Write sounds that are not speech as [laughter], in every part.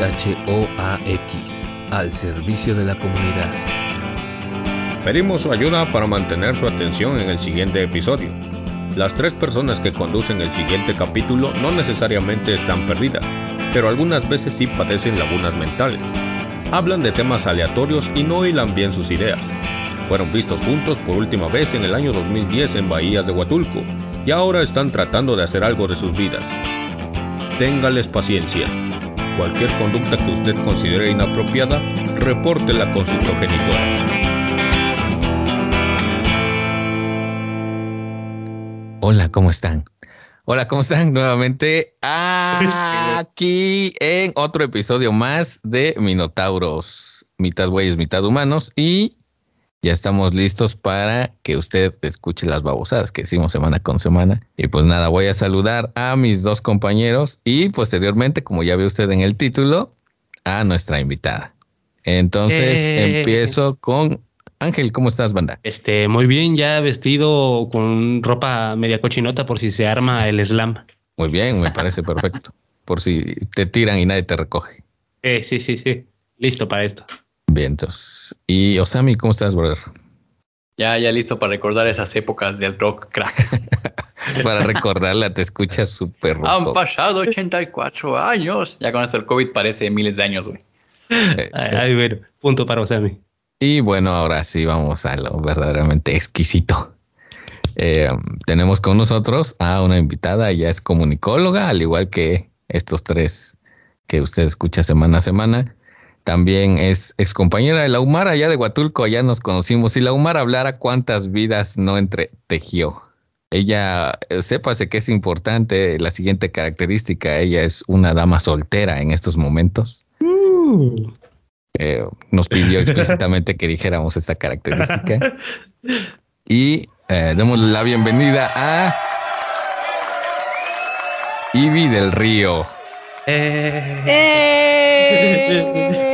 SHOAX, al servicio de la comunidad. Pedimos su ayuda para mantener su atención en el siguiente episodio. Las tres personas que conducen el siguiente capítulo no necesariamente están perdidas, pero algunas veces sí padecen lagunas mentales. Hablan de temas aleatorios y no hilan bien sus ideas. Fueron vistos juntos por última vez en el año 2010 en Bahías de Huatulco y ahora están tratando de hacer algo de sus vidas. Téngales paciencia. Cualquier conducta que usted considere inapropiada, repórtela con su progenitora. Hola, ¿cómo están? Hola, ¿cómo están? Nuevamente aquí en otro episodio más de Minotauros, mitad güeyes, mitad humanos y ya estamos listos para que usted escuche las babosadas que hicimos semana con semana. Y pues nada, voy a saludar a mis dos compañeros y posteriormente, como ya ve usted en el título, a nuestra invitada. Entonces Eh. empiezo con Ángel, ¿cómo estás, banda? Este, muy bien, ya vestido con ropa media cochinota por si se arma el slam. Muy bien, me parece perfecto. [laughs] Por si te tiran y nadie te recoge. Eh, sí, sí, sí. Listo para esto. Bien, entonces. Y Osami, ¿cómo estás, brother? Ya, ya listo para recordar esas épocas del rock crack. [laughs] Para recordarla, te escuchas súper Han pasado 84 años. Ya con esto el COVID parece miles de años, güey. Eh, Ay, eh, ay, bueno, punto para Osami. Y bueno, ahora sí vamos a lo verdaderamente exquisito. Eh, tenemos con nosotros a una invitada, ella es comunicóloga, al igual que estos tres que usted escucha semana a semana. También es ex compañera de la UMAR allá de Huatulco, allá nos conocimos. Si la UMAR hablara cuántas vidas no entretejió. Ella, eh, sépase que es importante la siguiente característica, ella es una dama soltera en estos momentos. Eh, nos pidió explícitamente que dijéramos esta característica. [laughs] Y eh, démosle la bienvenida a Ivy del Río. Eh, ¡Eh! [laughs]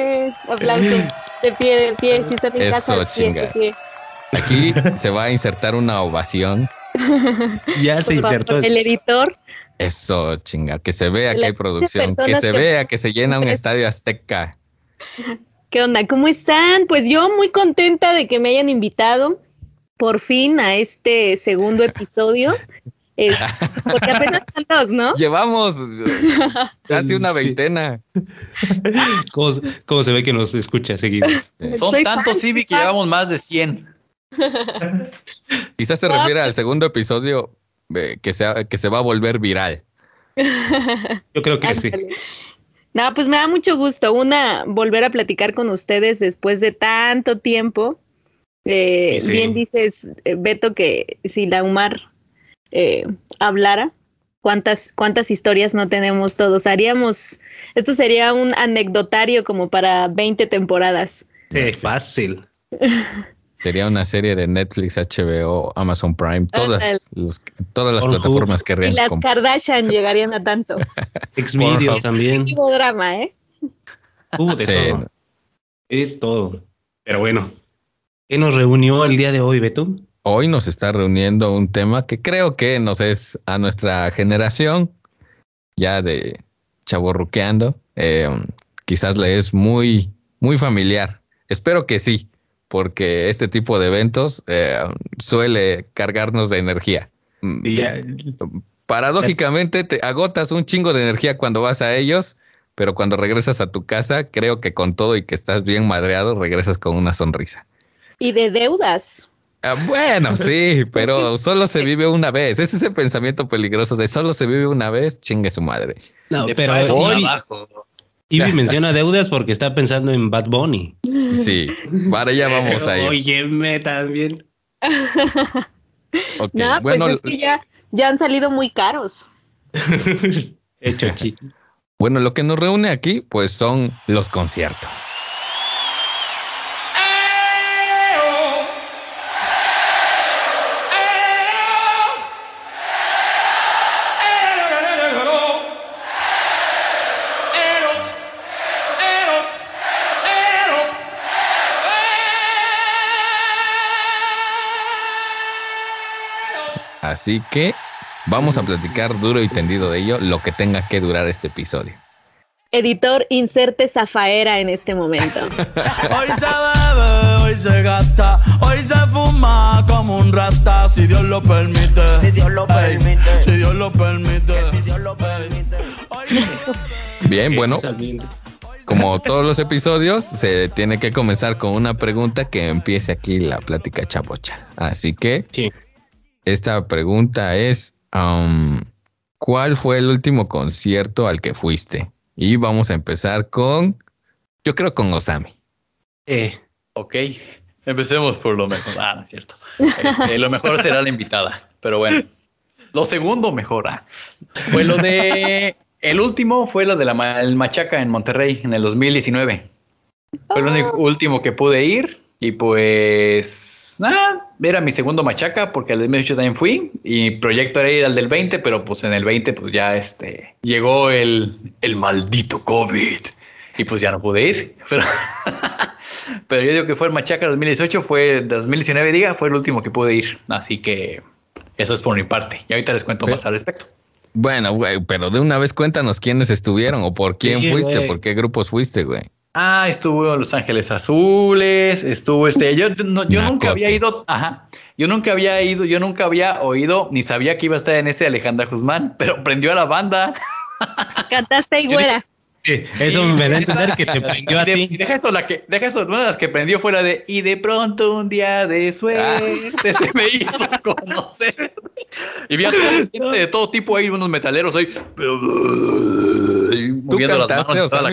Aplausos de pie, de pie. Si están en Eso, casa, de pie, chinga. de pie. Aquí se va a insertar una ovación. [laughs] ya se insertó. El editor. Eso, chinga, que se vea que hay producción, que se que- vea que se llena un estadio azteca. ¿Qué onda? ¿Cómo están? Pues yo muy contenta de que me hayan invitado por fin a este segundo episodio. Es- [laughs] porque apenas son dos, ¿no? Llevamos [laughs] casi una veintena. [laughs] ¿Cómo, cómo se ve que nos escucha seguido? Son Soy tantos, Civi, que llevamos más de 100. Quizás se refiere al segundo episodio eh, que, se, que se va a volver viral. Yo creo que sí. No, pues me da mucho gusto. Una, volver a platicar con ustedes después de tanto tiempo. Eh, Sí. Bien dices, eh, Beto, que si la UMAR eh, hablara, ¿cuántas, ¿cuántas historias no tenemos todos? Haríamos, esto sería un anecdotario como para 20 temporadas. Sí, fácil. [laughs] Sería una serie de Netflix, HBO, Amazon Prime, todas, los- todas las plataformas Y querrían. las Kardashian [laughs] llegarían a tanto. Xvideos también. Hubo drama, ¿eh? Hubo de Sí. todo. De todo. Pero bueno, ¿qué nos reunió el día de hoy, Beto? Hoy nos está reuniendo un tema que creo que nos es a nuestra generación, ya de chaborruqueando, eh, quizás le es muy, muy familiar. Espero que sí, porque este tipo de eventos eh, suele cargarnos de energía. Mm, Y ya- Paradójicamente te agotas un chingo de energía cuando vas a ellos, pero cuando regresas a tu casa, creo que con todo y que estás bien madreado, regresas con una sonrisa. Y de deudas. Ah, bueno, sí, pero solo se vive una vez. Es ese pensamiento peligroso de solo se vive una vez, chingue su madre. No, pero hoy abajo. Ivy [laughs] menciona deudas porque está pensando en Bad Bunny. Sí, para allá vamos a ir. Óyeme también. Ok, No, Bueno, pues es que ya, ya han salido muy caros. [laughs] Hecho chi. bueno, lo que nos reúne aquí, pues son los conciertos. Así que vamos a platicar duro y tendido de ello, lo que tenga que durar este episodio. editor, inserte zafaera en este momento. [laughs] Hoy se bebe, hoy se gasta, hoy se fuma como un rata, si Dios lo permite. Si Dios lo Ey, permite. Si Dios lo permite. Si Dios lo permite. Bien, bueno, como todos los episodios, se tiene que comenzar con una pregunta que empiece aquí la plática chabocha. Así que Sí. Esta pregunta es, um, ¿cuál fue el último concierto al que fuiste? Y vamos a empezar con, yo creo con Osami. Eh, Ok, empecemos por lo mejor. Ah, no es cierto. Este, lo mejor será la invitada, pero bueno. Lo segundo mejor. ah. Fue lo de... El último fue lo de la el Machaca en Monterrey en el 2019. Fue el único último que pude ir y pues nada, era mi segundo Machaca porque al del 2018 también fui y proyecto era ir al del 20, pero pues en el 20 pues ya este llegó el, el maldito COVID y pues ya no pude ir. [laughs] Pero, pero yo digo que fue el Machaca 2018, fue 2019 diga, fue el último que pude ir. Así que eso es por mi parte. Y ahorita les cuento más al respecto. Bueno, güey, pero de una vez cuéntanos quiénes estuvieron o por quién Sí, fuiste, güey. por qué grupos fuiste, güey. Ah, estuvo Los Ángeles Azules, estuvo este. Yo, no- yo nunca había ido, ajá. Yo nunca había ido, yo nunca había oído, ni sabía que iba a estar en ese Alejandra Guzmán, pero prendió a la banda. [laughs] Cantaste y güera. eso me da a entender que te prendió a de- ti. deja eso, la que, deja eso, una de las que prendió fuera de y de pronto un día de suerte se me hizo [laughs] conocer. Y vi a toda gente de todo tipo ahí, unos metaleros ahí.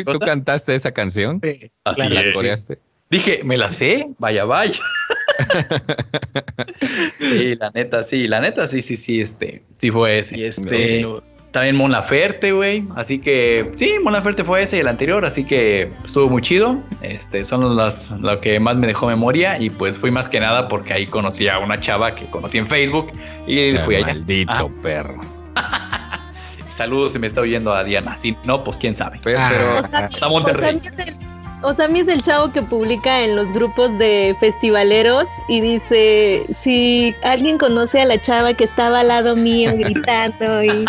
¿Tú cantaste, esa canción? Así ¿La es. coreaste? Dije, me la sé, vaya, vaya. [laughs] sí, la neta, sí, la neta, sí, sí, sí, este, sí fue ese. Y este, también Mon Laferte, güey. Así que, sí, Mon Laferte fue ese y el anterior, así que estuvo muy chido. Este, son las, lo que más me dejó memoria y pues fui más que nada porque ahí conocí a una chava que conocí en Facebook y fui allá. Maldito perro. [laughs] Saludos, si me está oyendo a Diana. Si no, pues quién sabe. Pero, Ah. pero- Osami, Hasta Monterrey. Osami es el- Osami es el chavo que publica en los grupos de festivaleros y dice, si alguien conoce a la chava que estaba al lado mío gritando y,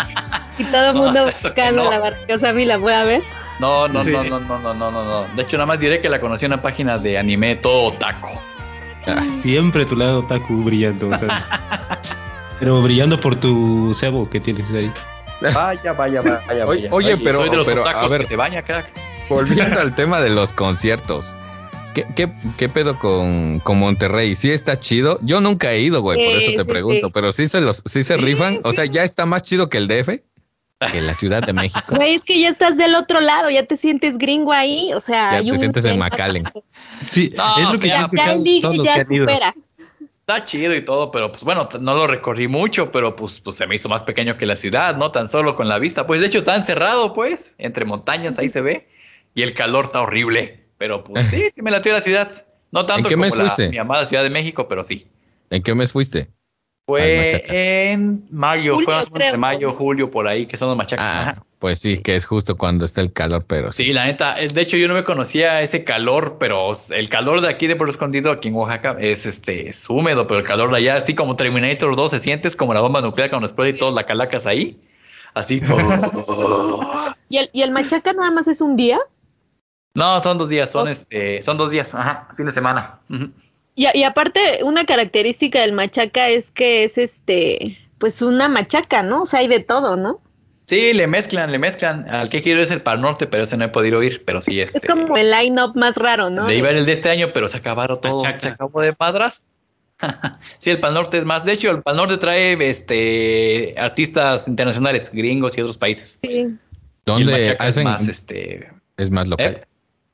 y todo el No, mundo buscando no. la barra que Osami la pueda ver. No, no, Sí. no, no, no, no, no, no, no. De hecho, nada más diré que la conocí en una página de anime todo taco. Siempre tu lado otaku brillando. o sea. [laughs] pero brillando por tu cebo que tienes ahí. Vaya, vaya, vaya, Oye, vaya. oye, pero- soy de los pero, a ver. que se baña, crack. volviendo al tema de los conciertos. ¿Qué, qué, qué pedo con, con Monterrey? ¿Sí está chido? Yo nunca he ido, güey, por eso te sí, pregunto. sí. Pero sí se los, sí se Sí, rifan. O sea, ya está más chido que el DF, que la Ciudad de México. Güey, es que ya estás del otro lado, ya te sientes gringo ahí, o sea, Ya hay te un sientes en McAllen. Sí, No, es lo o que sea, Ya, el todos los ya que ido. supera. Está chido y todo, pero pues bueno, no lo recorrí mucho, pero pues, pues se me hizo más pequeño que la ciudad, ¿no? Tan solo con la vista. Pues de hecho está encerrado, pues, entre montañas, ahí se ve. Y el calor está horrible. Pero pues sí, [laughs] sí me latió la ciudad. No tanto qué como la, mi amada Ciudad de México, pero sí. ¿En qué mes fuiste? Fue en mayo, Julio, fue más o menos creo, de mayo, julio, por ahí, que son los machacas. Ah, pues sí, que es justo cuando está el calor, pero sí. Sí, la neta, es- de hecho yo no me conocía ese calor, pero el calor de aquí de Puerto Escondido, aquí en Oaxaca, es este es húmedo, pero el calor de allá, así como Terminator 2, se siente es como la bomba nuclear cuando explota y todas las calacas ahí. Así. [laughs] [laughs] ¿Y el, ¿Y el machaca nada más es un día? no, son dos días, son Dos. este, son dos días, ajá, fin de semana. Ujú. Y, y aparte, una característica del machaca es que es este, pues una machaca, ¿no? O sea, hay de todo, ¿no? Sí, le mezclan, le mezclan. Al que quiero es el Pal Norte, pero ese no he podido ir, pero sí este. Es como el line-up más raro, ¿no? Le iba el de este año, pero se acabaron todo. Machaca. Se acabó de madras. [laughs] sí, el Pal Norte es más. De hecho, el Pal Norte trae este artistas internacionales, gringos y otros países. Sí. Y el ¿Dónde Machaca es hacen? más, este. Es más local. ¿eh?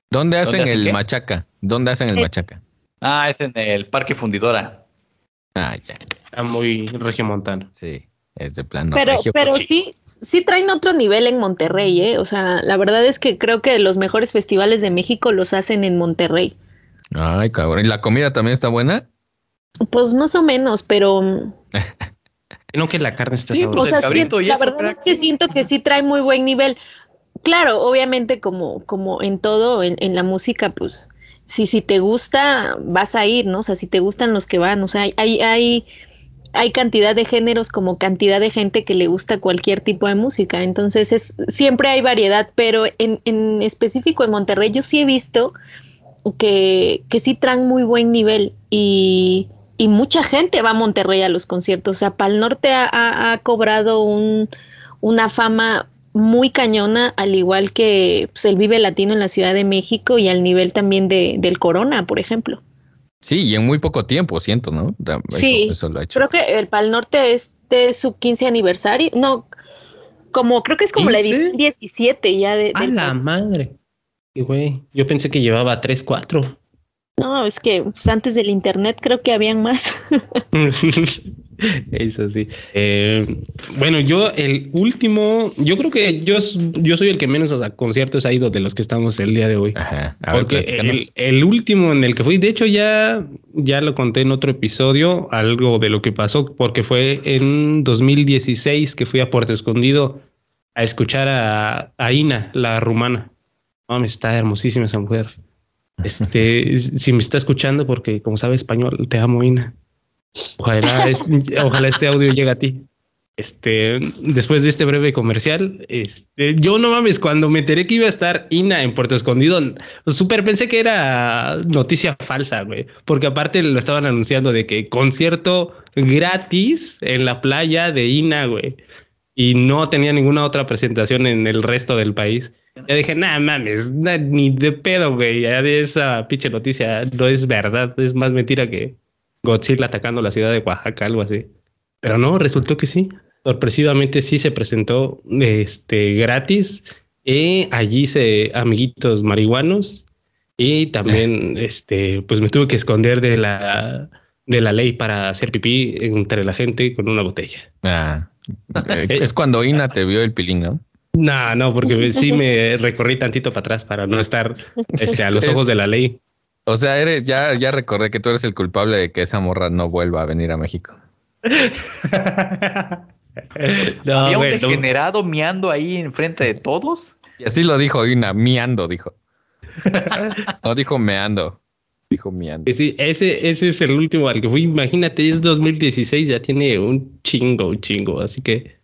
¿Dónde hacen hacen el qué? machaca? ¿Dónde hacen el Eh. machaca? Ah, es en el Parque Fundidora. Ah, ya. Está muy regiomontano. Sí, es de plano. Pero, regio pero sí, sí traen otro nivel en Monterrey, ¿eh? O sea, la verdad es que creo que los mejores festivales de México los hacen en Monterrey. Ay, cabrón. ¿Y la comida también está buena? Pues más o menos, pero mm, [laughs] No que la carne está Sí, sabrosa. o sea, el cabrito sí, y la verdad es que siento que sí trae muy buen nivel. Claro, obviamente como, como en todo, en, en la música, pues, si, si te gusta, vas a ir, ¿no? O sea, si te gustan los que van, o sea, hay, hay, hay cantidad de géneros como cantidad de gente que le gusta cualquier tipo de música. Entonces es, siempre hay variedad, pero en, en específico en Monterrey yo sí he visto que, que sí traen muy buen nivel y, y mucha gente va a Monterrey a los conciertos. O sea, Pal Norte ha, ha, ha cobrado un, una fama muy cañona, al igual que pues, el Vive Latino en la Ciudad de México y al nivel también de, del Corona, por ejemplo. Sí, y en muy poco tiempo, siento, ¿no? Eso, sí, eso lo ha hecho. creo que el Pal Norte es de su 15 aniversario. No, como creo que es como la ¿15? edición 17 ya de. A del la madre. Y güey, yo pensé que llevaba 3, 4. No, es que pues, antes del internet creo que habían más. [laughs] Eso sí. Eh, bueno, yo el último, yo creo que yo, yo soy el que menos a conciertos ha ido de los que estamos el día de hoy. Ajá. A ver, Porque el, último en el que fui, de hecho ya, ya lo conté en otro episodio, algo de lo que pasó, porque fue en 2016 que fui a Puerto Escondido a escuchar a, a Ina, la rumana. Mames, está hermosísima esa mujer. Este, si me está escuchando, porque como sabe español, te amo, Ina. Ojalá, ojalá este audio llegue a ti. Este, después de este breve comercial, este, yo no mames, cuando me enteré que iba a estar Ina en Puerto Escondido, súper pensé que era noticia falsa, güey, porque aparte lo estaban anunciando de que concierto gratis en la playa de Ina, güey, y no tenía ninguna otra presentación en el resto del país. Ya dije, nah, mames, nah, ni de pedo, güey, ya de esa pinche noticia no es verdad, es más mentira que Godzilla atacando la ciudad de Oaxaca, algo así. Pero no, resultó que sí. Sorpresivamente sí se presentó este, gratis. Y allí se amiguitos marihuanos. Y también [laughs] este, pues me tuve que esconder de la, de la ley para hacer pipí entre la gente con una botella. Ah, es cuando Ina te vio el pilín, ¿no? No, no, porque sí me recorrí tantito para atrás para no estar este, a los ojos de la ley. O sea, eres, ya, ya recordé que tú eres el culpable de que esa morra no vuelva a venir a México. [laughs] No, Había un no. degenerado miando ahí enfrente de todos. Y así lo dijo Ina, miando, dijo. [laughs] No dijo meando, dijo miando. Sí, ese, ese es el último al que fui. Imagínate, es 2016, ya tiene un chingo, un chingo. Así que,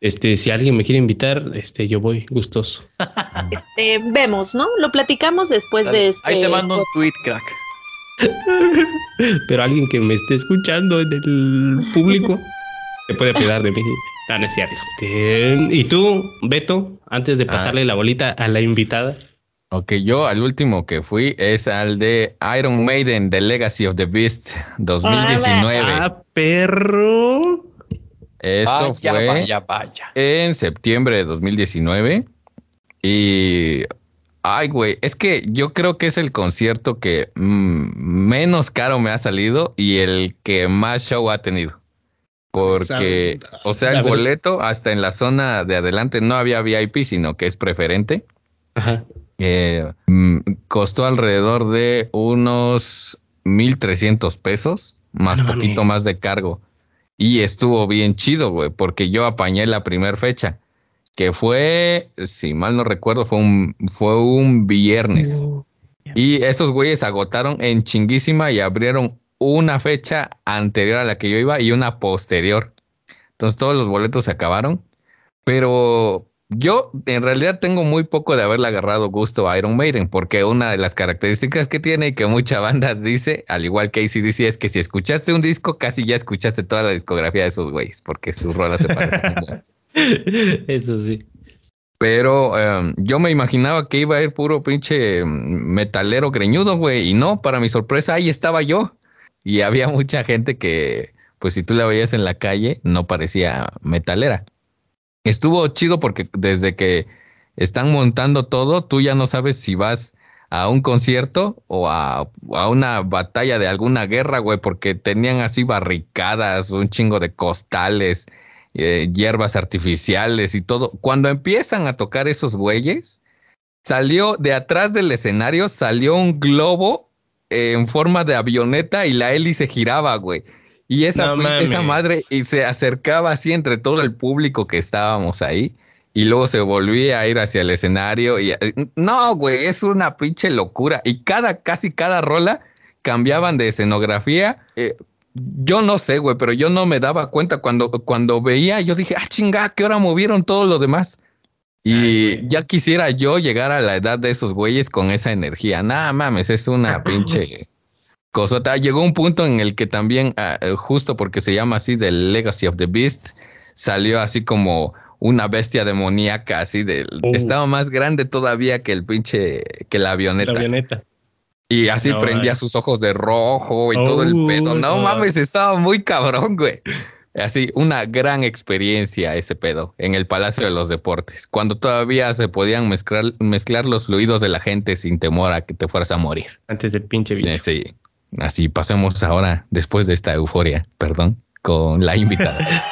este, si alguien me quiere invitar, este, yo voy gustoso. [laughs] Este, vemos, ¿no? Lo platicamos después de este. Ahí te mando un tweet, crack. [laughs] Pero alguien que me esté escuchando en el público se puede cuidar de mí. Este, y tú, Beto, antes de Ah. pasarle la bolita a la invitada. Ok, yo al último que fui es al de Iron Maiden, The Legacy of the Beast 2019. Ah, perro. Eso vaya, fue Vaya, vaya. en septiembre de 2019. Y. Ay, güey, es que yo creo que es el concierto que mm, menos caro me ha salido y el que más show ha tenido. Porque, o sea, el boleto hasta en la zona de adelante no había VIP, sino que es preferente. Ajá. Eh, mm, costó alrededor de unos 1300 pesos, más No poquito más de cargo. Y estuvo bien chido, güey, porque yo apañé la primera fecha, que fue, si mal no recuerdo, fue un, fue un viernes. Y esos güeyes agotaron en chinguísima y abrieron una fecha anterior a la que yo iba y una posterior. Entonces todos los boletos se acabaron. Pero yo en realidad tengo muy poco de haberle agarrado gusto a Iron Maiden, porque una de las características que tiene y que mucha [laughs] banda dice, al igual que ACDC, es que si escuchaste un disco, casi ya escuchaste toda la discografía de esos güeyes, porque sus rolas se parecen. [laughs] Eso sí. Pero em, yo me imaginaba que iba a ir puro pinche em, metalero greñudo, güey. Y no, para mi sorpresa, ahí estaba yo. Y había mucha gente que, pues si tú la veías en la calle, no parecía metalera. Estuvo chido porque desde que están montando todo, tú ya no sabes si vas a un concierto o a, a una batalla de alguna guerra, güey, porque tenían así barricadas, un chingo de costales, eh, hierbas artificiales y todo. Cuando empiezan a tocar esos güeyes, salió de atrás del escenario, salió un globo en forma de avioneta y la hélice giraba, güey. Y esa, No esa madre y se acercaba así entre todo el público que estábamos ahí. Y luego se volvía a ir hacia el escenario. Y eh, no, güey, es una pinche locura. Y cada, casi cada rola cambiaban de escenografía. Eh, yo no sé, güey, pero yo no me daba cuenta cuando, cuando veía, yo dije, ah, chinga, ¿qué hora movieron todo lo demás? Y ya quisiera yo llegar a la edad de esos güeyes con esa energía. Nada mames, es una [clears throat] pinche cosota. Llegó un punto en el que también, ah, eh, justo porque se llama así, del Legacy of the Beast, salió así como una bestia demoníaca, así de, Oh. estaba más grande todavía que el pinche, que la avioneta. La avioneta. Y así No, prendía sus ojos de rojo y todo el pedo. No no. mames, estaba muy cabrón, güey. Así, una gran experiencia ese pedo en el Palacio de los Deportes, cuando todavía se podían mezclar, mezclar los fluidos de la gente sin temor a que te fueras a morir. Antes del pinche video. Eh, Sí, así pasemos ahora, después de esta euforia, perdón, con la invitada. [laughs]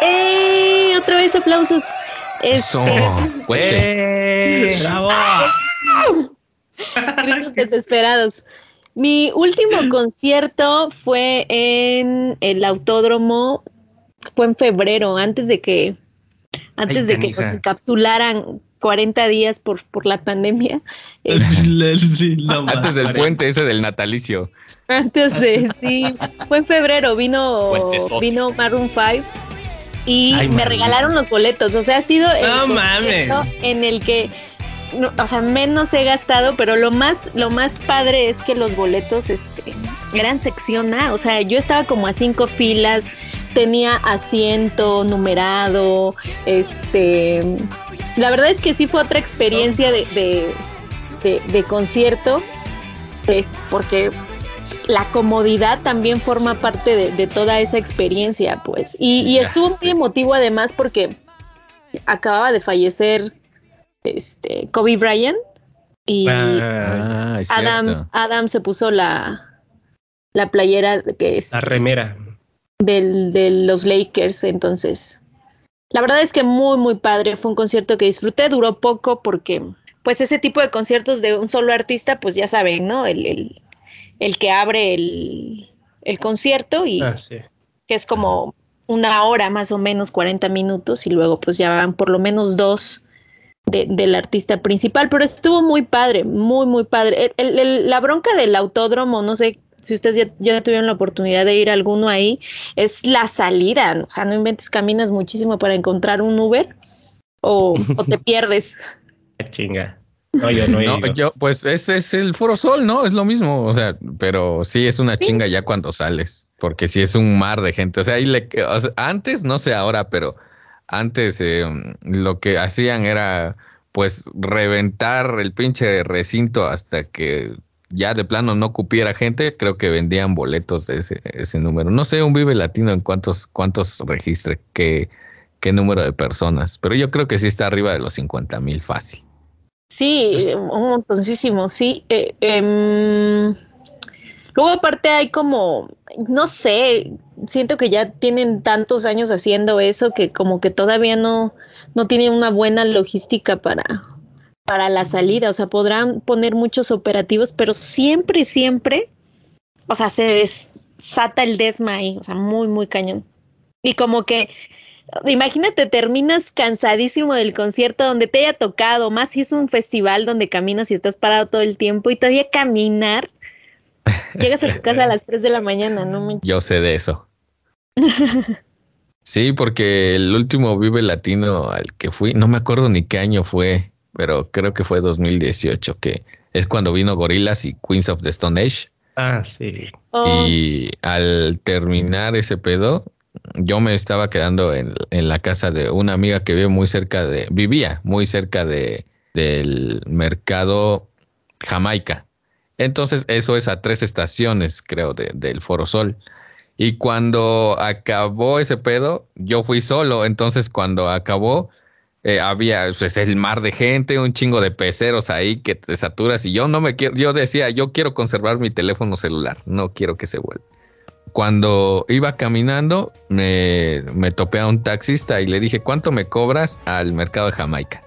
¡Eh! Otra vez aplausos. Eso, Este. ¡Eh! ¡Bravo! [laughs] gritos desesperados. Mi último concierto fue en el autódromo, fue en febrero, antes de que, antes Ay, de que nos encapsularan 40 días por, por la pandemia. [laughs] Eh, Sí, no Antes del puente ese del natalicio. Antes de, sí, fue en febrero, vino, vino Maroon 5 y Ay, me regalaron los boletos. O sea, ha sido el No mames. en el que, no, o sea, menos he gastado, pero lo más, lo más padre es que los boletos este, eran sección A. O sea, yo estaba como a cinco filas, tenía asiento numerado, este... La verdad es que sí fue otra experiencia de, de, de- de concierto, es porque la comodidad también forma parte de, de toda esa experiencia, pues. Y, y estuvo Sí. muy emotivo además porque acababa de fallecer este Kobe Bryant y Ah, Ah, es Adam. Adam se puso la, la playera que es la remera. del, de los Lakers, entonces. La verdad es que muy, muy padre. Fue un concierto que disfruté, duró poco porque, pues, ese tipo de conciertos de un solo artista, pues ya saben, ¿no? El, el, el que abre el, el concierto y Ah, sí. que es como una hora más o menos, 40 minutos, y luego, pues ya van por lo menos dos de- del artista principal. Pero estuvo muy padre, muy, muy padre. El- el- el- la bronca del autódromo, no sé si ustedes ya, ya tuvieron la oportunidad de ir a alguno ahí, es la salida. O sea, no inventes, caminas muchísimo para encontrar un Uber o, o te [laughs] pierdes. Qué chinga. No, yo no he No, yo, pues ese es el Foro Sol, ¿no? Es lo mismo, o sea, pero sí es una chinga ya cuando sales, porque sí es un mar de gente. O sea, ahí le, o sea, antes, no sé ahora, pero antes eh, lo que hacían era pues reventar el pinche recinto hasta que ya de plano no cupiera gente. Creo que vendían boletos de ese, ese número. No sé, un Vive Latino en cuántos, cuántos registre, qué, qué número de personas, pero yo creo que sí está arriba de los 50 mil fácil. Sí, un montoncísimo, sí. Eh, em, luego aparte hay como, no sé, siento que ya tienen tantos años haciendo eso que como que todavía no, no tienen una buena logística para, para la salida. O sea, podrán poner muchos operativos, pero siempre, siempre, o sea, se desata el desma ahí, o sea, muy, muy cañón. Y como que Imagínate, terminas cansadísimo del concierto donde te haya tocado, más si es un festival donde caminas y estás parado todo el tiempo y todavía caminar. [laughs] Llegas a tu casa a las 3 de la mañana, no manches. Yo sé de eso. [laughs] Sí, porque el último Vive Latino al que fui, no me acuerdo ni qué año fue, pero creo que fue 2018, que es cuando vino Gorillaz y Queens of the Stone Age. Ah, sí. Oh, Y al terminar ese pedo, yo me estaba quedando en, en la casa de una amiga que vive muy cerca de, vivía muy cerca de, del mercado Jamaica. Entonces, eso es a tres estaciones, creo, de- del Foro Sol. Y cuando acabó ese pedo, yo fui solo. Entonces, cuando acabó, eh, había pues, el mar de gente, un chingo de peceros ahí que te saturas. Y yo no me quiero, yo decía, yo quiero conservar mi teléfono celular, no quiero que se vuelva. Cuando iba caminando, me, me topé a un taxista y le dije, ¿cuánto me cobras al mercado de Jamaica?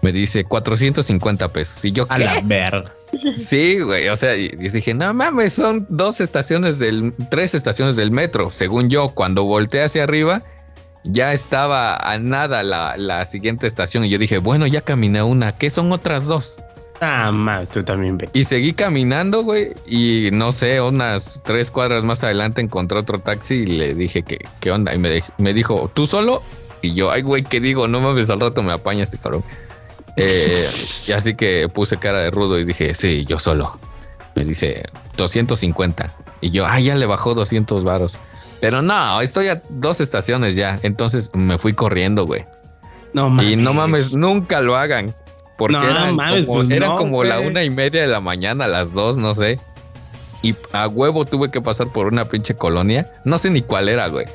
Me dice 450 pesos. Y yo, A ¿qué? la verga. Sí, güey. O sea, y, y dije, no mames, son dos estaciones del, tres estaciones del metro. Según yo, cuando volteé hacia arriba, ya estaba a nada la, la siguiente estación. Y yo dije, bueno, ya caminé una. ¿Qué son otras dos? Ah, ma, tú también ve. Y seguí caminando, güey. Y no sé, unas tres cuadras más adelante encontré otro taxi y le dije que, ¿qué onda? Y me, me dijo, ¿tú solo? Y yo, ay, güey, ¿qué digo? No mames, al rato me apaña este cabrón. Eh, y así que puse cara de rudo y dije, sí, yo solo. Me dice, 250. Y yo, ay, ya le bajó 200 varos. Pero no, estoy a dos estaciones ya. Entonces me fui corriendo, güey. No mames. Y no mames, nunca lo hagan. Porque No, eran mames, como, pues eran no, como la una y media de la mañana, las dos, no sé. Y a huevo tuve que pasar por una pinche colonia. No sé ni cuál era, güey.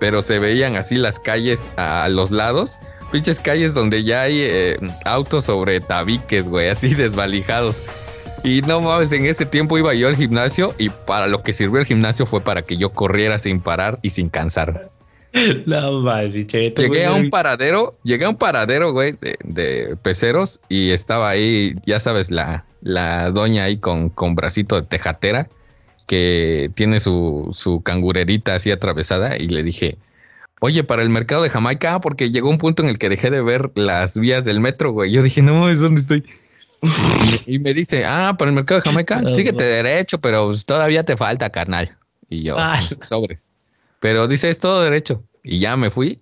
Pero se veían así las calles a los lados. Pinches calles donde ya hay eh, autos sobre tabiques, güey, así [laughs] desvalijados. Y no mames, en ese tiempo iba yo al gimnasio y para lo que sirvió el gimnasio fue para que yo corriera sin parar y sin cansar. [laughs] No pinche Beto, Llegué a un paradero, llegué a un paradero, güey, de, de peceros y estaba ahí, ya sabes, la, la doña ahí con, con bracito de tejatera que tiene su, su cangurerita así atravesada y le dije, oye, para el mercado de Jamaica, porque llegó un punto en el que dejé de ver las vías del metro, güey. Yo dije, no, es donde estoy. [laughs] Y, me dice, ah, para el mercado de Jamaica, síguete derecho, pero todavía te falta, carnal. Y yo, Ah. [laughs] sobres. Pero dice, es todo derecho. Y ya me fui.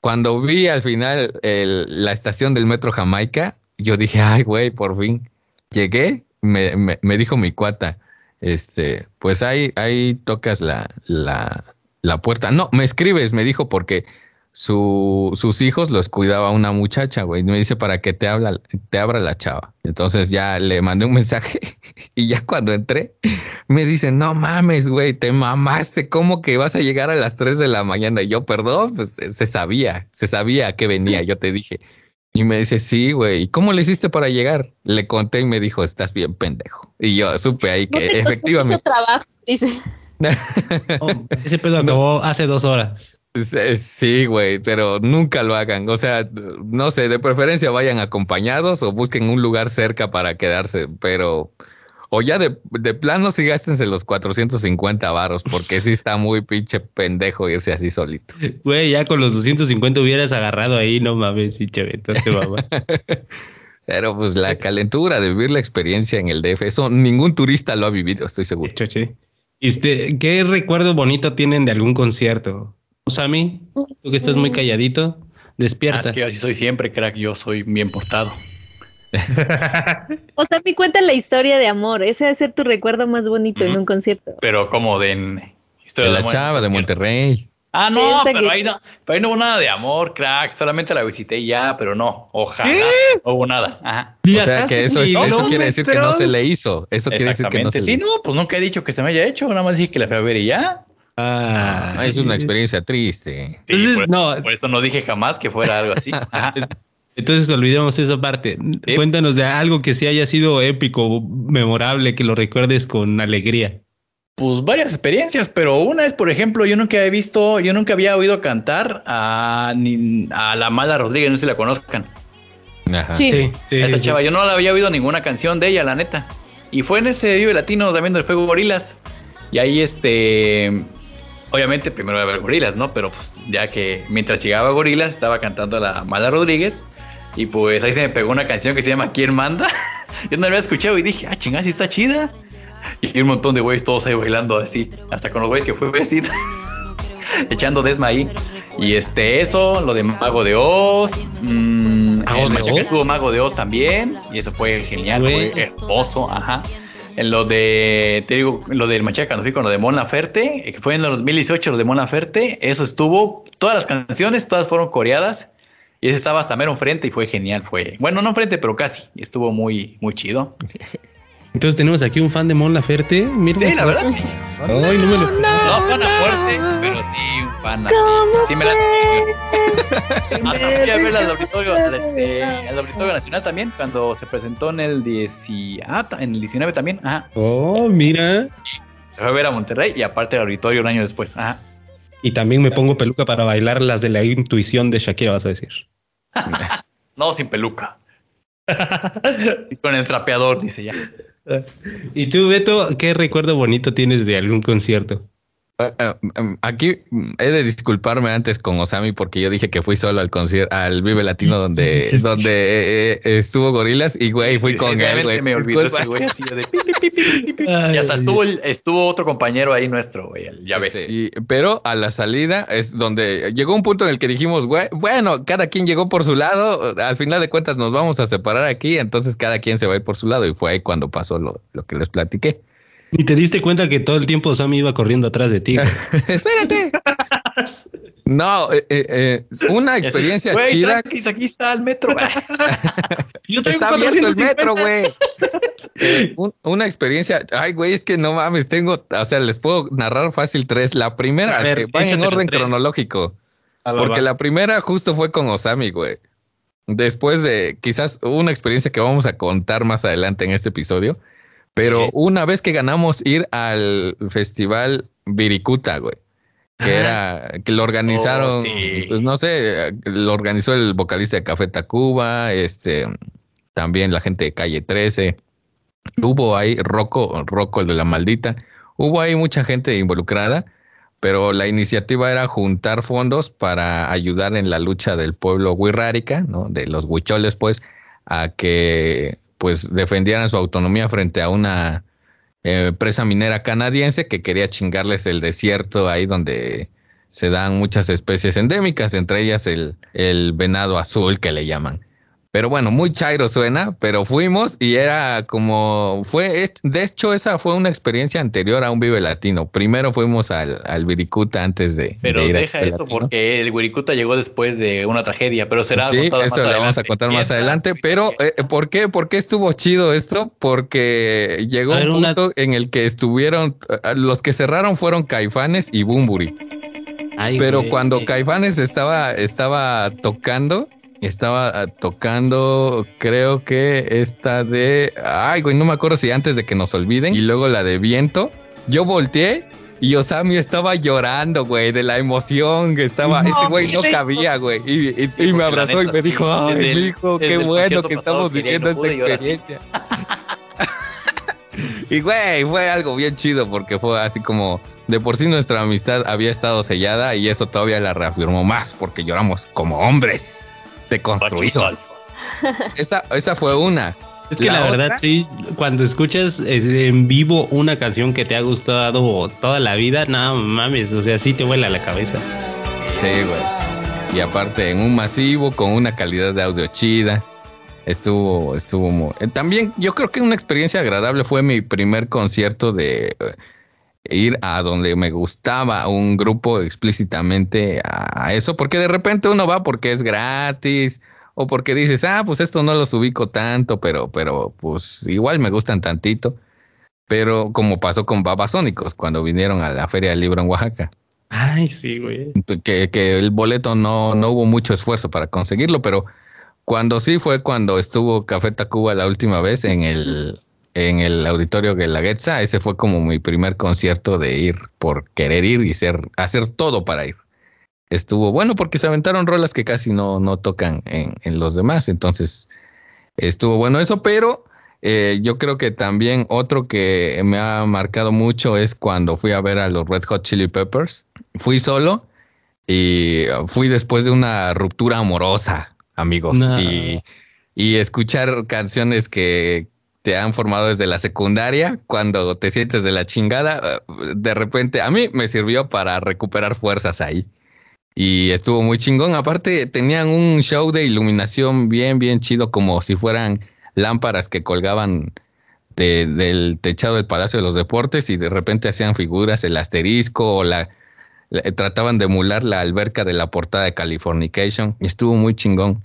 Cuando vi al final el- la estación del metro Jamaica, yo dije, ay, güey, por fin. Llegué, me, me- me dijo mi cuata, este, pues ahí, ahí tocas la, la, la puerta. No, me escribes, me dijo, porque su, sus hijos los cuidaba una muchacha, güey. Me dice para que te, habla, te abra la chava. Entonces ya le mandé un mensaje [laughs] y ya cuando entré, me dicen, no mames, güey, te mamaste, ¿cómo que vas a llegar a las 3 de la mañana? Y yo, perdón, pues eh, se sabía, se sabía que venía, yo te dije. Y me dice, sí, güey, ¿y cómo le hiciste para llegar? Le conté y me dijo, estás bien pendejo. Y yo supe ahí que efectivamente... mucho trabajo, dice. [laughs] Oh, ese pedo acabó hace dos horas. Sí, güey, pero nunca lo hagan. O sea, no sé, de preferencia vayan acompañados o busquen un lugar cerca para quedarse, pero... O ya de, de plano sí gástense los 450 varos, porque sí está muy pinche pendejo irse así solito. Güey, ya con los 250 hubieras agarrado ahí, no mames, Beto, te mamas. [laughs] Pero pues la calentura de vivir la experiencia en el DF, eso ningún turista lo ha vivido, estoy seguro. Este, ¿qué recuerdo bonito tienen de algún concierto? Sammy, tú que estás muy calladito, Ah, despierta. es que yo así soy siempre, crack. Yo soy bien portado. [laughs] Me cuenta la historia de amor. Ese debe ser tu recuerdo más bonito en un concierto. Pero como de en historia De la amor, chava de. Monterrey. Ah, no, pero que- ahí no, pero ahí no hubo nada de amor, crack. Solamente la visité y ya, pero no. Ojalá. No hubo nada. Ajá. O sea que eso, es- eso quiere decir que no se le hizo. Eso quiere decir que no Exactamente. se le Sí, hizo. no, pues nunca he dicho que se me haya hecho. Nada más dije que la fui a ver y ya. Ah, Ah, es una experiencia triste. Sí, Entonces, por, no. por eso no dije jamás que fuera algo así. [laughs] Entonces olvidemos esa parte. Sí. Cuéntanos de algo que sí haya sido épico, memorable, que lo recuerdes con alegría. Pues varias experiencias, pero una es, por ejemplo, yo nunca he visto, yo nunca había oído cantar a, ni- a la Mala Rodríguez, no sé si la conozcan. Ajá. Sí. sí. esa sí. chava, yo no la había oído ninguna canción de ella, la neta. Y fue en ese Vive Latino también donde fue Gorilas. Y ahí, este, obviamente primero iba a ver Gorilas, ¿no? Pero pues ya que mientras llegaba Gorilas estaba cantando la Mala Rodríguez. Y pues ahí se me pegó una canción que se llama ¿Quién manda? [laughs] yo no la había escuchado y dije, ah, chingada, sí está chida. Y un montón de güeyes todos ahí bailando así, hasta con los güeyes que fue vecina, [laughs] echando desma ahí. Y este, eso, lo de Mago de Oz. mm, ¿Mago el de Machaca Oz? estuvo Mago de Oz también. Y eso fue genial, Güey. fue hermoso, ajá. En lo de, te digo, lo del Machaca, cuando fui con lo de Mon Laferte, eh, que fue en el 2018 lo de Mon Laferte, eso estuvo, todas las canciones, todas fueron coreadas. Y ese estaba hasta mero enfrente y fue genial, fue, bueno, no enfrente, pero casi. Y estuvo muy, muy chido. [laughs] Entonces tenemos aquí un fan de Mon Laferte. Mira, Sí, la verdad, sí. Ay, no me lo- No fuerte, pero sí fan así. Sí me la Hasta [laughs] fui a verla al auditorio, al, este, al auditorio nacional también, cuando se presentó en el 10, ah, en el 19 también, ajá. Oh, mira. Fue a ver a Monterrey y aparte el auditorio un año después, ajá. Y también me pongo peluca para bailar las de la intuición de Shakira, vas a decir. [laughs] No, sin peluca. Y con el trapeador, dice ya. [laughs] ¿Y tú, Beto, qué recuerdo bonito tienes de algún concierto? Eh, eh, em, aquí he de disculparme antes con Osami porque yo dije que fui solo al concierto, al Vive Latino donde, [laughs] donde eh, estuvo Gorilas y güey, fui con [laughs] él, güey. Me olvidó este güey así de pi, pi, pi, pi, pi, pi. Y hasta estuvo, el- estuvo otro compañero ahí nuestro, güey. el- Ya ves. Sí, y- pero a la salida es donde llegó un punto en el que dijimos, güey, bueno, cada quien llegó por su lado, al final de cuentas nos vamos a separar aquí, entonces cada quien se va a ir por su lado y fue ahí cuando pasó lo, lo que les platiqué. Ni te diste cuenta que todo el tiempo Sammy iba corriendo atrás de ti. [laughs] Espérate. [laughs] No, eh, eh, eh, una experiencia güey, chida. tranquis, aquí está el metro. [laughs] Yo tengo Está abierto el 450. metro, güey. Eh, un- una experiencia. Ay, güey, es que no mames, tengo, o sea, les puedo narrar fácil tres. La primera, ver, que en orden cronológico. Porque va. la primera justo fue con Osami, güey. Después de quizás una experiencia que vamos a contar más adelante en este episodio. Pero una vez que ganamos ir al festival Viricuta, güey. Que Ajá. era, que lo organizaron, Oh, sí. pues no sé, lo organizó el vocalista de Café Tacuba, este, también la gente de Calle 13. Hubo ahí Rocco, Rocco el de la maldita. Hubo ahí mucha gente involucrada, pero la iniciativa era juntar fondos para ayudar en la lucha del pueblo wixárika, ¿no? De los huicholes, pues, a que pues defendieran su autonomía frente a una eh, empresa minera canadiense que quería chingarles el desierto ahí donde se dan muchas especies endémicas, entre ellas el, el venado azul que le llaman. Pero bueno, muy chairo suena, pero fuimos y era como, fue, de hecho esa fue una experiencia anterior a un Vive Latino. Primero fuimos al, al Viricuta antes de, Pero de ir al deja eso Latino. porque el Wirikuta llegó después de una tragedia, pero será Sí, eso más lo vamos a contar más adelante. Pero, eh, ¿por qué? ¿Por qué estuvo chido esto? Porque llegó ver, un una- punto en el que estuvieron, eh, los que cerraron fueron Caifanes y Bumburi. Ay, Pero güey. cuando Caifanes estaba, estaba tocando, estaba ah, tocando, creo que esta de, ay, güey, no me acuerdo si antes de que nos olviden, y luego la de viento, yo volteé y Osami estaba llorando, güey, de la emoción que estaba, No, ese güey no cabía, güey, y, y- y me abrazó y me sí, dijo, ay, desde el- desde qué bueno que estamos viviendo esta experiencia. [laughs] Y güey, fue algo bien chido porque fue así como de por sí nuestra amistad había estado sellada y eso todavía la reafirmó más porque lloramos como hombres deconstruidos. [laughs] Esa, esa fue una. Es que la, La verdad, otra- sí, cuando escuchas en vivo una canción que te ha gustado toda la vida, no mames, o sea, sí te vuela la cabeza. Sí, güey. Y aparte en un masivo con una calidad de audio chida. Estuvo, estuvo muy... eh, También yo creo que una experiencia agradable fue mi primer concierto de eh, ir a donde me gustaba un grupo explícitamente a, eso, porque de repente uno va porque es gratis o porque dices, ah, pues esto no los ubico tanto, pero, pero pues igual me gustan tantito. Pero como pasó con Babasónicos cuando vinieron a la Feria del Libro en Oaxaca Ay, sí, güey. que, que el boleto no, no hubo mucho esfuerzo para conseguirlo, pero cuando sí fue cuando estuvo Café Tacuba la última vez en el, en el auditorio Guelaguetza, ese fue como mi primer concierto de ir por querer ir y ser, hacer todo para ir. Estuvo bueno porque se aventaron rolas que casi no, no tocan en, en los demás, entonces estuvo bueno eso, pero eh, yo creo que también otro que me ha marcado mucho es cuando fui a ver a los Red Hot Chili Peppers. Fui solo y fui después de una ruptura amorosa, amigos. No. Y, y escuchar canciones que te han formado desde la secundaria, cuando te sientes de la chingada, de repente a mí me sirvió para recuperar fuerzas ahí. Y estuvo muy chingón. Aparte, tenían un show de iluminación bien, bien chido, como si fueran lámparas que colgaban de- del techado del Palacio de los Deportes y de repente hacían figuras, el asterisco o la, la- trataban de emular la alberca de la portada de Californication. Estuvo muy chingón.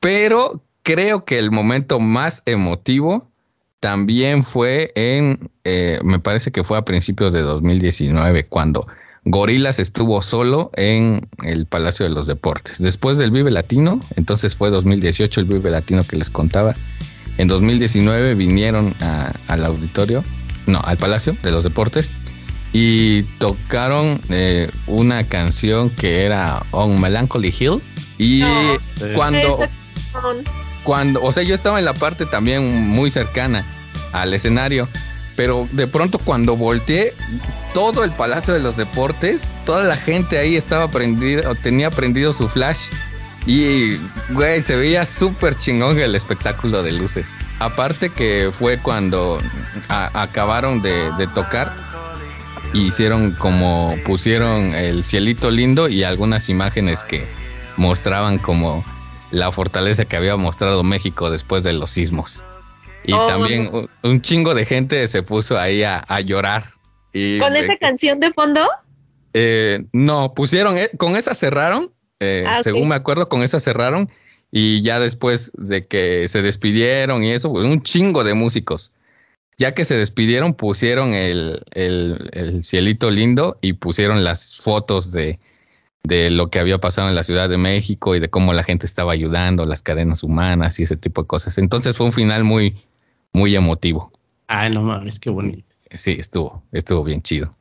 Pero creo que el momento más emotivo también fue en, eh, me parece que fue a principios de 2019, cuando Gorilas estuvo solo en el Palacio de los Deportes. Después del Vive Latino, entonces fue 2018 el Vive Latino que les contaba. En 2019 vinieron a- al auditorio, no, al Palacio de los Deportes y tocaron eh, una canción que era On Melancholy Hill. Y No. cuando. Cuando, o sea, yo estaba en la parte también muy cercana al escenario, pero de pronto cuando volteé, todo el Palacio de los Deportes, toda la gente ahí estaba prendida o tenía prendido su flash. Y, güey, se veía súper chingón el espectáculo de luces. Aparte que fue cuando acabaron de, de tocar, hicieron como pusieron el cielito lindo y algunas imágenes que mostraban como la fortaleza que había mostrado México después de los sismos. Y oh, también un, chingo de gente se puso ahí a, llorar. Y ¿Con esa canción de fondo? Eh, no, pusieron, eh, con esa cerraron, eh, ah, según me acuerdo, con esa cerraron. Y ya después de que se despidieron y eso, pues, un chingo de músicos. Ya que se despidieron, pusieron el, el cielito lindo y pusieron las fotos de, de lo que había pasado en la Ciudad de México y de cómo la gente estaba ayudando, las cadenas humanas y ese tipo de cosas. Entonces fue un final muy, muy emotivo. Ay, no mames, qué bonito. Sí, estuvo, estuvo bien chido.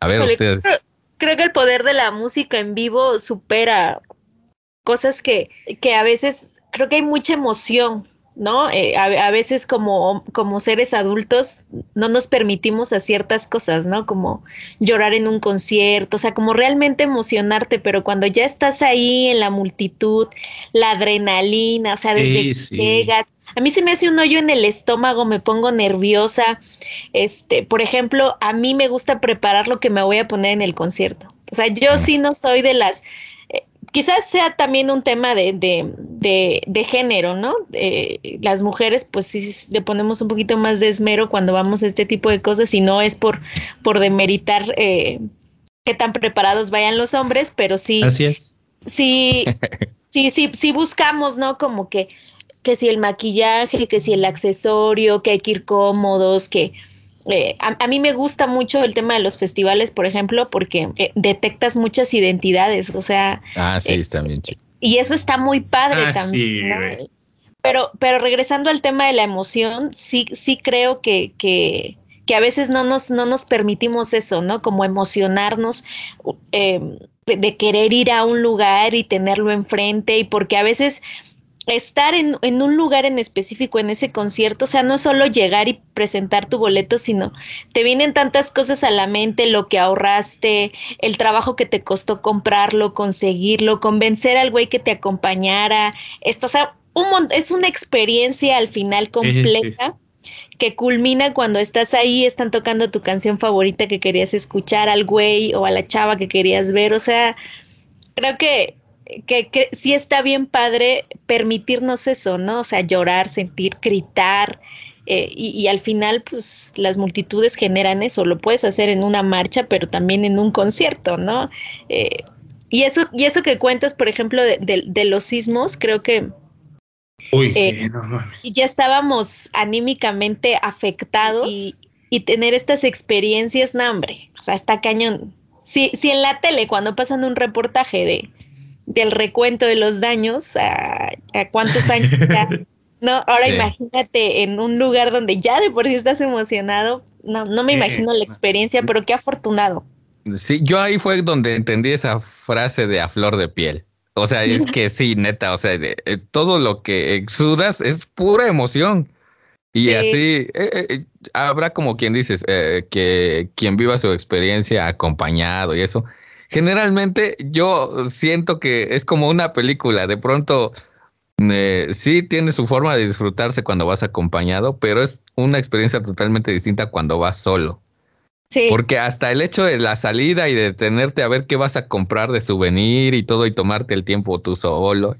A ver, ustedes. Creo, que el poder de la música en vivo supera cosas que, que a veces creo que hay mucha emoción ¿no? Eh, a, veces como, como seres adultos no nos permitimos a ciertas cosas, ¿no? Como llorar en un concierto, o sea, como realmente emocionarte, pero cuando ya estás ahí en la multitud, la adrenalina, o sea, desde que llegas, a mí se me hace un hoyo en el estómago, me pongo nerviosa, este, por ejemplo, a mí me gusta preparar lo que me voy a poner en el concierto. O sea, yo sí no soy de las quizás sea también un tema de, de, de, género, ¿no? las mujeres, pues sí le ponemos un poquito más de esmero cuando vamos a este tipo de cosas y no es por, por demeritar eh, qué tan preparados vayan los hombres, pero sí. Así es. Sí, sí, sí, sí buscamos, ¿no? Como que, que si el maquillaje, que si el accesorio, que hay que ir cómodos, que eh, a, mí me gusta mucho el tema de los festivales, por ejemplo, porque eh, detectas muchas identidades, o sea... Ah, sí, eh, está bien chido. Y eso está muy padre ah, también. Pero, pero regresando al tema de la emoción, sí, sí creo que, que, que a veces no nos, no nos permitimos eso, ¿no? Como emocionarnos de, querer ir a un lugar y tenerlo enfrente, y porque a veces estar en, en, un lugar en específico en ese concierto, o sea, no solo llegar y presentar tu boleto, sino te vienen tantas cosas a la mente, lo que ahorraste, el trabajo que te costó comprarlo, conseguirlo, convencer al güey que te acompañara, esto, o sea, un es una experiencia al final completa. que culmina cuando estás ahí, están tocando tu canción favorita que querías escuchar al güey o a la chava que querías ver, o sea, creo que que, sí está bien padre permitirnos eso, ¿no? O sea, llorar, sentir, gritar. Eh, y, al final, pues las multitudes generan eso. Lo puedes hacer en una marcha, pero también en un concierto, ¿no? Eh, y eso, y eso que cuentas, por ejemplo, de, los sismos, creo que. Uy, eh, Y ya estábamos anímicamente afectados y, y tener estas experiencias, no, hombre, o sea, está cañón. Si, si en la tele, cuando pasan un reportaje de del recuento de los daños, a, cuántos años ya. [laughs] No, ahora imagínate en un lugar donde ya de por sí estás emocionado. No, no me imagino la experiencia, pero qué afortunado. Sí, yo ahí fue donde entendí esa frase de a flor de piel. O sea, es que sí, [laughs] neta, o sea, eh, todo lo que exudas es pura emoción. Y así eh, eh, habrá como quien dices, que quien viva su experiencia acompañado y eso, generalmente yo siento que es como una película. De pronto, eh, sí tiene su forma de disfrutarse cuando vas acompañado, pero es una experiencia totalmente distinta cuando vas solo. Sí. Porque hasta el hecho de la salida y de tenerte a ver qué vas a comprar de souvenir y todo y tomarte el tiempo tú solo,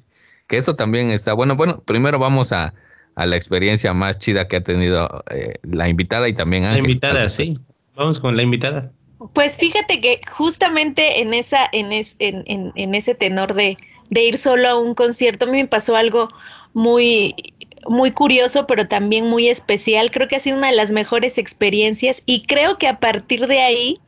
que eso también está bueno. Bueno, primero vamos a, la experiencia más chida que ha tenido eh, la invitada y también Ángel. La invitada, sí. Vamos con la invitada. Pues fíjate que justamente en esa, en, en, en, ese tenor de, de, ir solo a un concierto, a mí me pasó algo muy, muy curioso, pero también muy especial. Creo que ha sido una de las mejores experiencias y creo que a partir de ahí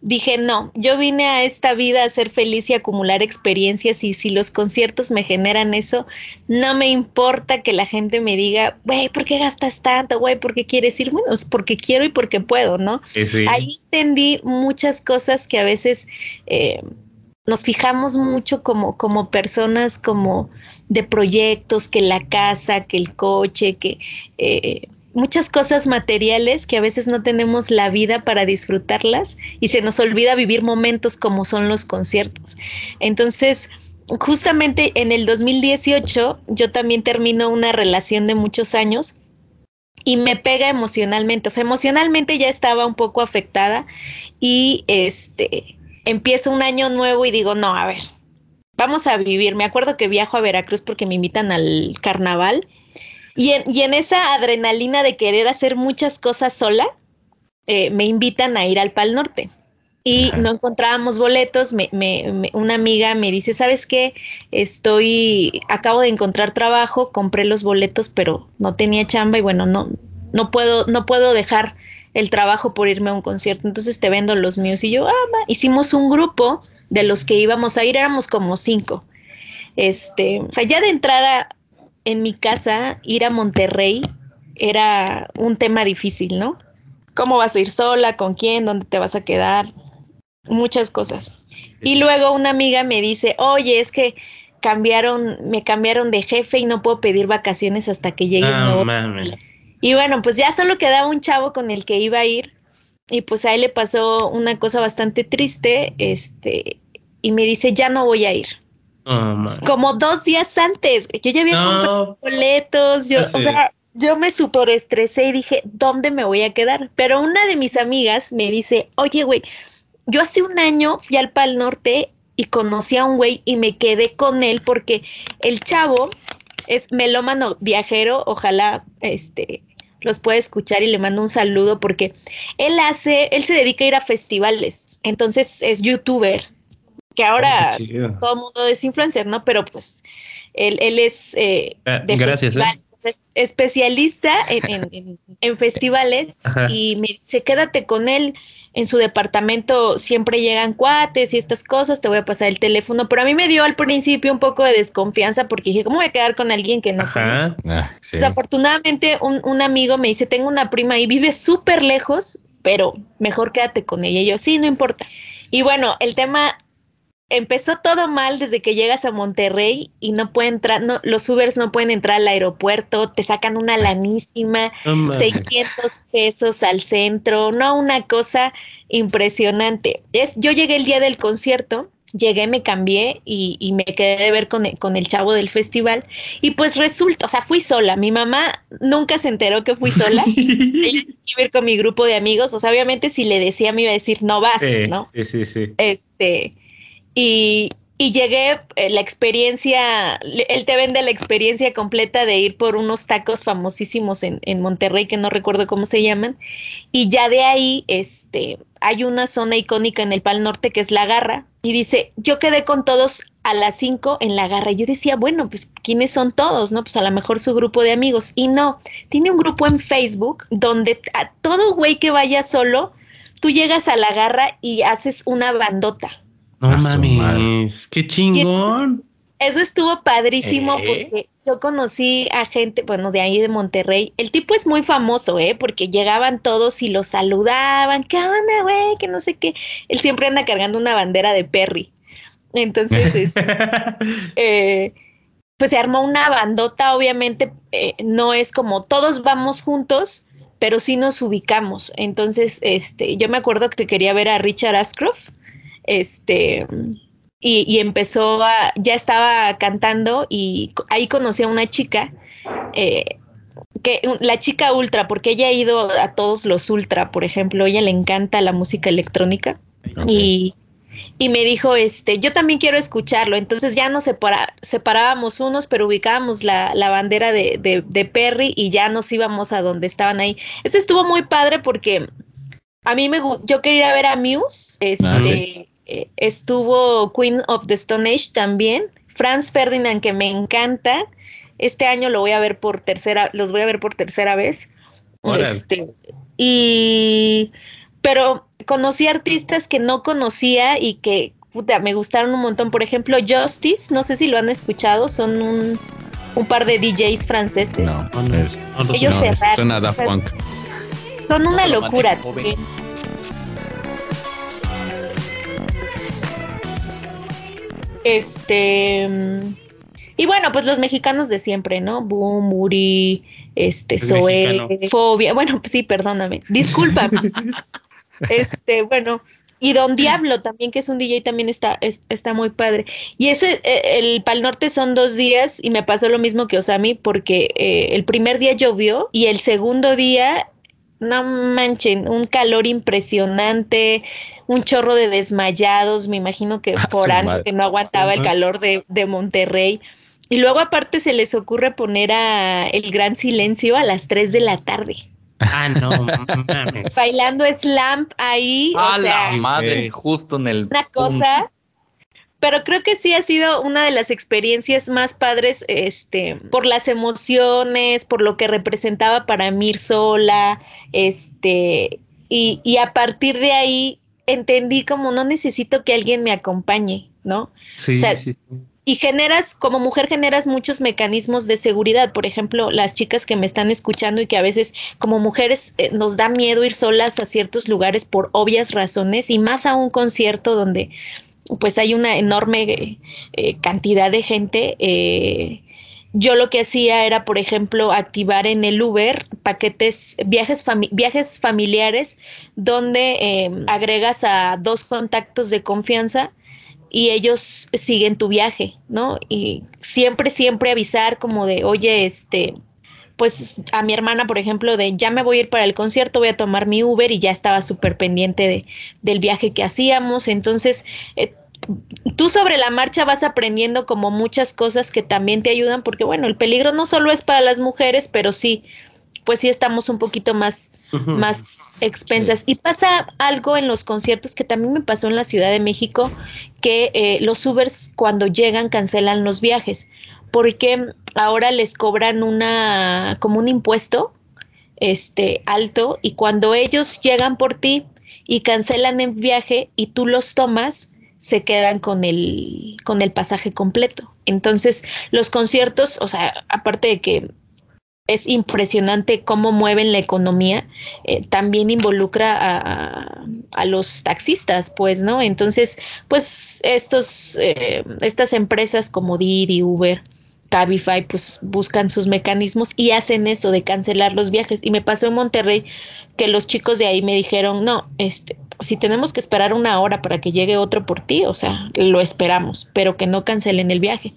dije, no, yo vine a esta vida a ser feliz y acumular experiencias y si los conciertos me generan eso, no me importa que la gente me diga, güey, ¿por qué gastas tanto? Güey, ¿por qué quieres ir? Bueno, es porque quiero y porque puedo, ¿no? Ahí entendí muchas cosas que a veces... Eh, nos fijamos mucho como, como personas, como de proyectos, que la casa, que el coche, que eh, muchas cosas materiales que a veces no tenemos la vida para disfrutarlas y se nos olvida vivir momentos como son los conciertos. Entonces, justamente en el 2018 yo también termino una relación de muchos años y me pega emocionalmente, o sea, emocionalmente ya estaba un poco afectada y este empiezo un año nuevo y digo, no, a ver, vamos a vivir. Me acuerdo que viajo a Veracruz porque me invitan al carnaval y en, esa adrenalina de querer hacer muchas cosas sola, eh, me invitan a ir al Pal Norte. Y no encontrábamos boletos, me, me, una amiga me dice, ¿sabes qué? Estoy, acabo de encontrar trabajo, compré los boletos, pero no tenía chamba y bueno, no, no puedo, no puedo dejar el trabajo por irme a un concierto, entonces te vendo los míos. Y yo, ah, hicimos un grupo de los que íbamos a ir, éramos como cinco. Este, o sea, ya de entrada en mi casa, ir a Monterrey era un tema difícil, ¿no? ¿Cómo vas a ir sola? ¿Con quién? ¿Dónde te vas a quedar? Muchas cosas. Y luego una amiga me dice, oye, es que cambiaron, me cambiaron de jefe y no puedo pedir vacaciones hasta que llegue un nuevo. Y bueno, pues ya solo quedaba un chavo con el que iba a ir. Y pues a él le pasó una cosa bastante triste, este, y me dice, ya no voy a ir. Como dos días antes. Yo ya había comprado boletos. Yo, o sea, yo me super estresé y dije, ¿dónde me voy a quedar? Pero una de mis amigas me dice, oye, güey, yo hace un año fui al Pal Norte y conocí a un güey y me quedé con él porque el chavo es melómano viajero. Ojalá este los pueda escuchar y le mando un saludo porque él hace, él se dedica a ir a festivales. Entonces es youtuber que ahora todo el mundo es influencer, ¿no? Pero pues él, él es eh, ah, Gracias, ¿eh? especialista en, [laughs] festivales y me dice, quédate con él. En su departamento siempre llegan cuates y estas cosas, te voy a pasar el teléfono, pero a mí me dio al principio un poco de desconfianza porque dije, ¿cómo voy a quedar con alguien que no conozco? Ah, Desafortunadamente un, un, amigo me dice, tengo una prima y vive súper lejos, pero mejor quédate con ella. Y yo, sí, no importa. Y bueno, el tema empezó todo mal desde que llegas a Monterrey y no puede entrar, no, los Ubers no pueden entrar al aeropuerto, te sacan una lanísima, 600 pesos al centro, no, una cosa impresionante. Es, yo llegué el día del concierto, llegué, me cambié y, me quedé de ver con el, con el chavo del festival y pues resulta, o sea, fui sola, mi mamá nunca se enteró que fui sola, ella iba a ir con mi grupo de amigos, o sea, obviamente si le decía me iba a decir, no vas, ¿no? Sí, sí, sí. Este y, llegué, eh, la experiencia, él te vende la experiencia completa de ir por unos tacos famosísimos en, en, Monterrey, que no recuerdo cómo se llaman, y ya de ahí, este, hay una zona icónica en el Pal Norte que es La Garra, y dice, yo quedé con todos a las 5 en La Garra, y yo decía, bueno, pues, ¿quiénes son todos? No, pues a lo mejor su grupo de amigos, y no, tiene un grupo en Facebook donde a todo güey que vaya solo, tú llegas a La Garra y haces una bandota no mames, qué chingón. Eso estuvo padrísimo ¿Eh? porque yo conocí a gente, bueno, de ahí de Monterrey. El tipo es muy famoso, ¿eh? Porque llegaban todos y lo saludaban. ¿Qué onda, güey? Que no sé qué. Él siempre anda cargando una bandera de Perry. Entonces, [laughs] eh, pues se armó una bandota, obviamente, eh, no es como todos vamos juntos, pero sí nos ubicamos. Entonces, este, yo me acuerdo que quería ver a Richard Ashcroft este, y, empezó a, ya estaba cantando y ahí conocí a una chica, eh, que la chica ultra, porque ella ha ido a todos los ultra, por ejemplo, ella le encanta la música electrónica y, y, me dijo, este, yo también quiero escucharlo, entonces ya nos separábamos unos, pero ubicábamos la, la bandera de, de, Perry y ya nos íbamos a donde estaban ahí. Este estuvo muy padre porque a mí me yo quería ir a ver a Muse, ah, este, eh, estuvo Queen of the Stone Age también, Franz Ferdinand que me encanta. Este año lo voy a ver por tercera, los voy a ver por tercera vez. Este, y pero conocí artistas que no conocía y que me gustaron un montón. Por ejemplo, Justice, no sé si lo han escuchado, son un, par de DJs franceses. No, Ellos Son una locura. Este. Y bueno, pues los mexicanos de siempre, ¿no? Boom, Muri, este, Es Zoe. Fobia, bueno, pues sí, perdóname, discúlpame. [laughs] este, bueno, y Don Diablo también, que es un DJ, también está, es- está muy padre. Y ese, eh, el Pal Norte son dos días y me pasó lo mismo que Osami porque eh, el primer día llovió y el segundo día, no manchen, un calor impresionante, un chorro de desmayados, me imagino que Ah, madre. que no aguantaba el calor de, de Monterrey. Y luego aparte se les ocurre poner a El Gran Silencio a las 3 de la tarde. Ah, no mames. Bailando slamp ahí, A o sea, la madre, justo en el. una cosa. Pero creo que sí ha sido una de las experiencias más padres, este, por las emociones, por lo que representaba para mí ir sola, este, y, y a partir de ahí entendí como no necesito que alguien me acompañe, ¿no? Sí, O sea, sí, sí. y generas, como mujer generas muchos mecanismos de seguridad. Por ejemplo, las chicas que me están escuchando y que a veces como mujeres eh, nos da miedo ir solas a ciertos lugares por obvias razones y más a un concierto donde pues hay una enorme eh, cantidad de gente. eh, yo lo que hacía era, por ejemplo, activar en el Uber paquetes, viajes, viajes familiares, donde eh, agregas a dos contactos de confianza y ellos siguen tu viaje, ¿no? Y siempre, siempre avisar como de, oye, este, pues a mi hermana, por ejemplo, de ya me voy a ir para el concierto, voy a tomar mi Uber y ya estaba súper pendiente de, del viaje que hacíamos. Entonces, eh, tú sobre la marcha vas aprendiendo como muchas cosas que también te ayudan, porque bueno, el peligro no solo es para las mujeres, pero sí, pues sí estamos un poquito más más expensas. Y pasa algo en los conciertos que también me pasó en la Ciudad de México, que eh, los Ubers cuando llegan cancelan los viajes, porque ahora les cobran una, como un impuesto este, alto, y cuando ellos llegan por ti y cancelan el viaje y tú los tomas, se quedan con el, con el pasaje completo. Entonces, los conciertos, o sea, aparte de que es impresionante cómo mueven la economía, eh, también involucra a, a, los taxistas, pues, ¿no? Entonces, pues estos, eh, estas empresas como Didi, Uber, Cabify, pues buscan sus mecanismos y hacen eso de cancelar los viajes. Y me pasó en Monterrey que los chicos de ahí me dijeron, no, este, si tenemos que esperar una hora para que llegue otro por ti, o sea, lo esperamos, pero que no cancelen el viaje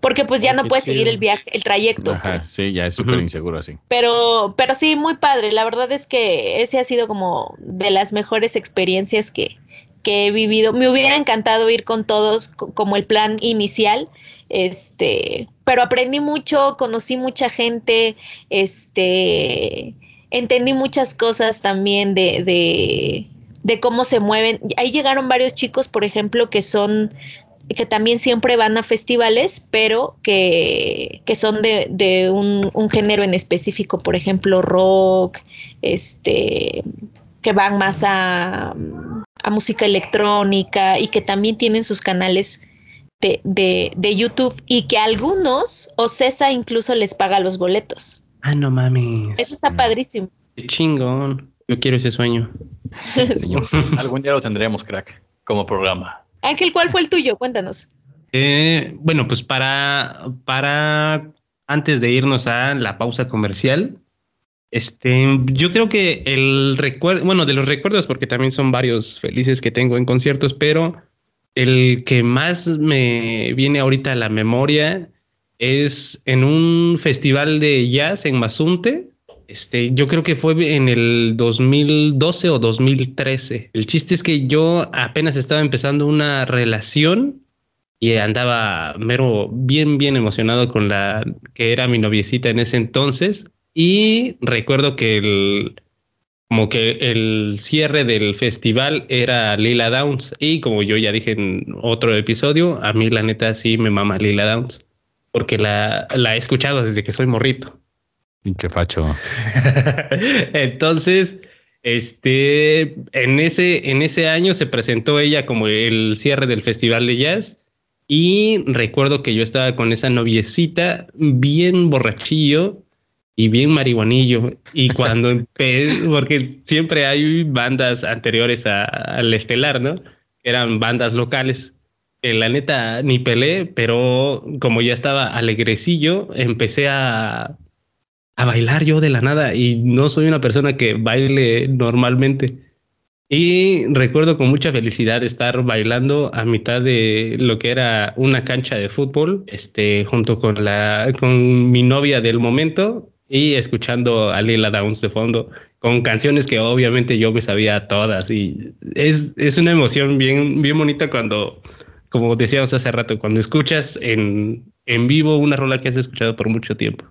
porque pues ya no puedes seguir el viaje, el trayecto. Ajá, pues. sí, ya es súper uh -huh. inseguro así. Pero, pero sí, muy padre. La verdad es que ese ha sido como de las mejores experiencias que, que he vivido. Me hubiera encantado ir con todos como el plan inicial, este, pero aprendí mucho, conocí mucha gente, este, entendí muchas cosas también de, de, de cómo se mueven. Ahí llegaron varios chicos, por ejemplo, que son que también siempre van a festivales, pero que, que son de, de un, un, género en específico, por ejemplo, rock, este, que van más a, a música electrónica y que también tienen sus canales de, de, de YouTube y que a algunos, o Cesa incluso les paga los boletos. Ah, no mames. Eso está padrísimo. Qué chingón. Yo quiero ese sueño. [laughs] Señor, algún día lo tendremos, crack, como programa. Ángel, ¿cuál fue el tuyo? Cuéntanos. Eh, bueno, pues para, para antes de irnos a la pausa comercial, este, yo creo que el recuerdo, bueno, de los recuerdos, porque también son varios felices que tengo en conciertos, pero el que más me viene ahorita a la memoria es en un festival de jazz en Mazunte. Este, yo creo que fue en el 2012 o 2013. El chiste es que yo apenas estaba empezando una relación y andaba mero bien, bien emocionado con la que era mi noviecita en ese entonces. Y recuerdo que el, como que el cierre del festival era Lila Downs. Y como yo ya dije en otro episodio, a mí la neta sí me mama Lila Downs. Porque la, la he escuchado desde que soy morrito. Pinche facho. [laughs] Entonces, este, en ese, en ese año se presentó ella como el cierre del festival de jazz. Y recuerdo que yo estaba con esa noviecita bien borrachillo y bien marihuanillo. Y cuando [laughs] empecé, porque siempre hay bandas anteriores a, al Estelar, ¿no? Eran bandas locales. Que la neta ni pelé, pero como ya estaba alegrecillo, empecé a, a bailar yo de la nada y no soy una persona que baile normalmente. Y recuerdo con mucha felicidad estar bailando a mitad de lo que era una cancha de fútbol, este, junto con la, con mi novia del momento y escuchando a Lila Downs de fondo con canciones que obviamente yo me sabía todas y es, es una emoción bien, bien bonita cuando, como decíamos hace rato, cuando escuchas en, en vivo una rola que has escuchado por mucho tiempo.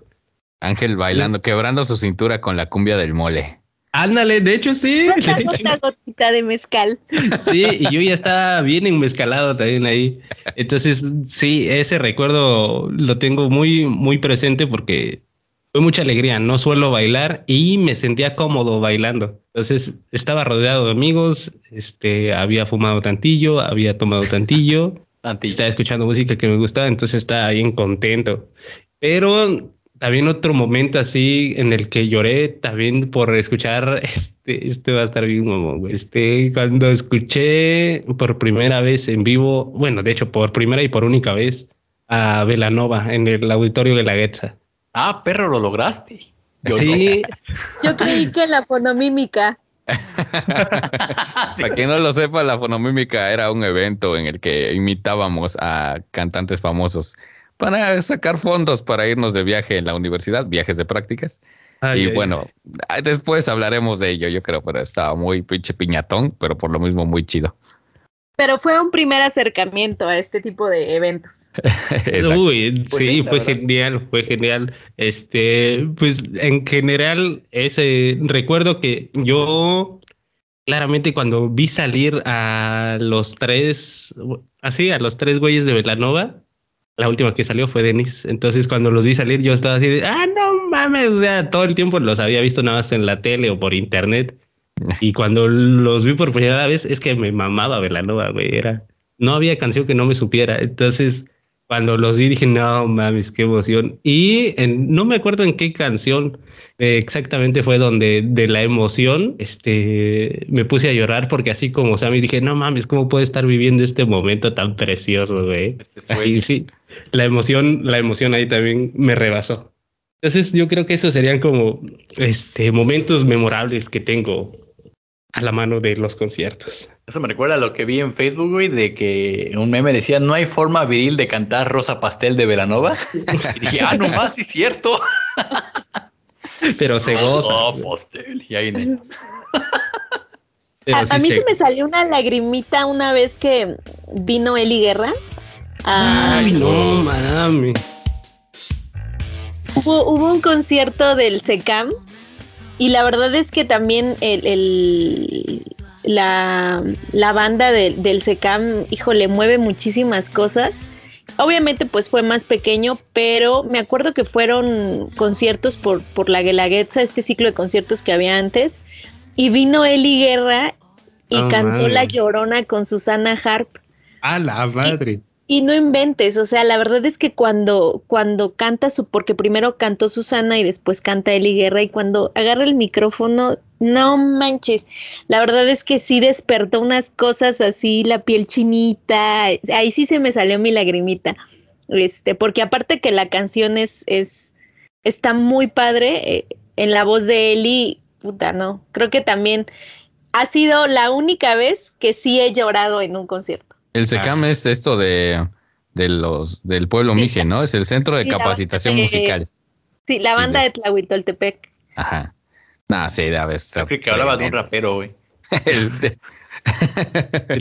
Ángel bailando, quebrando su cintura con la cumbia del mole. Ándale, de hecho sí. Una gota, gotita de mezcal. sí, y yo ya estaba bien enmezcalado también ahí. Entonces, sí, ese recuerdo lo tengo muy, muy presente porque fue mucha alegría. No suelo bailar y me sentía cómodo bailando. Entonces, estaba rodeado de amigos, este, había fumado tantillo, había tomado tantillo, [laughs] Tantillo. estaba escuchando música que me gustaba, entonces estaba bien contento. Pero también otro momento así en el que lloré también por escuchar [laughs] este, este va a estar bien mamón, güey. Este, cuando escuché por primera vez en vivo, bueno, de hecho por primera y por única vez a Velanova en el auditorio de la Guetza. Ah, perro, lo lograste. Yo Sí, [laughs] Yo creí que la fonomímica. [laughs] Para quien no lo sepa, la fonomímica era un evento en el que imitábamos a cantantes famosos para sacar fondos para irnos de viaje en la universidad, viajes de prácticas. Ay, y ay, bueno, ah, después hablaremos de ello, yo creo, pero estaba muy pinche piñatón, pero por lo mismo muy chido. Pero fue un primer acercamiento a este tipo de eventos. [laughs] Uy, Pues sí, sí, la fue verdad. genial, fue genial. Este, pues en general, ese recuerdo que yo claramente cuando vi salir a los tres, así, a los tres güeyes de Velanova, la última que salió fue Denis. Entonces, cuando los vi salir, yo estaba así de, ah, no mames, o sea, todo el tiempo los había visto nada más en la tele o por internet. [laughs] Y cuando los vi por primera vez, es que me mamaba Velanova, güey. Era, no había canción que no me supiera. Entonces, cuando los vi, dije, no mames, qué emoción. Y en- no me acuerdo en qué canción eh, exactamente fue donde de la emoción este, me puse a llorar, porque así como Sammy dije, no mames, ¿cómo puedo estar viviendo este momento tan precioso, güey? Este sí, la emoción, la emoción ahí también me rebasó. Entonces, yo creo que esos serían como este, momentos memorables que tengo a la mano de los conciertos. Eso me recuerda a lo que vi en Facebook, güey, de que un meme decía, no hay forma viril de cantar Rosa Pastel de Velanova. [laughs] Y dije, ah, nomás, sí es cierto. Pero se goza. Rosa Pastel. Y ahí viene. pero A, sí a mí se- se me salió una lagrimita una vez que vino Eli Guerra. Ah, Ay, no mames. hubo, hubo un concierto del SECAM y la verdad es que también el, el- la, la banda de- del SECAM, híjole, mueve muchísimas cosas. Obviamente pues fue más pequeño, pero me acuerdo que fueron conciertos por, por la Guelaguetza, este ciclo de conciertos que había antes, y vino Eli Guerra y No cantó La. Llorona con Susana Harp. A la madre. Y no inventes, o sea, la verdad es que cuando, cuando canta su, porque primero cantó Susana y después canta Eli Guerra, y cuando agarra el micrófono, no manches, la verdad es que sí despertó unas cosas así, la piel chinita, ahí sí se me salió mi lagrimita, este, porque aparte que la canción es, es, está muy padre, eh, en la voz de Eli, puta, no, creo que también ha sido la única vez que sí he llorado en un concierto. El SECAM es esto de, de los del pueblo Sí, Mije, ¿no? Es el Centro de Capacitación de- Musical. Sí, la banda de. Tlahuitoltepec. Ajá. Nah, sí. Yo creo que hablaba de un rapero, güey. [laughs] El [laughs] de-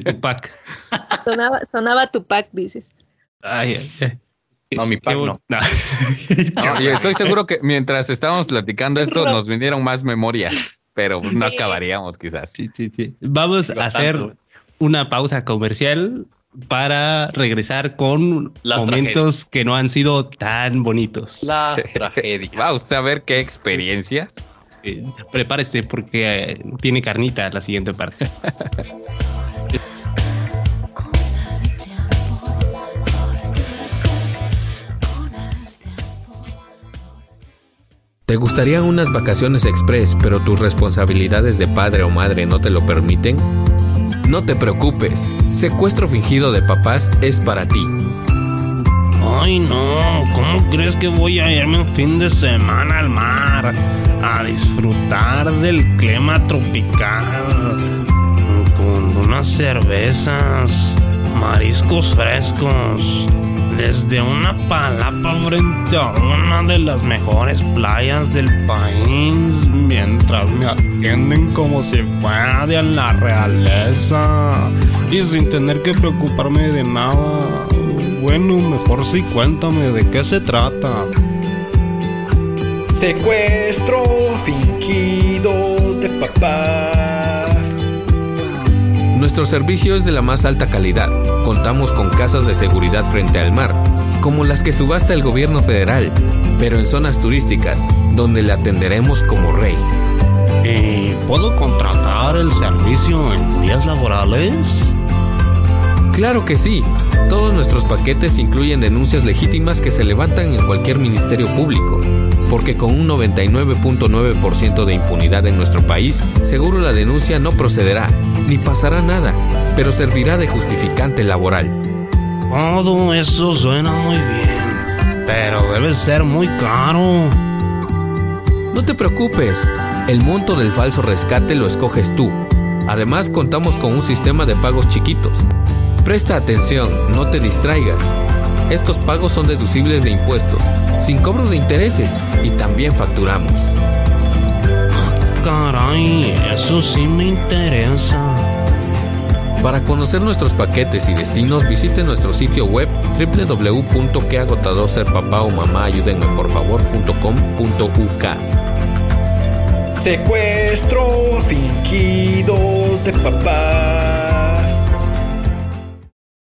Tupac. Sonaba, sonaba Tupac, dices. Ay, ay, ay. No, mi pack no. [laughs] No, y estoy seguro que mientras estábamos platicando esto nos vinieron más memorias, pero no acabaríamos quizás. Sí, sí, sí. Vamos a hacer. Una pausa comercial para regresar con Las momentos que no han sido tan bonitos. Las [laughs] tragedias. Va usted a ver qué experiencia. Eh, prepárese porque eh, tiene carnita la siguiente parte. [laughs] ¿Te gustarían unas vacaciones express, pero tus responsabilidades de padre o madre no te lo permiten? No te preocupes, Secuestro Fingido de Papás es para ti. Ay, no, ¿cómo crees que voy a irme un fin de semana al mar a disfrutar del clima tropical con unas cervezas, mariscos frescos? Desde una palapa frente a una de las mejores playas del país, mientras me atienden como si fuera de la realeza y sin tener que preocuparme de nada. Bueno, mejor sí cuéntame de qué se trata. Secuestros fingidos de papás. Nuestro servicio es de la más alta calidad. Contamos con casas de seguridad frente al mar, como las que subasta el gobierno federal, pero en zonas turísticas, donde le atenderemos como rey. ¿Y puedo contratar el servicio en días laborales? Claro que sí. Todos nuestros paquetes incluyen denuncias legítimas que se levantan en cualquier ministerio público, porque con un 99.9% de impunidad en nuestro país, seguro la denuncia no procederá, ni pasará nada, pero servirá de justificante laboral. Todo eso suena muy bien, pero debe ser muy caro. No te preocupes, el monto del falso rescate lo escoges tú. Además, contamos con un sistema de pagos chiquitos. Presta atención, no te distraigas. Estos pagos son deducibles de impuestos, sin cobro de intereses y también facturamos. Caray, eso sí me interesa. Para conocer nuestros paquetes y destinos, visite nuestro sitio web www.queagotadorserpapaumamá.com.uk. Secuestros fingidos de papás.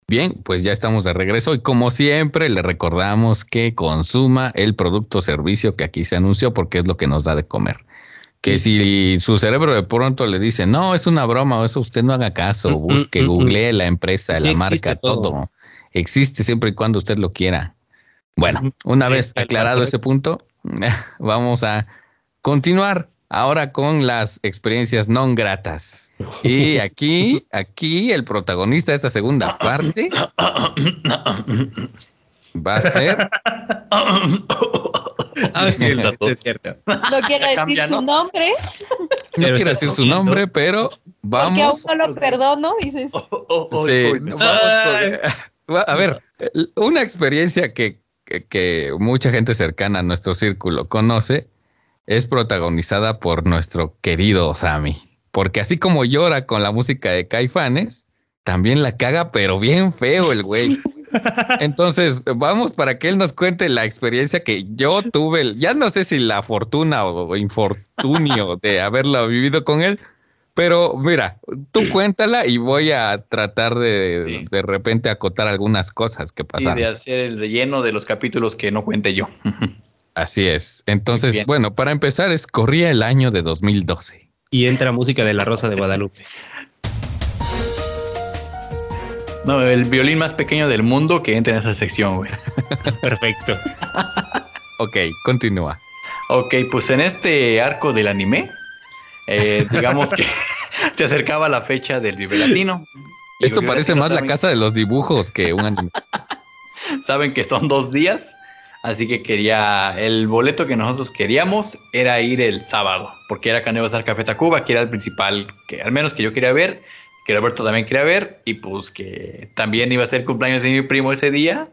Bien, pues ya estamos de regreso y como siempre le recordamos que consuma el producto o servicio que aquí se anunció porque es lo que nos da de comer. Que si su cerebro de pronto le dice, no, es una broma o eso, usted no haga caso, busque, googlee la empresa, Sí la marca, todo. todo. Existe siempre y cuando usted lo quiera. Bueno, una vez aclarado ese punto, [laughs] vamos a continuar ahora con las experiencias no gratas. Y aquí, aquí el protagonista de esta segunda parte va a ser Ah. No quiero decir su ¿no? nombre No Pero quiero decir su nombre, pero porque aún vamos. no lo perdono. Dices, sí, vamos a ver, una experiencia que, que- que mucha gente cercana a nuestro círculo conoce es protagonizada por nuestro querido Sammy. Porque así como llora con la música de Caifanes, también la caga, pero bien feo el güey. [laughs] Entonces, vamos para que él nos cuente la experiencia que yo tuve, ya no sé si la fortuna o infortunio de haberlo vivido con él, pero mira, tú cuéntala y voy a tratar de Sí. de repente acotar algunas cosas que Y pasaron. de hacer el relleno de los capítulos que no cuente yo. [laughs] Así es. Entonces, Bien. bueno, para empezar, es corría el año de 2012. Y entra música de La Rosa de Guadalupe. No, el violín más pequeño del mundo que entra en esa sección, güey. [laughs] Perfecto. Ok, continúa. Ok, pues en este arco del anime, eh, digamos que [laughs] se acercaba la fecha del Vive Latino. Esto parece más la casa de los dibujos que un anime. [laughs] Saben que son dos días, así que quería, el boleto que nosotros queríamos era ir el sábado, porque era cuando iba a estar Café Tacuba, que era el principal, que al menos que yo quería ver, que Roberto también quería ver, y pues que también iba a ser cumpleaños de mi primo ese día,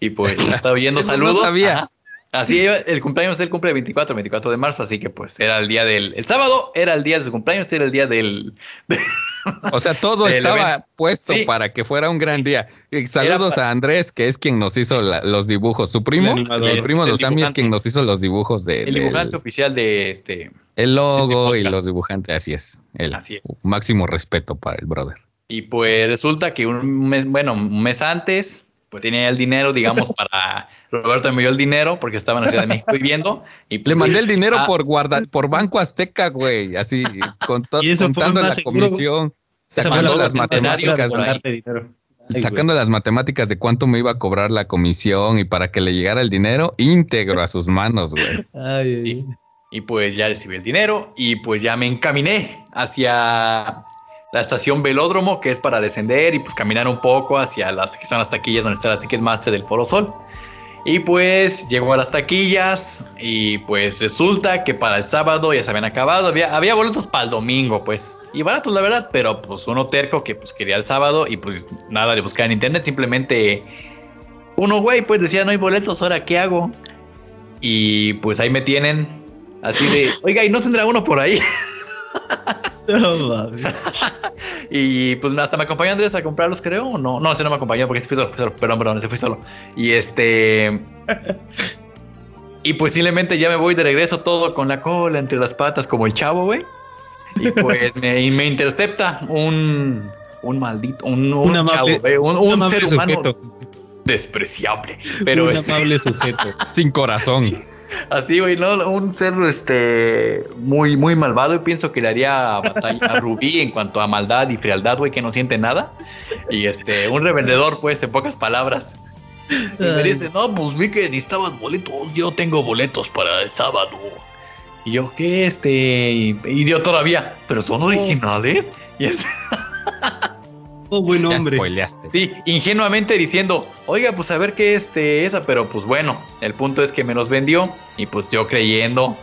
y pues [coughs] estaba no saludos. sabía. Ajá. Así el cumpleaños él cumple el 24, 24 de marzo, así que pues era el día del, el sábado era el día de su cumpleaños, era el día del, [laughs] O sea, todo Del estaba evento. puesto Sí. para que fuera un gran día. Y saludos a Andrés, que es quien nos hizo la- los dibujos. Su primo, El el primo de el Sammy es dibujante. quien nos hizo los dibujos de, el del- dibujante oficial de este, el logo este y los dibujantes. Así es. El Así es. máximo respeto para el brother. Y pues resulta que un mes, bueno, un mes antes, pues tenía el dinero, digamos, para [laughs] Roberto me dio el dinero porque estaba en la Ciudad de México viviendo. Y Le mandé el dinero ah, por guarda, por Banco Azteca, güey. Así, [laughs] Y contando la seguro. comisión, sacando la las matemáticas. Ay, sacando las matemáticas de cuánto me iba a cobrar la comisión y para que le llegara el dinero íntegro a sus manos, güey. [laughs] Ay, ay, ay. Y pues ya recibí el dinero y pues ya me encaminé hacia la estación Velódromo, que es para descender y pues caminar un poco hacia las que son las taquillas donde está la Ticketmaster del Foro Sol. Y pues llegó a las taquillas y pues resulta que para el sábado ya se habían acabado. Había, había boletos para el domingo, pues. Y baratos, la verdad, pero pues uno terco que pues quería el sábado y pues nada de buscar en internet. Simplemente uno, güey, pues decía, no hay boletos, ahora qué hago. Y pues ahí me tienen así de, oiga, ¿y no tendrá uno por ahí? [laughs] y pues hasta me acompañó Andrés a comprarlos, creo. o No, no, ese no me acompañó porque se fue solo, fui solo. Perdón, perdón, ese fui solo. Y este. y pues simplemente ya me voy de regreso todo con la cola entre las patas, como el chavo, güey. Y pues me, y me intercepta un. Un maldito. Un, un amable- chavo, güey, un, un ser humano despreciable. Pero un este, amable sujeto. [laughs] Sin corazón. Así, güey, ¿no? Un ser este, muy, muy malvado y pienso que le haría batalla a Rubí en cuanto a maldad y frialdad, güey, que no siente nada. Y este, un revendedor, pues, en pocas palabras. Y me dice, no, pues vi que necesitabas boletos, yo tengo boletos para el sábado. Y yo, ¿qué? Este, y, y yo todavía, ¿pero son originales? Y es, [laughs] Oh, buen Ya hombre. spoileaste. Sí, ingenuamente diciendo, oiga, pues a ver qué este esa, pero pues bueno, el punto es que me los vendió y pues yo creyendo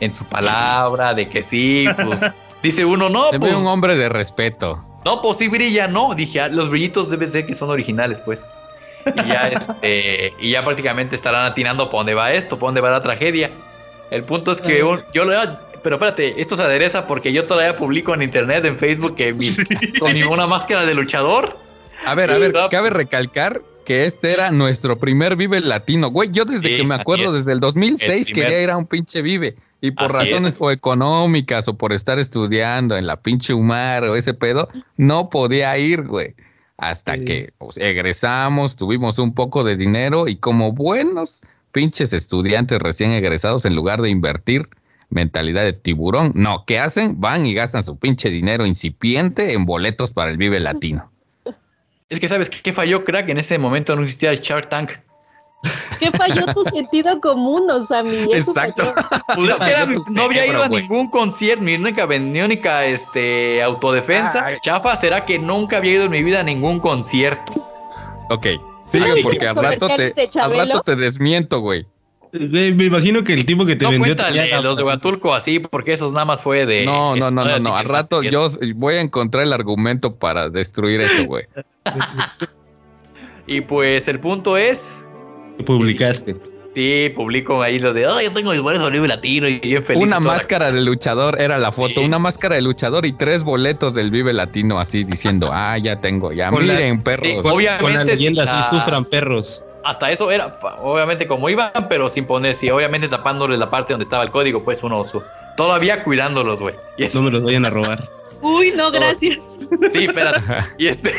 en su palabra de que sí, pues [laughs] dice uno, no, Se pues ve un hombre de respeto. no, pues sí brilla, no, dije, ah, los brillitos debe ser que son originales, pues. Y ya [laughs] este y ya prácticamente estarán atinando para dónde va esto, para dónde va la tragedia. El punto es que un- yo lo pero espérate, esto se adereza porque yo todavía publico en internet, en Facebook, que mi, con mi- una máscara de luchador. A ver, a ver, cabe recalcar que este era nuestro primer Vive Latino. Güey, yo desde Sí, que me acuerdo, es. desde el 2006 El primer- quería ir a un pinche Vive. Y por Así razones es. o económicas o por estar estudiando en la pinche Humar o ese pedo, no podía ir, güey. Hasta Sí. que pues, egresamos, tuvimos un poco de dinero y como buenos pinches estudiantes recién egresados, en lugar de invertir mentalidad de tiburón, no, ¿qué hacen? Van y gastan su pinche dinero incipiente en boletos para el Vive Latino. [laughs] Es que sabes qué falló, crack, en ese momento no existía el Shark Tank. ¿Qué falló tu [laughs] sentido común, Osami? Exacto. [laughs] Pues es que era- no había ido a ningún concierto, mi única, mi única este, autodefensa. Ay. Chafa será que nunca había ido en mi vida a ningún concierto. Ok, sigue porque al rato, te, al rato te desmiento, güey. Me imagino que el tipo que te No vendió. cuéntale tenía- los de Huatulco así, porque esos nada más fue de. No, no, no, no, no. Al rato yo voy a encontrar el argumento para destruir eso, güey. [laughs] Y pues el punto es. publicaste. Sí, publico ahí lo de. Oh, yo tengo mis boletos Libre Latino y bien feliz. Una máscara de luchador era la foto, Sí. una máscara de luchador y tres boletos del Vive Latino así diciendo, ah, ya tengo, ya Con la- miren, perros. Sí, Con, Obviamente, con la leyenda si así sufran perros. Hasta eso era, obviamente como iban, pero sin poner, sí, obviamente tapándoles la parte donde estaba el código, pues uno su- todavía cuidándolos, güey. No me los vayan a robar. Uy, no, gracias. sí, espérate. y este,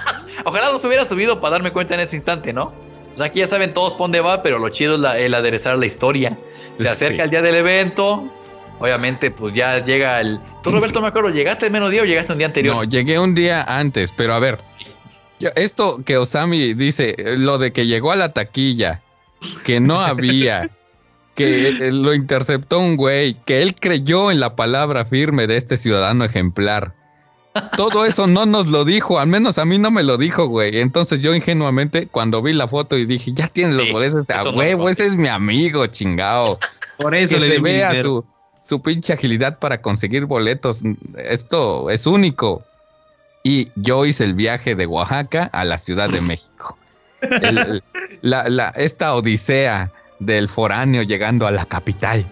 [laughs] ojalá los hubiera subido para darme cuenta en ese instante, ¿no? O sea, aquí ya saben todos por dónde va, pero lo chido es la- el aderezar la historia. Se Sí. acerca el día del evento, obviamente, pues ya llega el. Tú, [laughs] Roberto, me acuerdo, ¿llegaste el menos día o llegaste un día anterior? No, llegué un día antes, pero a ver, esto que Osami dice, eh, lo de que llegó a la taquilla, que no había, que eh, lo interceptó un güey, que él creyó en la palabra firme de este ciudadano ejemplar. Todo eso no nos lo dijo, al menos a mí no me lo dijo, güey. Entonces yo ingenuamente, cuando vi la foto y dije, ya tiene los Sí, boletos, a eso no huevo, ese es mi amigo, chingao [laughs] Por eso que le se vea su, su pinche agilidad para conseguir boletos. Esto es único. Y yo hice el viaje de Oaxaca a la Ciudad de México. Esta odisea del foráneo llegando a la capital.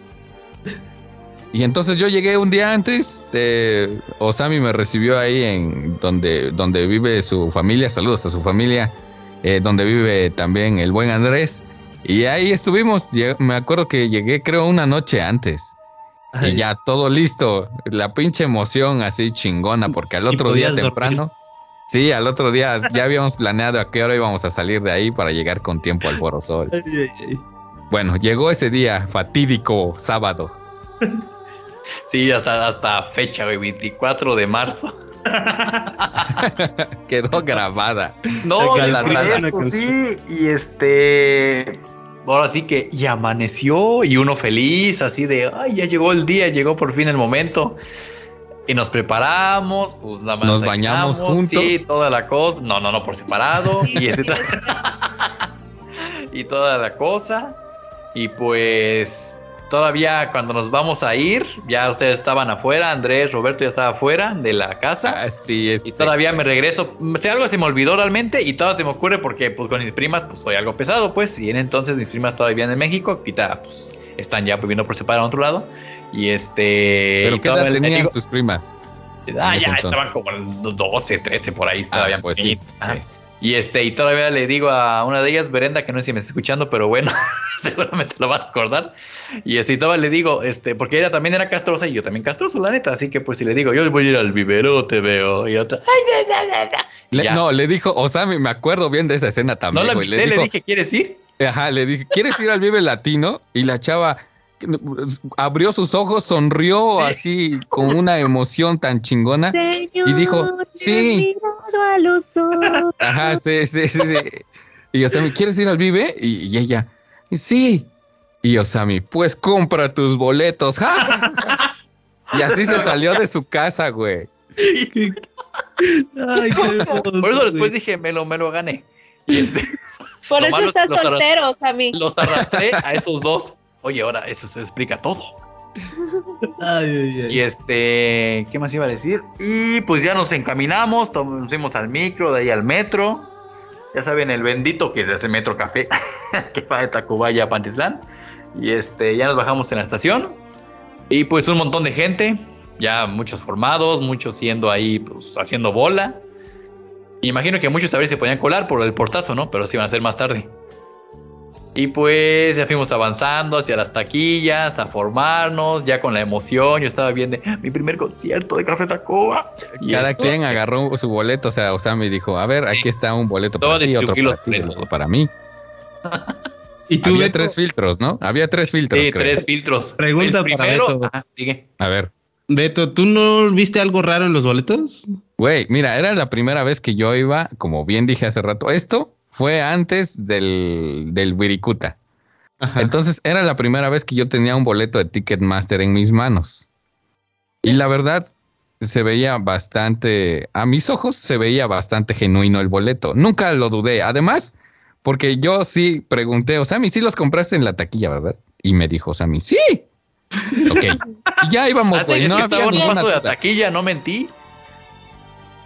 Y entonces yo llegué un día antes. eh, Osami me recibió ahí en donde, donde vive su familia. Saludos a su familia. eh, donde vive también el buen Andrés. Y ahí estuvimos. Me acuerdo que llegué, creo, una noche antes. Ay, Y ya todo listo. La pinche emoción así chingona, porque al ¿Y otro día temprano. Sí, al otro día ya habíamos planeado a qué hora íbamos a salir de ahí para llegar con tiempo al Foro Sol. ay, ay, ay. Bueno, llegó ese día fatídico sábado. Sí, hasta, hasta fecha, güey, 24 de marzo. [laughs] Quedó grabada. No, la eso, sí, y este. Ahora sí que y amaneció y uno feliz, así de, ay, ya llegó el día, llegó por fin el momento. Y nos preparamos, pues nada más. Nos bañamos juntos. Sí, toda la cosa. No, no, no, por separado. [laughs] y, [laughs] y toda la cosa. Y pues todavía cuando nos vamos a ir, ya ustedes estaban afuera, Andrés, Roberto ya estaba afuera de la casa. Así es. Y todavía me regreso. Si algo se me olvidó realmente y todo se me ocurre porque pues con mis primas pues soy algo pesado pues. Y en entonces mis primas todavía en México. Ahorita pues están ya viviendo por separado a otro lado. Y este... Pero y ¿qué todavía edad tenían digo- tus primas? Ah, ya entonces? estaban como en los 12, 13 por ahí. Todavía Ah, pues sí, sí. Y este, y todavía le digo a una de ellas, Berenda, que no sé si me está escuchando, pero bueno, [laughs] seguramente lo van a acordar. Y este, y todavía le digo, este, porque ella también era castrosa y yo también castroso, la neta. Así que pues si le digo, yo voy a ir al vivero, te veo. Y otra, "Ay, ya, ya, ya, ya". Le- Ya. no, le dijo, Osami, me acuerdo bien de esa escena no también, la güey. invité, Le le, dijo, dije, ¿quieres ir? ajá, le dije, ¿quieres ir al Vive Latino? Y la chava abrió sus ojos, sonrió así con una emoción tan chingona. Señor, Y dijo, sí. a los ojos. Ajá, sí, sí, sí, sí. Y Osami, ¿quieres ir al Vive? Y, y ella, sí. Y Osami, pues compra tus boletos. ¡Ja! Y así se salió de su casa, güey. Ay, qué hermoso, Por eso después güey. dije, me lo, me lo gané. Y este, Por Lo eso estás los arras- soltero, Sammy. los arrastré a esos dos. Oye, ahora eso se explica todo. [laughs] Ay, ay, ay. Y este, ¿qué más iba a decir? Y pues ya nos encaminamos, nos fuimos al micro, de ahí al metro. Ya saben, el bendito que es el metro café, [laughs] que va de Tacubaya a Pantitlán. Y este, ya nos bajamos en la estación. Y pues un montón de gente, ya muchos formados, muchos siendo ahí, pues haciendo bola. Imagino que muchos a ver si se podían colar por el portazo, ¿no? Pero sí van a ser más tarde. Y pues ya fuimos avanzando hacia las taquillas, a formarnos, ya con la emoción. Yo estaba viendo mi primer concierto de Café Tacuba. Y Cada esto- quien agarró su boleto. O sea, Osami dijo, a ver, Sí. aquí está un boleto Todo para ti, otro para ti, otro para mí. [laughs] ¿Y tú, Había Beto? tres filtros, ¿no? Había tres filtros, Sí, creo. tres filtros. Pregunta El para primero, Beto. ajá, sigue. A ver. Beto, ¿tú no viste algo raro en los boletos? Güey, mira, era la primera vez que yo iba, como bien dije hace rato, esto fue antes del, del Wirikuta. Ajá. Entonces era la primera vez que yo tenía un boleto de Ticketmaster en mis manos. Y la verdad, se veía bastante, a mis ojos se veía bastante genuino el boleto. Nunca lo dudé. Además, porque yo sí pregunté, o sea, sí los compraste en la taquilla, ¿verdad? Y me dijo, Sammy, sí. [laughs] Ok. Y ya íbamos, Ah, sí, güey. es No que había estaba en un ninguna paso de la taquilla, no mentí.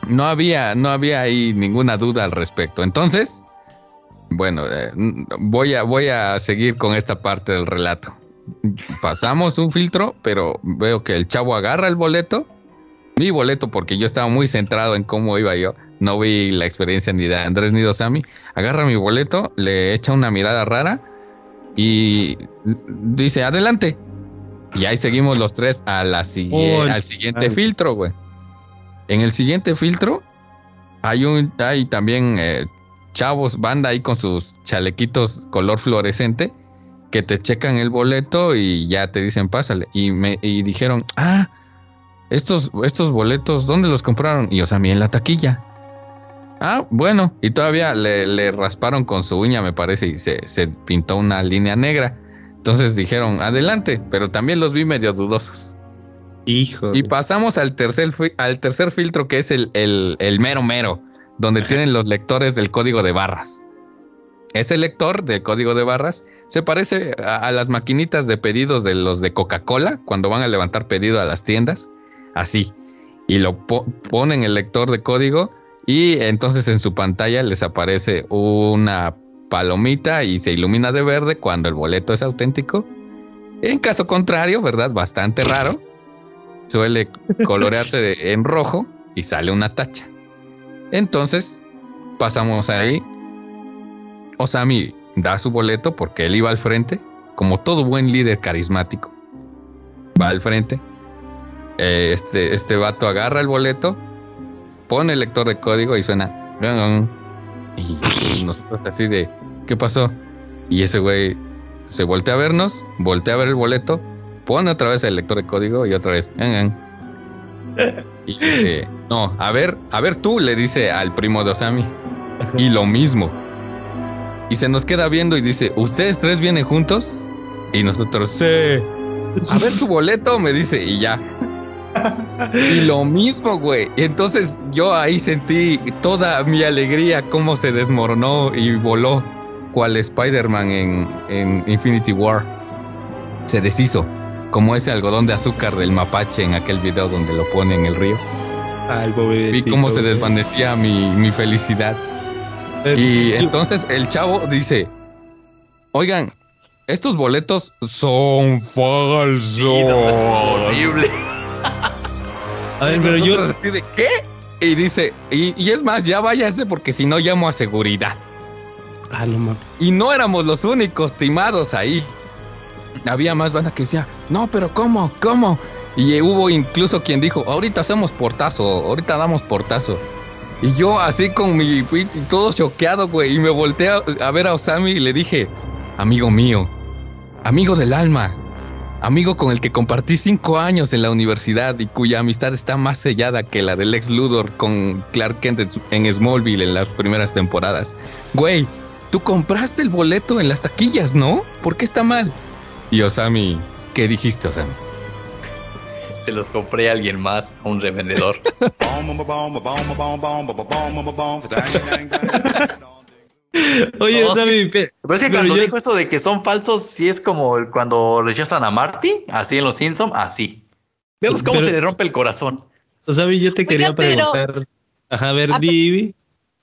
No había, no había ahí ninguna duda al respecto. Entonces, bueno, eh, voy a, voy a seguir con esta parte del relato. Pasamos un filtro, pero veo que el chavo agarra el boleto, mi boleto, porque yo estaba muy centrado en cómo iba yo. No vi la experiencia ni de Andrés ni de Osami. Agarra mi boleto, le echa una mirada rara y dice, adelante. Y ahí seguimos los tres a la al siguiente ay. filtro, güey. En el siguiente filtro hay un hay también eh, chavos, banda ahí con sus chalequitos color fluorescente que te checan el boleto y ya te dicen pásale. Y me y dijeron, ah, estos, estos boletos, ¿dónde los compraron? Y o sea, en la taquilla. Ah, bueno, y todavía le, le rasparon con su uña, me parece, y se, se pintó una línea negra. Entonces dijeron, adelante, pero también los vi medio dudosos. Hijo. Y pasamos al tercer, al tercer filtro, que es el, el- el mero mero, donde tienen los lectores del código de barras. Ese lector del código de barras se parece a, a las maquinitas de pedidos de los de Coca-Cola cuando van a levantar pedido a las tiendas. Así. Y lo po- ponen el lector de código y entonces en su pantalla les aparece una palomita y se ilumina de verde cuando el boleto es auténtico. En caso contrario, ¿verdad? Bastante raro suele colorearse de- en rojo y sale una tacha. Entonces, pasamos ahí. Osami da su boleto porque él iba al frente, como todo buen líder carismático. Va al frente. Eh, este, este vato agarra el boleto, pone el lector de código y suena. Y nosotros así de, ¿qué pasó? Y ese güey se voltea a vernos, voltea a ver el boleto, pone otra vez el lector de código y otra vez. Y dice, no, a ver, a ver tú, le dice al primo de Osami. Y lo mismo. Y se nos queda viendo y dice, ¿ustedes tres vienen juntos? Y nosotros, sí. A ver tu boleto, me dice, y ya. Y lo mismo, güey. Entonces yo ahí sentí toda mi alegría, cómo se desmoronó y voló, cual Spider-Man en, en Infinity War. Se deshizo, como ese algodón de azúcar del mapache en aquel video donde lo pone en el río. Ay, Vi cómo se desvanecía mi, mi felicidad. Y entonces el chavo dice, oigan, estos boletos son falsos. Sí, no, es horrible. A ver, pero yo. Así de, ¿qué? Y dice, y, y es más, ya váyase porque si no llamo a seguridad. Ah, no mames. Y no éramos los únicos timados ahí. Había más banda que decía, no, pero ¿cómo? ¿Cómo? Y hubo incluso quien dijo, ahorita hacemos portazo, ahorita damos portazo. Y yo así con mi todo choqueado, güey, y me volteé a, ver a Osami y le dije, amigo mío, amigo del alma, amigo con el que compartí cinco años en la universidad y cuya amistad está más sellada que la del ex Ludor con Clark Kent en Smallville en las primeras temporadas. Güey, tú compraste el boleto en las taquillas, ¿no? ¿Por qué está mal? Y Osami, ¿qué dijiste, Osami? [laughs] Se los compré a alguien más, a un revendedor. [laughs] Oye, No, Sammy, Pero es que Pero cuando yo- dijo eso de que son falsos, sí es como cuando rechazan a Marty, así en los Simpsons, así. Vemos cómo Pero- se le rompe el corazón. Sammy, yo te quería pero- preguntar. Ajá, a ver, Ah, Divi.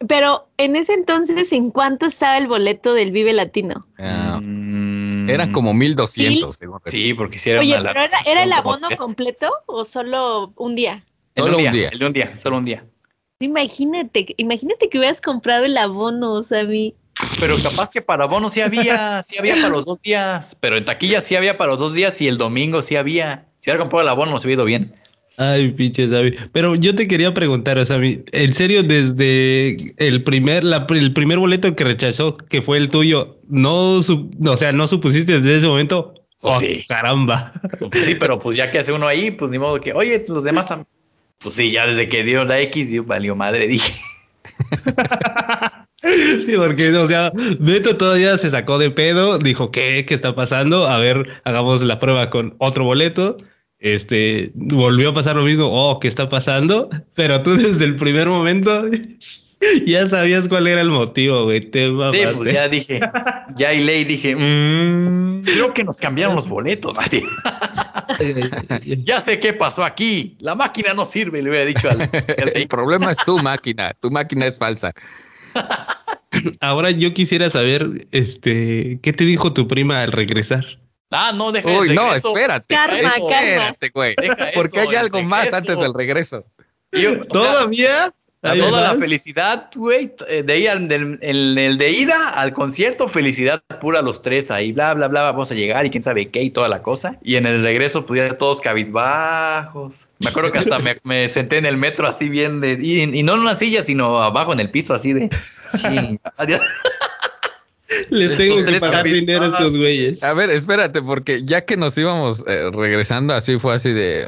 Pero en ese entonces, ¿en cuánto estaba el boleto del Vive Latino? Ah, Mm, eran como 1200, según recuerdo. Sí, porque sí era Oye, pero era, lana, ¿era el abono tres. completo o solo un día? Solo un día. El de un día, solo un día. Imagínate, imagínate que hubieras comprado el abono, Sammy. Pero capaz que para bono sí había, sí había para los dos días. Pero en taquilla sí había para los dos días y el domingo sí había. Si hubiera comprado el abono, nos hubiera ido bien. Ay, pinche Sammy. Pero yo te quería preguntar, Sammy, en serio, desde el primer, la- el primer boleto que rechazó, que fue el tuyo, no, su- o sea, no supusiste desde ese momento. Pues Oh, sí. caramba. Pues sí, pero pues ya que hace uno ahí, pues ni modo que, oye, los demás también. Pues sí, ya desde que dio la X, dio, valió madre, dije. [laughs] Sí, porque, o sea, Beto todavía se sacó de pedo, dijo, ¿qué? ¿Qué está pasando? A ver, hagamos la prueba con otro boleto. Este, volvió a pasar lo mismo, oh, ¿qué está pasando? Pero tú desde el primer momento [laughs] ya sabías cuál era el motivo, güey. Te Sí, pues ya dije, ya y ley dije, "Mm, creo que nos cambiaron los boletos. [laughs] Así, [laughs] ya sé qué pasó aquí. La máquina no sirve, le hubiera dicho al, al El problema es tu máquina, tu máquina es falsa. Ahora yo quisiera saber, este, ¿qué te dijo tu prima al regresar? Ah, no, deja el Uy, no, espérate. Karma. Espérate, güey. Porque hay algo más antes del regreso. Yo, o sea, ¿Todavía? A ¿Hay toda la felicidad, güey. eh, De ahí al del, el, el de ida al concierto, felicidad pura los tres ahí, bla, bla, bla, vamos a llegar y quién sabe qué y toda la cosa. Y en el regreso, pues ya todos cabizbajos. Me acuerdo que hasta me, [laughs] me senté en el metro así bien de. Y, y no en una silla, sino abajo en el piso, así de. [laughs] "Chin". Le tengo que pagar dinero a estos güeyes. A ver, espérate, porque ya que nos íbamos eh, regresando así, fue así de,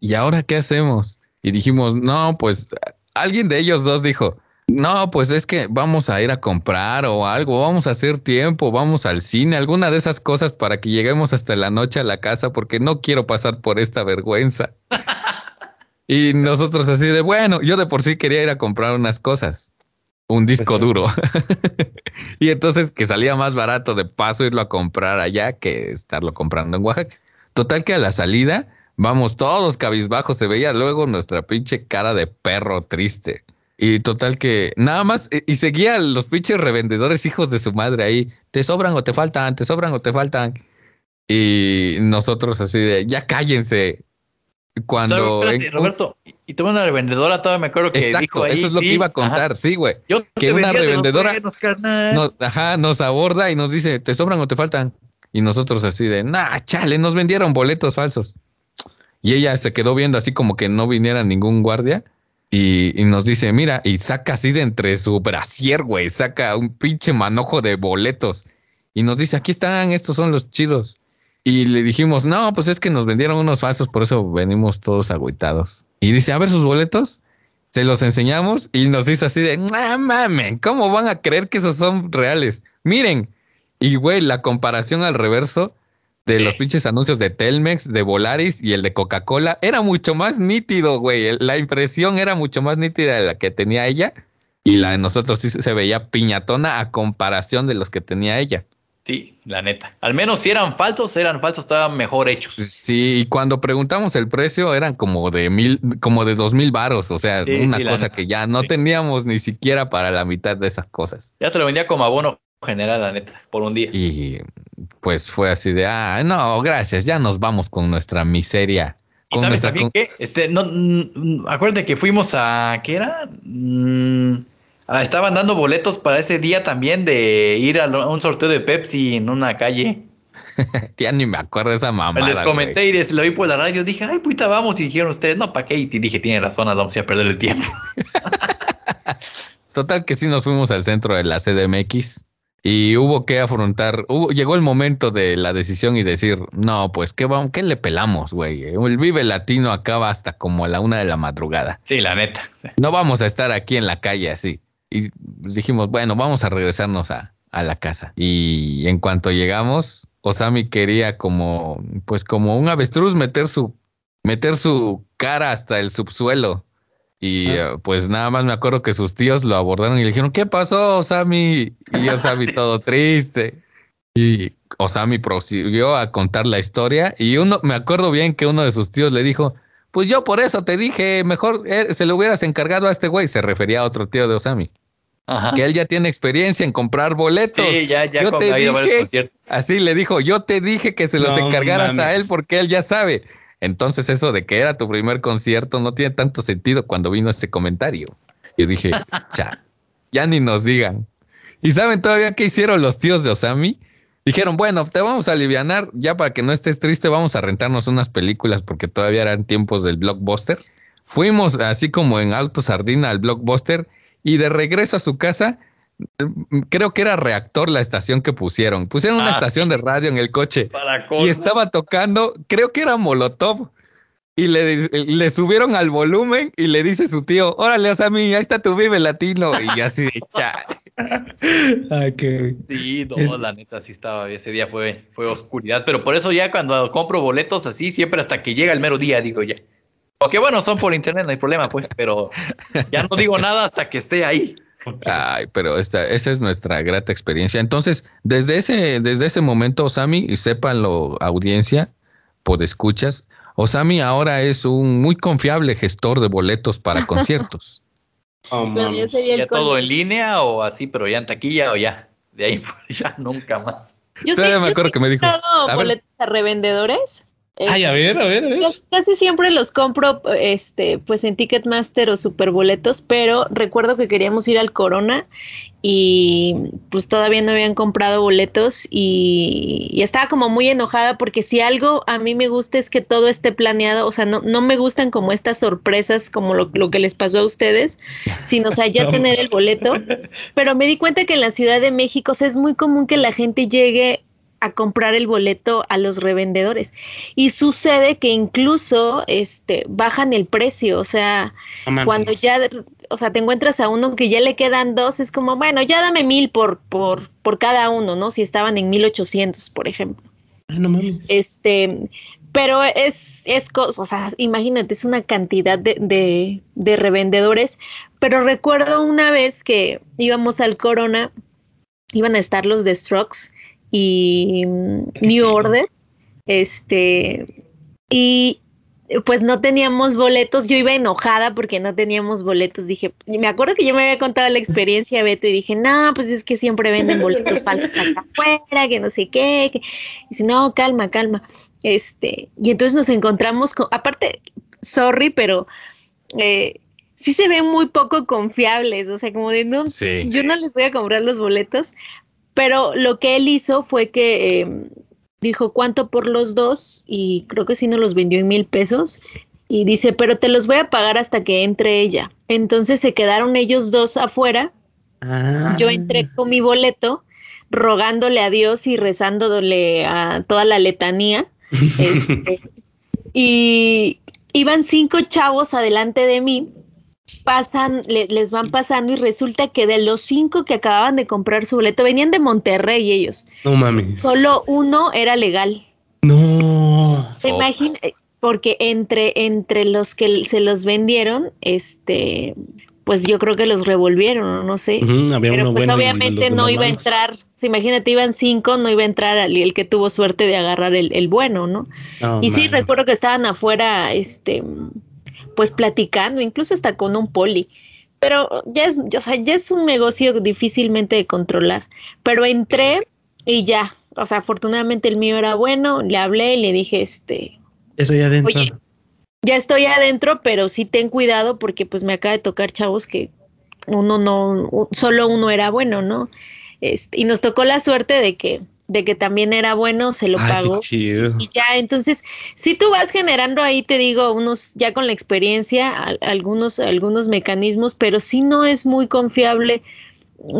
¿y ahora qué hacemos? Y dijimos, no, pues alguien de ellos dos dijo, no, pues es que vamos a ir a comprar o algo, vamos a hacer tiempo, vamos al cine, alguna de esas cosas para que lleguemos hasta la noche a la casa, porque no quiero pasar por esta vergüenza. [laughs] y nosotros así de, bueno, yo de por sí quería ir a comprar unas cosas, un disco duro. [laughs] Y entonces que salía más barato de paso irlo a comprar allá que estarlo comprando en Oaxaca. Total que a la salida vamos todos cabizbajos, se veía luego nuestra pinche cara de perro triste. Y total que nada más, y, y seguía los pinches revendedores hijos de su madre ahí, te sobran o te faltan, te sobran o te faltan. Y nosotros así de, ya cállense. Cuando... Espérate, en- Roberto, y, tuve una revendedora, todavía me acuerdo que Exacto, dijo ahí. eso es lo sí, que iba a ajá, contar, sí, güey. Yo que una de los revendedora- buenos. Nos, ajá, nos aborda y nos dice, ¿te sobran o te faltan? Y nosotros así de, nah, chale, nos vendieron boletos falsos. Y ella se quedó viendo así como que no viniera ningún guardia y, y nos dice, mira, y saca así de entre su brasier, güey, saca un pinche manojo de boletos. Y nos dice, aquí están, estos son los chidos. Y le dijimos, no, pues es que nos vendieron unos falsos, por eso venimos todos agüitados. Y dice, a ver sus boletos. Se los enseñamos y nos hizo así de, no mamen, ¿cómo van a creer que esos son reales? Miren. Y güey, la comparación al reverso, de Sí. los pinches anuncios de Telmex, de Volaris y el de Coca-Cola era mucho más nítido, güey. La impresión era mucho más nítida de la que tenía ella y la de nosotros sí se veía piñatona a comparación de los que tenía ella. Sí, la neta. Al menos si eran falsos, eran falsos, estaban mejor hechos. Sí, y cuando preguntamos el precio eran como de mil, como de dos mil varos, o sea, Sí, una sí, cosa que ya no Sí. teníamos ni siquiera para la mitad de esas cosas. Ya se lo vendía como abono general, la neta, por un día. Y pues fue así de, ah, no, gracias, ya nos vamos con nuestra miseria. ¿Y Con sabes nuestra también que este no acuérdate que fuimos a ¿qué era? Mm, ah, estaban dando boletos para ese día también de ir a lo- a un sorteo de Pepsi en una calle. [laughs] Ya ni me acuerdo de esa mamada. les güey. comenté y les lo vi por la radio, dije, "Ay, puta, vamos." Y dijeron ustedes, "No, ¿para qué?" Y dije, "Tiene razón, vamos a perder el tiempo." [laughs] Total que sí nos fuimos al centro de la CDMX y hubo que afrontar, hubo- llegó el momento de la decisión y decir, no, pues, ¿qué, vamos, qué le pelamos, güey? El Vive Latino acaba hasta como a la una de la madrugada. Sí, la neta. sí. No vamos a estar aquí en la calle así. Y dijimos, bueno, vamos a regresarnos a, a la casa. Y en cuanto llegamos, Osami quería como, pues como un avestruz meter su, meter su cara hasta el subsuelo. Y Ah. eh, pues nada más me acuerdo que sus tíos lo abordaron y le dijeron, ¿qué pasó, Osami? Y Osami [laughs] todo triste. Y Osami prosiguió a contar la historia. Y uno, me acuerdo bien que uno de sus tíos le dijo, pues yo por eso te dije, mejor eh, se lo hubieras encargado a este güey. Se refería a otro tío de Osami, Ajá. que él ya tiene experiencia en comprar boletos. Sí, ya ya Yo te ha ido a varios dije- conciertos. Así le dijo, yo te dije que se los No encargaras a él porque él ya sabe. Entonces eso de que era tu primer concierto no tiene tanto sentido cuando vino ese comentario. Yo dije, [laughs] cha, ya ni nos digan. ¿Y saben todavía qué hicieron los tíos de Osami? Dijeron, bueno, te vamos a alivianar, ya para que no estés triste, vamos a rentarnos unas películas porque todavía eran tiempos del blockbuster. Fuimos así como en auto sardina al blockbuster y de regreso a su casa, mm, creo que era reactor la estación que pusieron. Pusieron una Ah, estación de radio en el coche Para y estaba tocando, creo que era Molotov. Y le, le subieron al volumen y le dice su tío, órale, Osami, ahí está tu Vive Latino. Y así, "Ya". [laughs] Ay, qué. Sí, no, Es- la neta sí estaba, ese día fue, fue oscuridad, pero por eso ya cuando compro boletos así, siempre hasta que llega el mero día, digo ya. Porque bueno, son por internet, no hay problema, pues, pero ya no digo nada hasta que esté ahí. Ay, pero esta, esa es nuestra grata experiencia. Entonces, desde ese, desde ese momento, Osami, y sépanlo, audiencia, por escuchas, Osami ahora es un muy confiable gestor de boletos para [laughs] conciertos. Oh, ya todo en línea o así, pero ya en taquilla o ya. De ahí [laughs] ya nunca más. Yo Todavía me yo acuerdo que me dijo, a boletos a revendedores. Ay, a ver, a ver, a ver. Ca- Casi siempre los compro este, pues en Ticketmaster o Superboletos, pero recuerdo que queríamos ir al Corona y pues todavía no habían comprado boletos y, y estaba como muy enojada porque si algo a mí me gusta es que todo esté planeado, o sea, no, no me gustan como estas sorpresas como lo, lo que les pasó a ustedes, sino o sea, ya [laughs] No. tener el boleto, pero me di cuenta que en la Ciudad de México o sea, es muy común que la gente llegue a comprar el boleto a los revendedores. Y sucede que incluso este bajan el precio, o sea, cuando ya, o sea, te encuentras a uno que ya le quedan dos, es como, bueno, ya dame mil por, por, por cada uno, ¿no? Si estaban en 1800, por ejemplo. Ay, no mames. Este, pero es, es cosa, o sea, imagínate, es una cantidad de, de, de revendedores. Pero recuerdo una vez que íbamos al Corona, iban a estar los de Strokes y New Order, este, y pues no teníamos boletos, yo iba enojada porque no teníamos boletos, dije, me acuerdo que yo me había contado la experiencia, Beto, y dije, no, pues es que siempre venden boletos falsos acá afuera, que no sé qué, que... y dice, no, calma, calma, este, y entonces nos encontramos con, aparte, sorry, pero eh, sí se ven muy poco confiables, o sea, como de, no, Sí. yo no les voy a comprar los boletos, pero lo que él hizo fue que eh, dijo cuánto por los dos y creo que sí nos los vendió en mil pesos y dice, pero te los voy a pagar hasta que entre ella. Entonces se quedaron ellos dos afuera, Ah. yo entré con mi boleto rogándole a Dios y rezándole a toda la letanía. [laughs] este, y iban cinco chavos adelante de mí pasan, le- les van pasando y resulta que de los cinco que acababan de comprar su boleto, venían de Monterrey ellos, No mames. solo uno era legal. No. Se imagina, porque entre, entre los que se los vendieron, este, pues yo creo que los revolvieron, no sé. Pero pues obviamente no iba a entrar, imagínate, iban cinco, no iba a entrar el que tuvo suerte de agarrar el, bueno, ¿no? y sí, recuerdo que estaban afuera, este, pues platicando, incluso hasta con un poli. Pero ya es, o sea, ya es un negocio difícilmente de controlar. Pero entré y ya, o sea, afortunadamente el mío era bueno, le hablé y le dije, este... Estoy adentro. Oye, ya estoy adentro, pero sí ten cuidado porque pues me acaba de tocar chavos que uno no, solo uno era bueno, ¿no? Este, y nos tocó la suerte de que de que también era bueno, se lo pagó. Y ya, entonces, si tú vas generando ahí, te digo, unos, ya con la experiencia, algunos, algunos mecanismos, pero sí no es muy confiable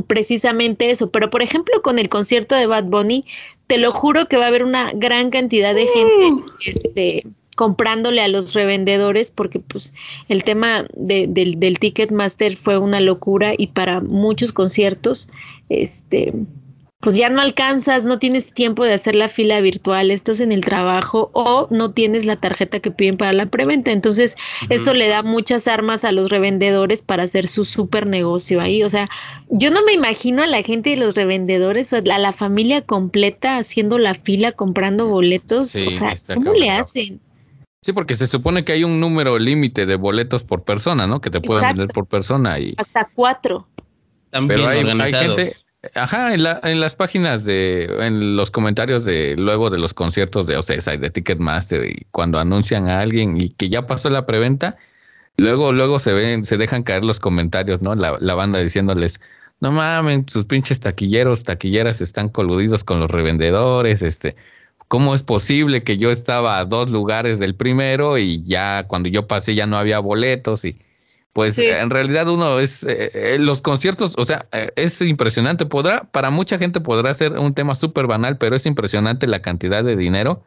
precisamente eso. Pero, por ejemplo, con el concierto de Bad Bunny, te lo juro que va a haber una gran cantidad de gente, uh. este, comprándole a los revendedores porque pues el tema del, del Ticketmaster fue una locura y para muchos conciertos este pues ya no alcanzas, no tienes tiempo de hacer la fila virtual, estás en el trabajo o no tienes la tarjeta que piden para la preventa. Entonces, eso le da muchas armas a los revendedores para hacer su super negocio ahí. O sea, yo no me imagino a la gente de los revendedores, a la, familia completa haciendo la fila, comprando boletos. o sea, ¿cómo le hacen? Sí, porque se supone que hay un número límite de boletos por persona, ¿no? Que te pueden vender por persona. y Hasta cuatro. También Pero hay, gente, ajá, en, la, en las páginas de, en los comentarios de luego de los conciertos de OCESA y de Ticketmaster y cuando anuncian a alguien y que ya pasó la preventa, luego, luego se ven, se dejan caer los comentarios, ¿no? La, la banda diciéndoles, no mames, sus pinches taquilleros, taquilleras están coludidos con los revendedores, este, ¿Cómo es posible que yo estaba a dos lugares del primero y ya cuando yo pasé ya no había boletos? Y pues en realidad uno es, eh, eh, los conciertos, o sea, eh, es impresionante. Podrá, para mucha gente podrá ser un tema súper banal, pero es impresionante la cantidad de dinero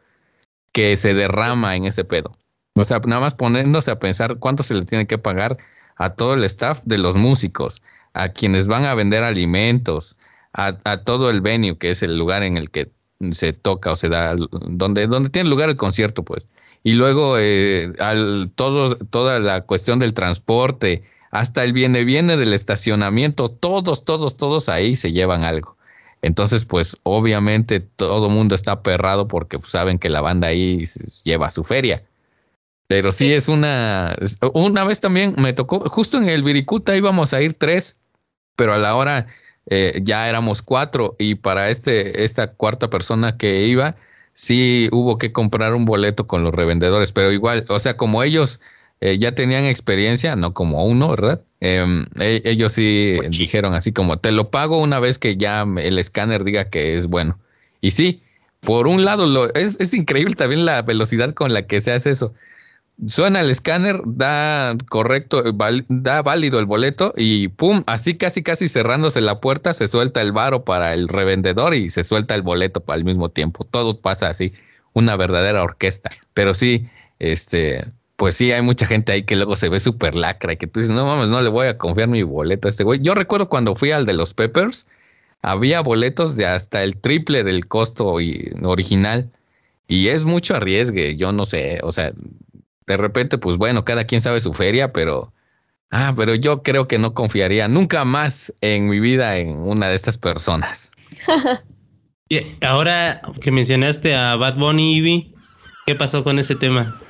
que se derrama en ese pedo. O sea, nada más poniéndose a pensar cuánto se le tiene que pagar a todo el staff de los músicos, a quienes van a vender alimentos, a, a todo el venue, que es el lugar en el que se toca o se da, donde, donde tiene lugar el concierto, pues. Y luego eh, al, todo, toda la cuestión del transporte, hasta el viene viene del estacionamiento, todos, todos, todos ahí se llevan algo. Entonces, pues obviamente todo el mundo está perrado porque pues, saben que la banda ahí lleva su feria. Pero sí es una... Una vez también me tocó, justo en el Viricuta íbamos a ir tres, pero a la hora eh, ya éramos cuatro y para este, esta cuarta persona que iba, sí hubo que comprar un boleto con los revendedores, pero igual, o sea, como ellos eh, ya tenían experiencia, no como uno, ¿verdad? Em, e, ellos sí pues dijeron así como, te lo pago una vez que ya el escáner diga que es bueno. Y sí, por un lado, lo, es, es increíble también la velocidad con la que se hace eso suena el escáner, da correcto, da válido el boleto y pum, así casi casi cerrándose la puerta, se suelta el varo para el revendedor y se suelta el boleto al mismo tiempo. Todo pasa así, una verdadera orquesta. Pero sí, este, pues sí, hay mucha gente ahí que luego se ve súper lacra y que tú dices, no mames, no le voy a confiar mi boleto a este güey. Yo recuerdo cuando fui al de los Peppers, había boletos de hasta el triple del costo original. Y es mucho arriesgue, yo no sé, o sea, de repente, pues bueno, cada quien sabe su feria, pero, ah, pero yo creo que no confiaría nunca más en mi vida en una de estas personas. [laughs] y ahora que mencionaste a Bad Bunny, ¿qué pasó con ese tema?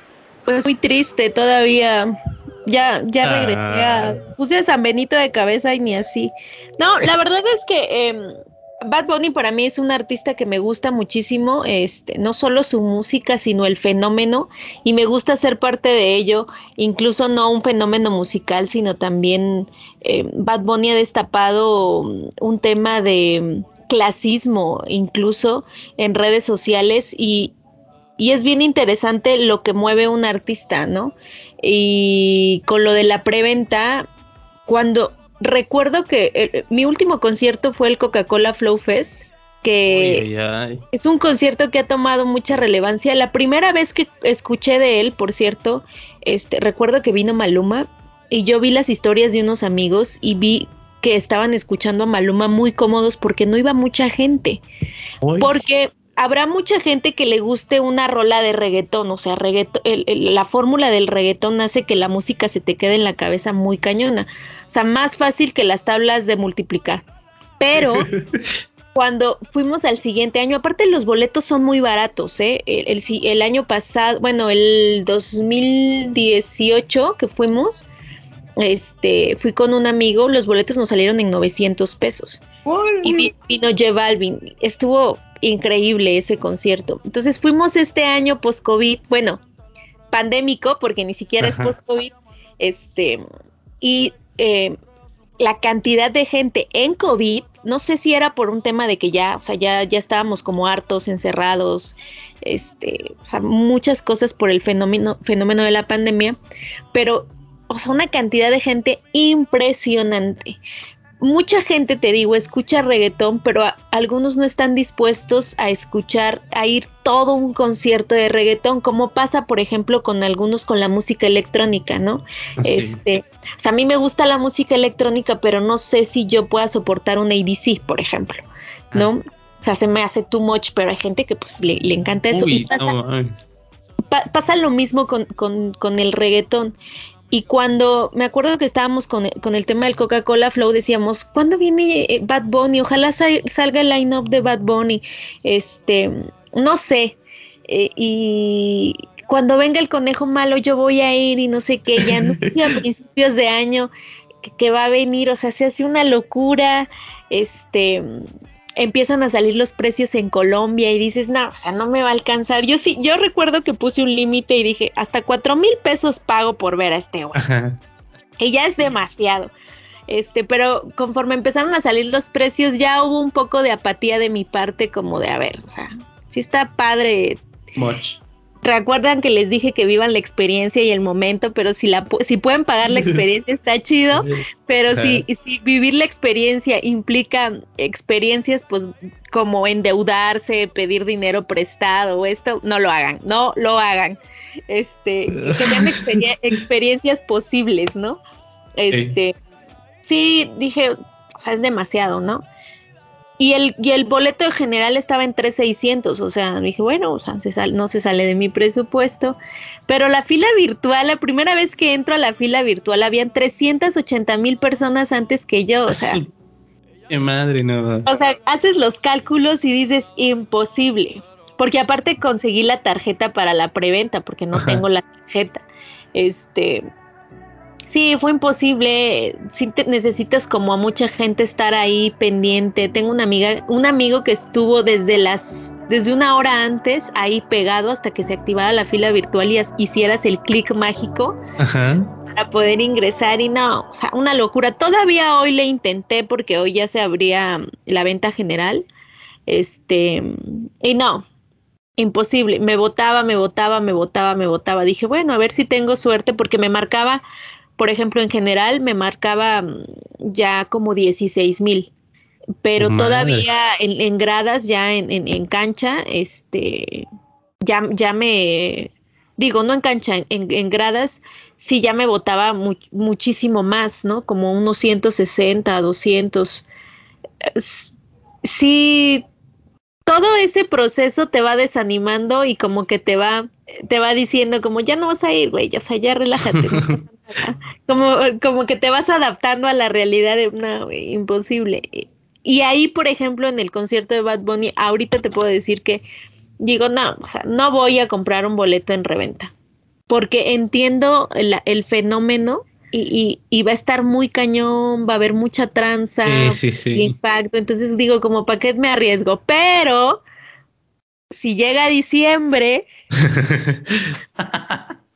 Pues muy triste todavía. Ya, ya regresé a. Ah. Puse a San Benito de cabeza y ni así. No, la verdad es que em, Bad Bunny para mí es un artista que me gusta muchísimo, este, no solo su música, sino el fenómeno, y me gusta ser parte de ello, incluso no un fenómeno musical, sino también eh, Bad Bunny ha destapado un tema de clasismo, incluso en redes sociales, y, y es bien interesante lo que mueve un artista, ¿no? Y con lo de la preventa, cuando recuerdo que eh, mi último concierto fue el Coca-Cola Flow Fest, que es un concierto que ha tomado mucha relevancia. La primera vez que escuché de él, por cierto, este, recuerdo que vino Maluma y yo vi las historias de unos amigos y vi que estaban escuchando a Maluma muy cómodos porque no iba mucha gente. Porque habrá mucha gente que le guste una rola de reggaetón, o sea, reggaetón, la fórmula del reggaetón hace que la música se te quede en la cabeza muy cañona. O sea, más fácil que las tablas de multiplicar. Pero [laughs] cuando fuimos al siguiente año, aparte los boletos son muy baratos, ¿eh? El, el, año pasado, bueno, el 2018 que fuimos, este, fui con un amigo, los boletos nos salieron en 900 pesos. Y vino J Balvin, estuvo increíble ese concierto. Entonces fuimos este año post-COVID, bueno, pandémico, porque ni siquiera es post-COVID, este, y eh, la cantidad de gente en COVID, no sé si era por un tema de que ya, o sea, ya, ya estábamos como hartos, encerrados, este, o sea, muchas cosas por el fenómeno, fenómeno de la pandemia, pero, o sea, una cantidad de gente impresionante mucha gente, te digo, escucha reggaetón, pero algunos no están dispuestos a escuchar, a ir todo un concierto de reggaetón, como pasa, por ejemplo, con algunos con la música electrónica, ¿no? Ah, este, o sea, a mí me gusta la música electrónica, pero no sé si yo pueda soportar un ADC, por ejemplo, ¿no? Ah. O sea, se me hace too much, pero hay gente que pues le, encanta eso. y pasa, lo mismo con, con, con el reggaetón. Y cuando me acuerdo que estábamos con, el tema del Coca-Cola Flow, decíamos, ¿cuándo viene eh, Bad Bunny? Ojalá salga el line-up de Bad Bunny. Este, no sé. Eh, y cuando venga el conejo malo, yo voy a ir y no sé qué. Ya no a [laughs] principios de año que, que, va a venir. O sea, se hace una locura. Este empiezan a salir los precios en Colombia y dices, no, o sea, no me va a alcanzar. Yo sí, yo recuerdo que puse un límite y dije, hasta cuatro mil pesos pago por ver a este güey. Y ya es demasiado. Este, pero conforme empezaron a salir los precios, ya hubo un poco de apatía de mi parte, como de, a ver, o sea, sí está padre. Much recuerdan que les dije que vivan la experiencia y el momento, pero si la si pueden pagar la [laughs] experiencia está chido, pero si, si vivir la experiencia implica experiencias pues como endeudarse, pedir dinero prestado, esto no lo hagan, no lo hagan. Este, que tengan [laughs] experiencias posibles, ¿no? Este, sí, dije, o sea, es demasiado, ¿no? Y el, y el boleto en general estaba en 3,600, o sea, dije, bueno, o sea, no se sale de mi presupuesto. Pero la fila virtual, la primera vez que entro a la fila virtual, habían 380 mil personas antes que yo, o sea. [laughs] Qué madre, no. O sea, haces los cálculos y dices, imposible. Porque aparte conseguí la tarjeta para la preventa, porque no tengo la tarjeta. Este, Sí, fue imposible. Sí necesitas como a mucha gente estar ahí pendiente. Tengo una amiga, un amigo que estuvo desde las, desde una hora antes ahí pegado hasta que se activara la fila virtual y hicieras el clic mágico para poder ingresar y no, o sea, una locura. Todavía hoy le intenté porque hoy ya se abría la venta general. Este, y no, imposible. Me votaba, me votaba, me votaba, me votaba. Dije, bueno, a ver si tengo suerte porque me marcaba por ejemplo, en general me marcaba mm, ya como 16 mil, pero todavía en, gradas, ya en, en, cancha, este, ya, ya me, digo, no en cancha, en, gradas, sí ya me votaba muchísimo más, ¿no? Como unos 160, 200. Sí, todo ese proceso te va desanimando y como que te va, te va diciendo como ya no vas a ir, güey, o sea, ya relájate. [laughs] como, como que te vas adaptando a la realidad de una imposible. Y ahí, por ejemplo, en el concierto de Bad Bunny, ahorita te puedo decir que digo, no, o sea, no voy a comprar un boleto en reventa, porque entiendo el, fenómeno y, y, va a estar muy cañón, va a haber mucha tranza, impacto, entonces digo, como, ¿para qué me arriesgo? Pero si llega diciembre [laughs]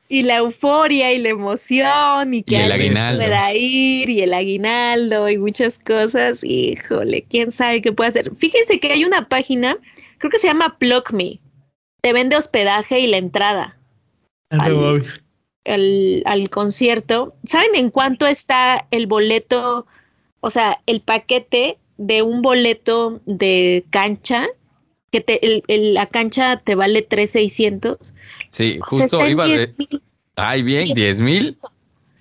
y la euforia y la emoción y que el aguinaldo. pueda ir y el aguinaldo y muchas cosas, híjole, quién sabe qué puede hacer. Fíjense que hay una página, creo que se llama Plug Me, te vende hospedaje y la entrada al, al, concierto. ¿Saben en cuánto está el boleto? O sea, el paquete de un boleto de cancha, que te, la cancha te vale 3,600 Sí, justo iba de. Ay, bien, 10 mil.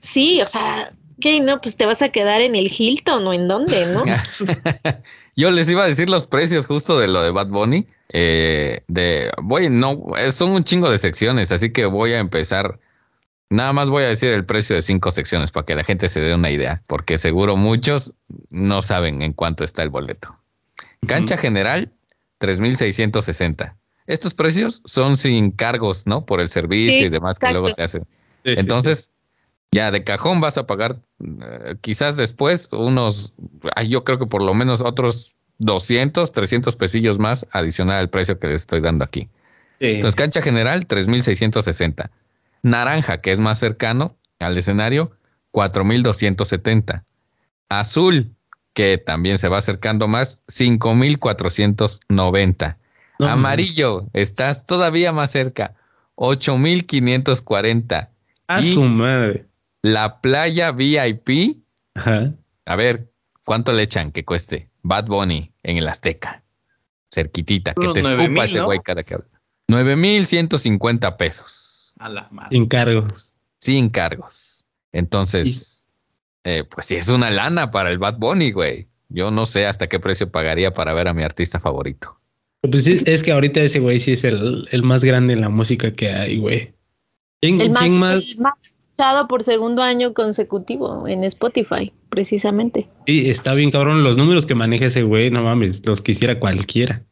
Sí, o sea, ¿qué? No, pues te vas a quedar en el Hilton o en dónde, ¿no? [laughs] Yo les iba a decir los precios justo de lo de Bad Bunny. Eh, de voy, no, eh, son un chingo de secciones, así que voy a empezar. Nada más voy a decir el precio de cinco secciones para que la gente se dé una idea, porque seguro muchos no saben en cuánto está el boleto. Cancha general, 3,660. Estos precios son sin cargos, ¿no? Por el servicio Sí, y demás que exacto. luego te hacen. Sí, sí, Entonces, ya de cajón vas a pagar eh, quizás después unos, ay, yo creo que por lo menos otros 200, 300 pesillos más adicional al precio que les estoy dando aquí. Entonces, cancha general, 3,660. Naranja, que es más cercano al escenario, 4,270. Azul, que también se va acercando más, 5,490. No, Amarillo, estás todavía más cerca, 8,540. A y- su madre. La playa VIP, Ajá. a ver, ¿cuánto le echan que cueste? Bad Bunny en el Azteca. Cerquitita, que te 9,000, escupa ese ¿no? güey cada que habla. 9,150 pesos. A la madre. Encargo. sin cargos. Entonces, eh, pues sí, es una lana para el Bad Bunny, güey. Yo no sé hasta qué precio pagaría para ver a mi artista favorito. Pues sí, es que ahorita ese güey sí es el, el más grande en la música que hay, güey. ¿Quién, El más, quién más? el más escuchado por segundo año consecutivo en Spotify, precisamente. Sí, está bien cabrón. Los números que maneja ese güey, no mames, los quisiera cualquiera.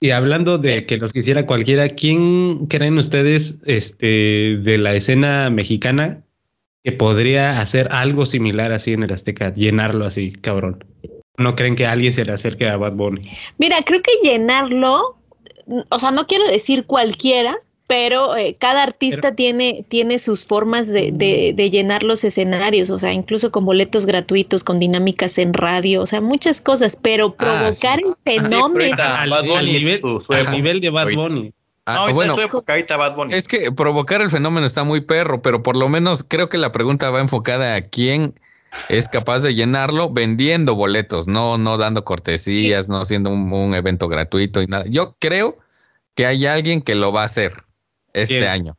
Y hablando de que los quisiera cualquiera, ¿quién creen ustedes este, de la escena mexicana que podría hacer algo similar así en el Azteca? Llenarlo así, cabrón. ¿No creen que alguien se le acerque a Bad Bunny? Mira, creo que llenarlo, o sea, no quiero decir cualquiera, pero eh, cada artista tiene, tiene sus formas de, de- de llenar los escenarios, o sea, incluso con boletos gratuitos, con dinámicas en radio, o sea, muchas cosas, pero Ah, provocar sí. el Sí, pero fenómeno. ahorita Al- nivel- su, su nivel de Bad Ahorita. Bunny. Ah, No, bueno, su época, Bad Bunny. es que provocar el fenómeno está muy perro, pero por lo menos creo que la pregunta va enfocada a quién es capaz de llenarlo vendiendo boletos, no, no dando cortesías, no haciendo un, un evento gratuito y nada. Yo creo que hay alguien que lo va a hacer este ¿Quién? año.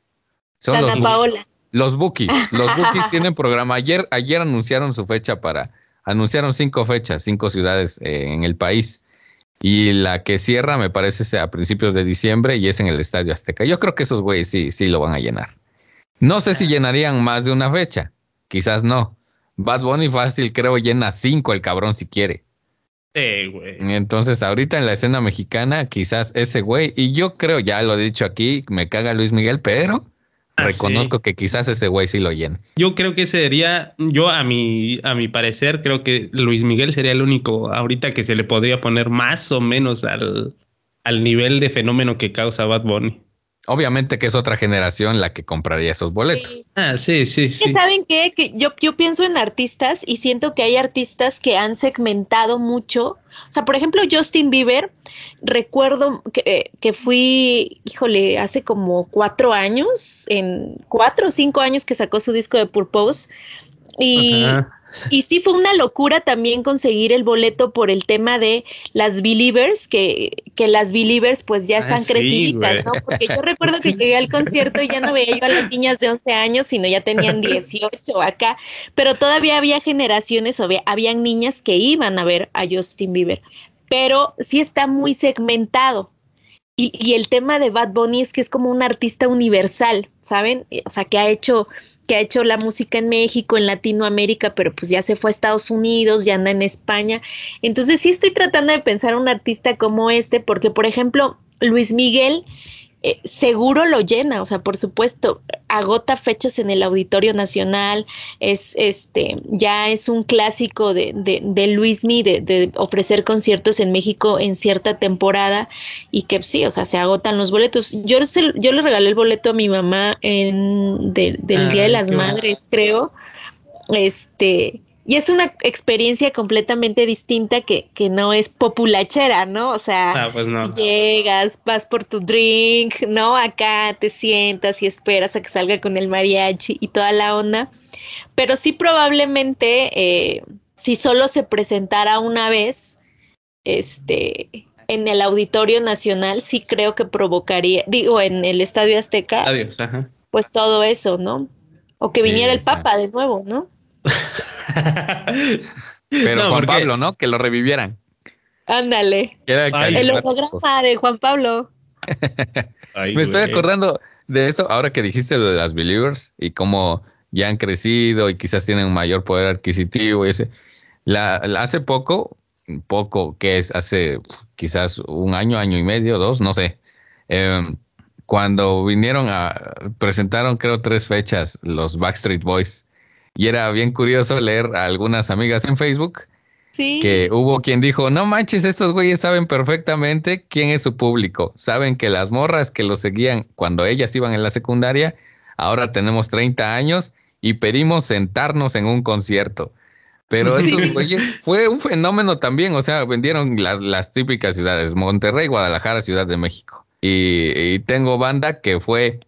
Son Dana los Paola. Los Bookies, los Bookies [laughs] tienen programa. Ayer, ayer anunciaron su fecha para, anunciaron cinco fechas, cinco ciudades eh, en el país. Y la que cierra me parece a principios de diciembre y es en el Estadio Azteca. Yo creo que esos güeyes sí, sí lo van a llenar. No sé si llenarían más de una fecha, quizás no. Bad Bunny fácil creo llena cinco el cabrón si quiere. Sí, güey. Entonces ahorita en la escena mexicana quizás ese güey, y yo creo, ya lo he dicho aquí, me caga Luis Miguel, pero Ah, reconozco que quizás ese güey sí lo llena. Yo creo que sería, yo a mi, a mi parecer, creo que Luis Miguel sería el único ahorita que se le podría poner más o menos al, al nivel de fenómeno que causa Bad Bunny. Obviamente que es otra generación la que compraría esos boletos. Sí. Ah, sí, sí, Es que, sí. ¿Saben qué? Que yo, yo pienso en artistas y siento que hay artistas que han segmentado mucho. O sea, por ejemplo, Justin Bieber, recuerdo que, eh, que fui, híjole, hace como cuatro años, en cuatro o cinco años que sacó su disco de Purpose. Y. y sí fue una locura también conseguir el boleto por el tema de las Believers, que, que las Believers pues ya Ah, están sí, güey. ¿no? Porque yo recuerdo que llegué al concierto y ya no veía yo a las niñas de 11 años, sino ya tenían 18 acá, pero todavía había generaciones o había, habían niñas que iban a ver a Justin Bieber, pero sí está muy segmentado. Y, y el tema de Bad Bunny es que es como un artista universal, ¿saben? O sea, que ha hecho que ha hecho la música en México, en Latinoamérica, pero pues ya se fue a Estados Unidos, ya anda en España. Entonces sí estoy tratando de pensar un artista como este, porque por ejemplo, Luis Miguel eh, seguro lo llena, o sea, por supuesto, agota fechas en el Auditorio Nacional, es este, ya es un clásico de, de, de Luismi de, de ofrecer conciertos en México en cierta temporada y que sí, o sea, se agotan los boletos. Yo, se- yo le regalé el boleto a mi mamá en, de- del Ah, Día de las. Madres, creo. Este, y es una experiencia completamente distinta que, que no es populachera, ¿no? O sea, Ah, pues no. llegas, vas por tu drink, ¿no? Acá te sientas y esperas a que salga con el mariachi y toda la onda. Pero sí probablemente, eh, si solo se presentara una vez, este, en el Auditorio Nacional, sí creo que provocaría, digo, en el Estadio Azteca, Adiós, ajá. pues todo eso, ¿no? O que Sí, viniera el. Papa de nuevo, ¿no? [laughs] [laughs] Pero No, Juan porque- Pablo, ¿no? Que lo revivieran. Ándale. El holograma de Juan Pablo. Ay, [laughs] Me estoy acordando de esto ahora que dijiste lo de las believers y cómo ya han crecido y quizás tienen un mayor poder adquisitivo y ese. La, la- hace poco, poco que es hace quizás un año, año y medio, dos, no sé. em, cuando vinieron a presentaron creo tres fechas los Backstreet Boys y era bien curioso leer a algunas amigas en Facebook Sí. que hubo quien dijo, no manches, estos güeyes saben perfectamente quién es su público. Saben que las morras que los seguían cuando ellas iban en la secundaria, ahora tenemos 30 años y pedimos sentarnos en un concierto. Pero esos güeyes fue un fenómeno también, o sea, vendieron las, las típicas ciudades, Monterrey, Guadalajara, Ciudad de México. Y, y tengo banda que fue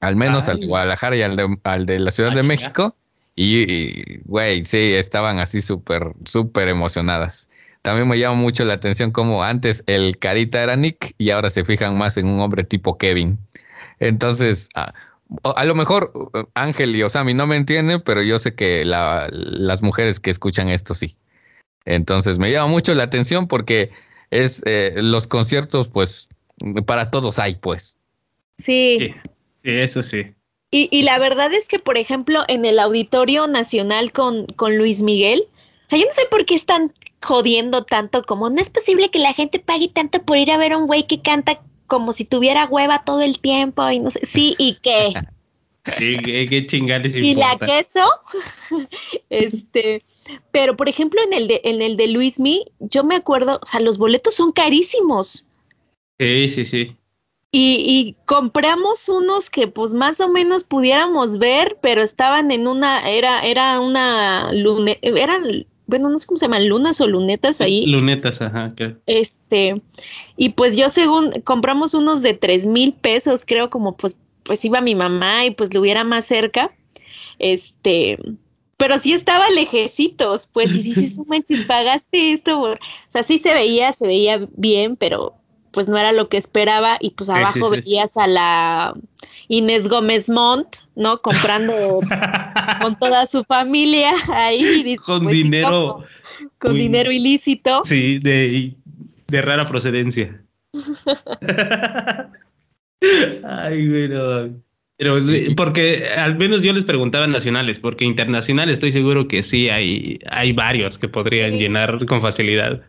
al menos al de. Guadalajara y al de, al de la Ciudad Ah, de. México. Y, güey, sí, estaban así súper, súper emocionadas. También me llama mucho la atención como antes el carita era Nick y ahora se fijan más en un hombre tipo Kevin. Entonces, a, a lo mejor uh, Ángel y Osami no me entienden, pero yo sé que la- las mujeres que escuchan esto sí. Entonces me llama mucho la atención porque es eh, los conciertos, pues, para todos hay, pues. Sí. Sí, sí, eso sí. Y, y la verdad es que, por ejemplo, en el Auditorio Nacional con, con Luis Miguel, o sea, yo no sé por qué están jodiendo tanto como no es posible que la gente pague tanto por ir a ver a un güey que canta como si tuviera hueva todo el tiempo y no sé, sí, ¿y qué? [laughs] Sí, qué, qué chingales y la queso, [laughs] este, pero por ejemplo en el de, en el de Luis Mi, yo me acuerdo, o sea, los boletos son carísimos. Sí, sí, sí. Y, y compramos unos que pues más o menos pudiéramos ver, pero estaban en una, era, era una lune, eran, bueno, no sé cómo se llaman, lunas o lunetas ahí. Lunetas, ajá. creo. Este, y pues yo según compramos unos de tres mil pesos, creo, como pues, pues iba mi mamá y pues lo hubiera más cerca. Este, pero sí estaba lejecitos, pues, y dices, no manches, pagaste esto. por-". O sea, sí se veía, se veía bien, pero pues no era lo que esperaba. Y pues abajo sí, sí. veías a la Inés Gómez Montt, ¿no? Comprando [laughs] con toda su familia ahí. Con pues, dinero. Con muy- dinero ilícito. Sí, de, de rara procedencia. [laughs] Ay, güey, no. Pero sí, porque al menos yo les preguntaba nacionales, porque internacional estoy seguro que sí hay, hay varios que podrían llenar con facilidad.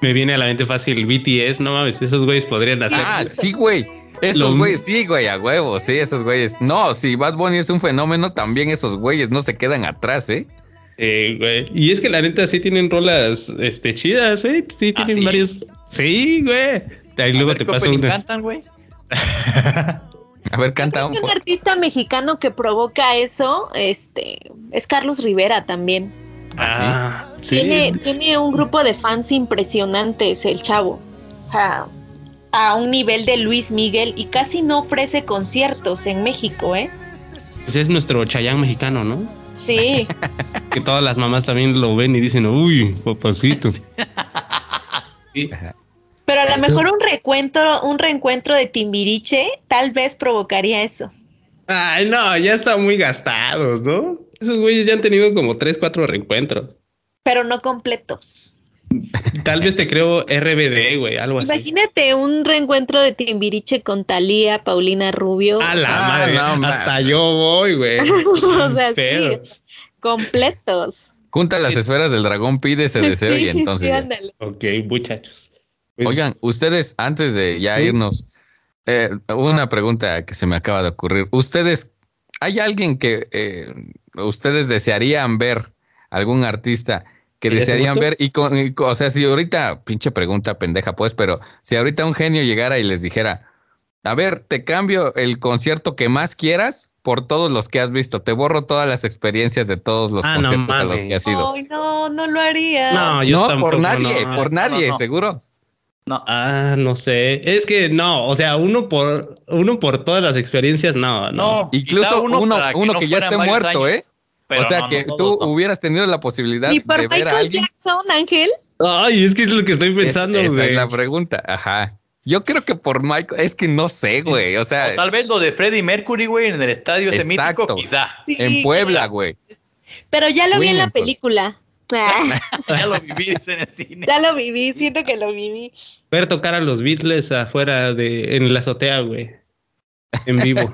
Me viene a la mente fácil BTS, no mames, esos güeyes podrían hacer. Ah, sí, güey. Esos Lo- güeyes, sí, güey, a huevo, sí, esos güeyes. No, si Bad Bunny es un fenómeno, también esos güeyes no se quedan atrás, ¿eh? Sí, güey. Y es que la neta sí tienen rolas este, chidas, ¿eh? Sí, ¿Ah, tienen sí? varios. Sí, güey. Ahí A luego ver, te ¿qué paso opening unas. cantan, güey? [laughs] A ver, canta un que un artista mexicano que provoca eso, este, es Carlos Rivera también. Ah, sí. Tiene, tiene un grupo de fans impresionantes, el chavo. O sea, a un nivel de Luis Miguel y casi no ofrece conciertos en México, ¿eh? Pues es nuestro Chayán mexicano, ¿no? Sí, [laughs] Que todas las mamás también lo ven y dicen, uy, papacito. [laughs] Sí. pero a lo mejor un reencuentro, un reencuentro de Timbiriche tal vez provocaría eso. Ay, no, ya están muy gastados, ¿no? Esos güeyes ya han tenido como tres, cuatro reencuentros. Pero no completos. Tal vez te creo RBD, güey, algo así. Imagínate un reencuentro de Timbiriche con Talía, Paulina Rubio. A la Ah, madre, no, hasta yo voy, güey. [laughs] O sea, sí. Completos. Junta las esferas del dragón, pide ese [laughs] deseo y entonces. sí. Ok, muchachos. Pues, Oigan, ustedes, antes de ya irnos, eh, una pregunta que se me acaba de ocurrir. ¿Ustedes, hay alguien que eh, ustedes desearían ver, algún artista que ¿Que ya se desearían ver? Y, con, y con- o sea, si ahorita, pinche pregunta pendeja, pues, pero si ahorita un genio llegara y les dijera, a ver, te cambio el concierto que más quieras por todos los que has visto, te borro todas las experiencias de todos los Ah, no conciertos a los que has ido. Ay, no, no lo haría. no, yo No, tampoco, por nadie, no. por nadie, no, no. seguro. No, Ah, no sé. Es que no, o sea, uno por uno por todas las experiencias, no, no. no. Incluso uno, uno, que, no ya esté muerto, años, ¿eh? pero o sea, no, que no, tú hubieras tenido la posibilidad Ni por de ver a Michael alguien. Jackson, Ángel. Ay, es que es lo que estoy Es- pensando, esa güey. es la pregunta. Ajá. Yo creo que por Michael, es que no sé, güey. O sea, O tal vez lo de Freddie Mercury, güey, en el estadio ese Exacto. mítico, quizá. Sí, en Puebla, güey. Pero ya lo vi en la Winnipeg. película. [laughs] Ya lo viví en el cine. ya lo viví, siento que lo viví. Ver tocar a los Beatles afuera de, en la azotea, güey. En vivo.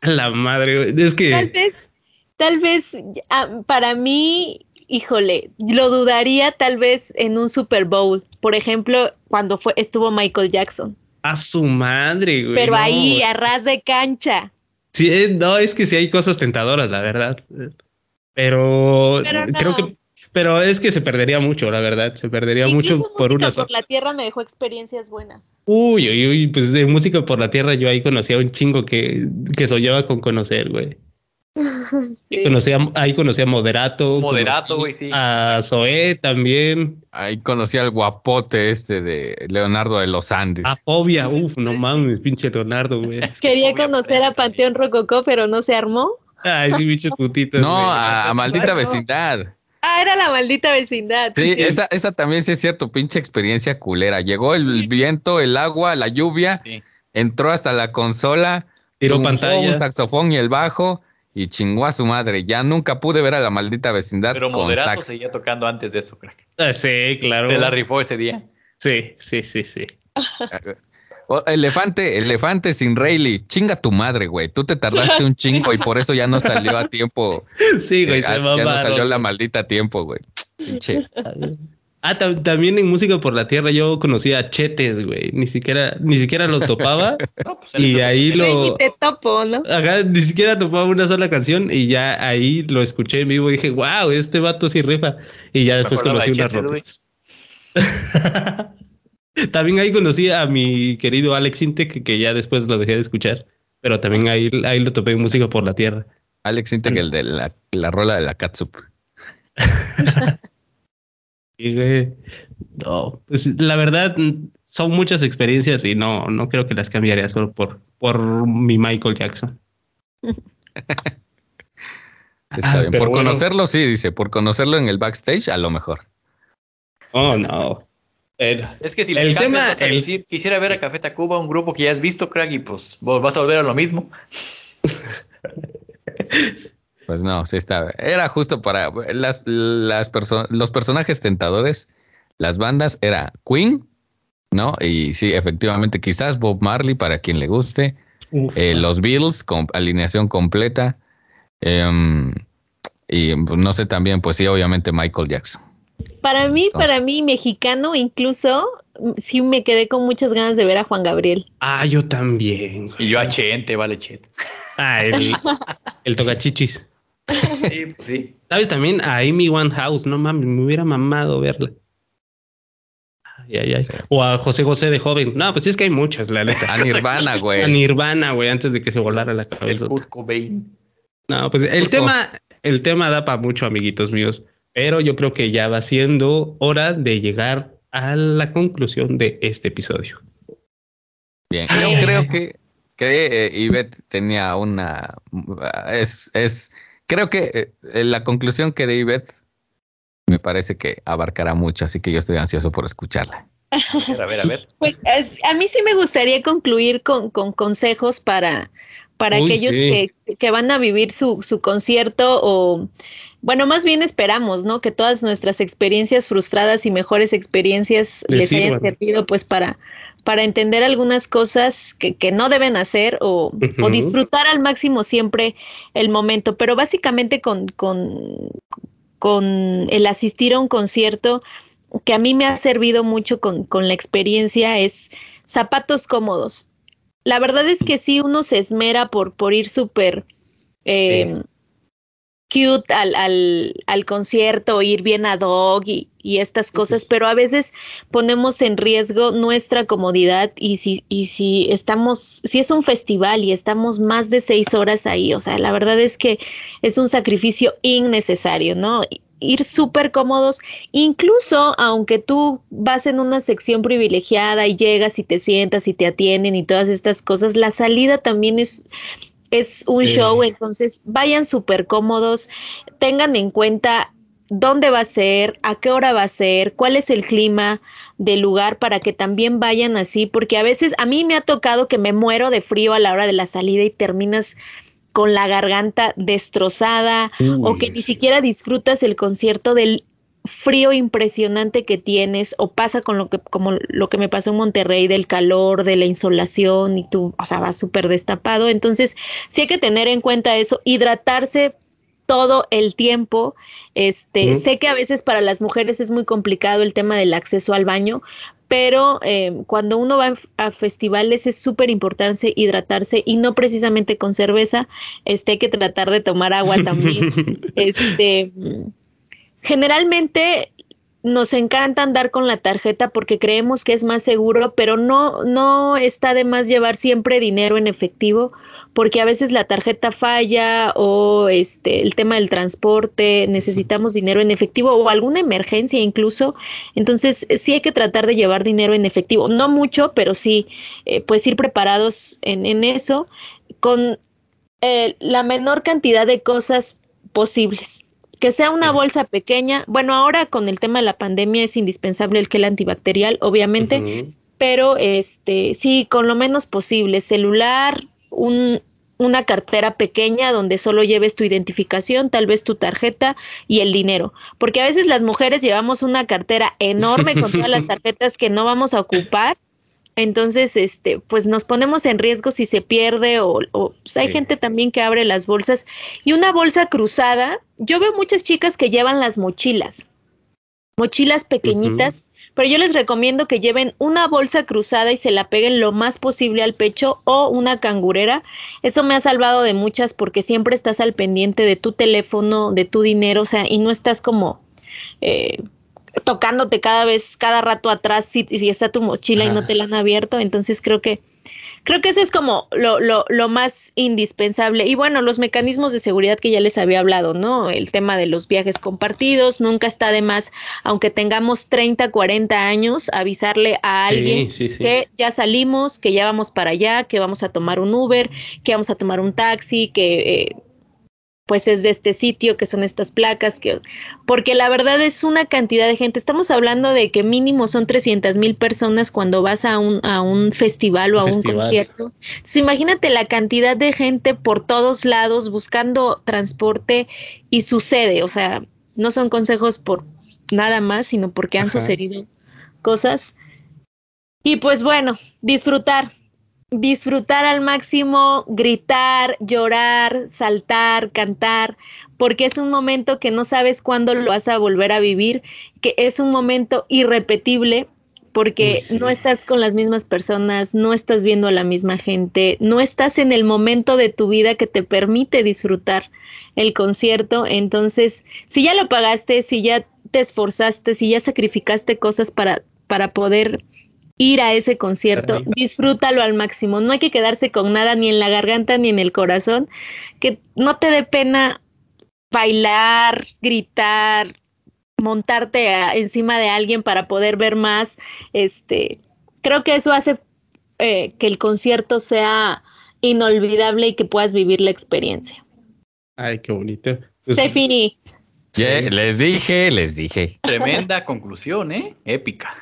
A [laughs] la madre, güey. Es Tal que, vez, tal vez ah, para mí, híjole, lo dudaría tal vez en un Super Bowl. Por ejemplo, cuando fue, estuvo Michael Jackson. a su madre, güey. Pero no. ahí, a ras de cancha. Sí, eh, no, es que sí hay cosas tentadoras, la verdad. Pero, Pero no. creo que, pero es que se perdería mucho, la verdad. Se perdería mucho por una sola. por la tierra me dejó experiencias buenas. Uy, uy, uy, pues de música por la tierra yo ahí conocía a un chingo que, que soñaba con conocer, güey. [laughs] Sí. Conocía, ahí conocía a Moderato. Moderato, conocí güey, sí. A Zoé también. Ahí conocí al guapote este de Leonardo de los Andes. A Fobia. Uf, no mames, pinche Leonardo, güey. Quería conocer a Panteón Rococó, pero no se armó. Ay, sí, pinches putitos. no, a, a maldita vecindad. Ah, era la maldita vecindad. Sí, [laughs] esa, esa también sí es cierto, pinche experiencia culera. Llegó el viento, el agua, la lluvia, Sí. entró hasta la consola, Tiró pantalla. un saxofón y el bajo y chingó a su madre. Ya nunca pude ver a la maldita vecindad Pero con Moderato sax. seguía tocando antes de eso, crack. Ah, sí, claro. Se la rifó ese día. Sí, sí, sí, sí. Oh, elefante, elefante sin Rayleigh. Chinga tu madre, güey. Tú te tardaste un chingo y por eso ya no salió a tiempo. [laughs] Sí, güey, Eh, se ya no salió la maldita a tiempo, güey. Pinche. Ah, tam- también en música por la tierra yo conocía a Chetes, güey. Ni siquiera, ni siquiera lo topaba. [laughs] No, pues en y ahí lo. ni te topo, ¿no? Ajá, ni siquiera topaba una sola canción y ya ahí lo escuché en vivo y dije, wow, este vato sí rifa. Y ya después conocí güey. rolas. [laughs] [laughs] también ahí conocí a mi querido Alex Intec, que, ya después lo dejé de escuchar. Pero también ahí, ahí lo topé en música por la tierra. Alex Integ, el de la, la rola de la [laughs] güey, no, pues la verdad son muchas experiencias y no, no creo que las cambiaría solo por, por mi Michael Jackson. [laughs] Está Ah, bien. Por bueno. conocerlo, sí, dice. Por conocerlo en el backstage, a lo mejor. Oh, no. Es que si El el tema- tema, vas a el- decir, quisiera ver a Café Tacuba, un grupo que ya has visto, crack, y pues vos vas a volver a lo mismo. [laughs] Pues no, sí está. Era justo para las, las perso- los personajes tentadores, las bandas, era Queen, ¿no? Y sí, efectivamente, quizás Bob Marley para quien le guste. eh, los Beatles con alineación completa. em, y pues, no sé también, pues sí, obviamente Michael Jackson. Para mí, Entonces. para mí, mexicano, incluso, mm, sí me quedé con muchas ganas de ver a Juan Gabriel. Ah, yo también. Y yo a Chente, vale, Chente. Ah, el, [laughs] el tocachichis. Sí, pues sí. ¿Sabes también? A Amy House, no mames, me hubiera mamado verla. Ay, ay, ay. Sí. O a José José de joven. No, pues es que hay muchas, la neta. A Nirvana, [laughs] A güey. Nirvana, güey, antes de que se volara la El cabeza. Kurt Cobain. No, pues el tema, el tema da para mucho, amiguitos míos. Pero yo creo que ya va siendo hora de llegar a la conclusión de este episodio. Bien, yo creo que, que eh, Ivette tenía una. Es, es, creo que eh, la conclusión que de Ivette me parece que abarcará mucho, así que yo estoy ansioso por escucharla. A ver, a ver, a ver. Pues es- a mí sí me gustaría concluir con, con consejos para, para Uy, aquellos sí. que, que van a vivir su, su concierto o, bueno, más bien esperamos, ¿no? Que todas nuestras experiencias frustradas y mejores experiencias Les les, hayan servido pues para, para entender algunas cosas que, que no deben hacer o, o disfrutar al máximo siempre el momento. Pero básicamente con, con, con el asistir a un concierto que a mí me ha servido mucho con, con la experiencia es zapatos cómodos. La verdad es que sí, uno se esmera por, por ir súper eh, cute al, al, al concierto, ir bien ad hoc y, y estas cosas, pero a veces ponemos en riesgo nuestra comodidad y si, y si estamos, si es un festival y estamos más de seis horas ahí, o sea, la verdad es que es un sacrificio innecesario, ¿no? Ir súper cómodos, incluso aunque tú vas en una sección privilegiada y llegas y te sientas y te atienden y todas estas cosas, la salida también es, es un Sí. show, entonces vayan súper cómodos, tengan en cuenta dónde va a ser, a qué hora va a ser, cuál es el clima del lugar para que también vayan así, porque a veces a mí me ha tocado que me muero de frío a la hora de la salida y terminas con la garganta destrozada o que ni siquiera disfrutas el concierto del frío impresionante que tienes o pasa con lo que como lo que me pasó en Monterrey del calor, de la insolación y tú, o sea, vas súper destapado. Entonces, sí hay que tener en cuenta eso, hidratarse todo el tiempo. Este, sé que a veces para las mujeres es muy complicado el tema del acceso al baño, pero eh, cuando uno va a festivales es súper importante hidratarse y no precisamente con cerveza, este, hay que tratar de tomar agua también. [laughs] este, generalmente nos encanta andar con la tarjeta porque creemos que es más seguro, pero no, no está de más llevar siempre dinero en efectivo porque a veces la tarjeta falla o este el tema del transporte, necesitamos dinero en efectivo o alguna emergencia incluso. Entonces sí hay que tratar de llevar dinero en efectivo, no mucho, pero sí, eh, pues ir preparados en, en eso con eh, la menor cantidad de cosas posibles. Que sea una bolsa pequeña. Bueno, ahora con el tema de la pandemia es indispensable el gel antibacterial, obviamente, pero este sí, con lo menos posible, celular, un, una cartera pequeña donde solo lleves tu identificación, tal vez tu tarjeta y el dinero. Porque a veces las mujeres llevamos una cartera enorme con todas las [laughs] tarjetas que no vamos a ocupar. Entonces, este, pues nos ponemos en riesgo si se pierde o, pues hay gente también que abre las bolsas. Y una bolsa cruzada, yo veo muchas chicas que llevan las mochilas, mochilas pequeñitas pero yo les recomiendo que lleven una bolsa cruzada y se la peguen lo más posible al pecho o una cangurera. Eso me ha salvado de muchas porque siempre estás al pendiente de tu teléfono, de tu dinero, o sea, y no estás como eh, tocándote cada vez, cada rato atrás si, si está tu mochila y no te la han abierto. Entonces creo que Creo que eso es como lo, lo, lo, más indispensable. Y bueno, los mecanismos de seguridad que ya les había hablado, ¿no? El tema de los viajes compartidos, nunca está de más, aunque tengamos 30, 40 años, avisarle a alguien que ya salimos, que ya vamos para allá, que vamos a tomar un Uber, que vamos a tomar un taxi, que... Eh, pues es de este sitio, que son estas placas, que, porque la verdad es una cantidad de gente. Estamos hablando de que mínimo son 300 mil personas cuando vas a un, a un festival o a un concierto. Entonces, imagínate la cantidad de gente por todos lados buscando transporte y sucede, o sea, no son consejos por nada más, sino porque han sucedido cosas. Y pues bueno, disfrutar, disfrutar al máximo, gritar, llorar, saltar, cantar, porque es un momento que no sabes cuándo lo vas a volver a vivir, que es un momento irrepetible porque no estás con las mismas personas, no estás viendo a la misma gente, no estás en el momento de tu vida que te permite disfrutar el concierto. Entonces, si ya lo pagaste, si ya te esforzaste, si ya sacrificaste cosas para, para poder ir a ese concierto, disfrútalo al máximo, no hay que quedarse con nada ni en la garganta ni en el corazón, que no te dé pena bailar, gritar, montarte encima de alguien para poder ver más, este, creo que eso hace eh, que el concierto sea inolvidable y que puedas vivir la experiencia. Ay, qué bonito. Pues, les dije, les dije. Tremenda conclusión, ¿eh? Épica.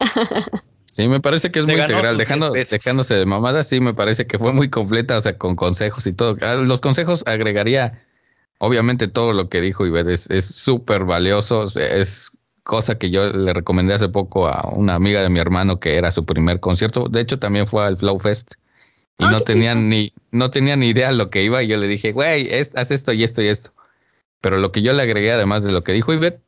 [laughs] Sí, me parece que es muy integral. Dejando, dejándose de mamadas, sí, me parece que fue muy completa, o sea, con consejos y todo. Ah, los consejos agregaría, obviamente, todo lo que dijo Ived es súper valioso. es cosa que yo le recomendé hace poco a una amiga de mi hermano que era su primer concierto. De hecho, también fue al Flow Fest y no tenían ni, no tenía ni idea lo que iba. Y yo le dije, güey, haz esto y esto y esto. Pero lo que yo le agregué, además de lo que dijo Ivette,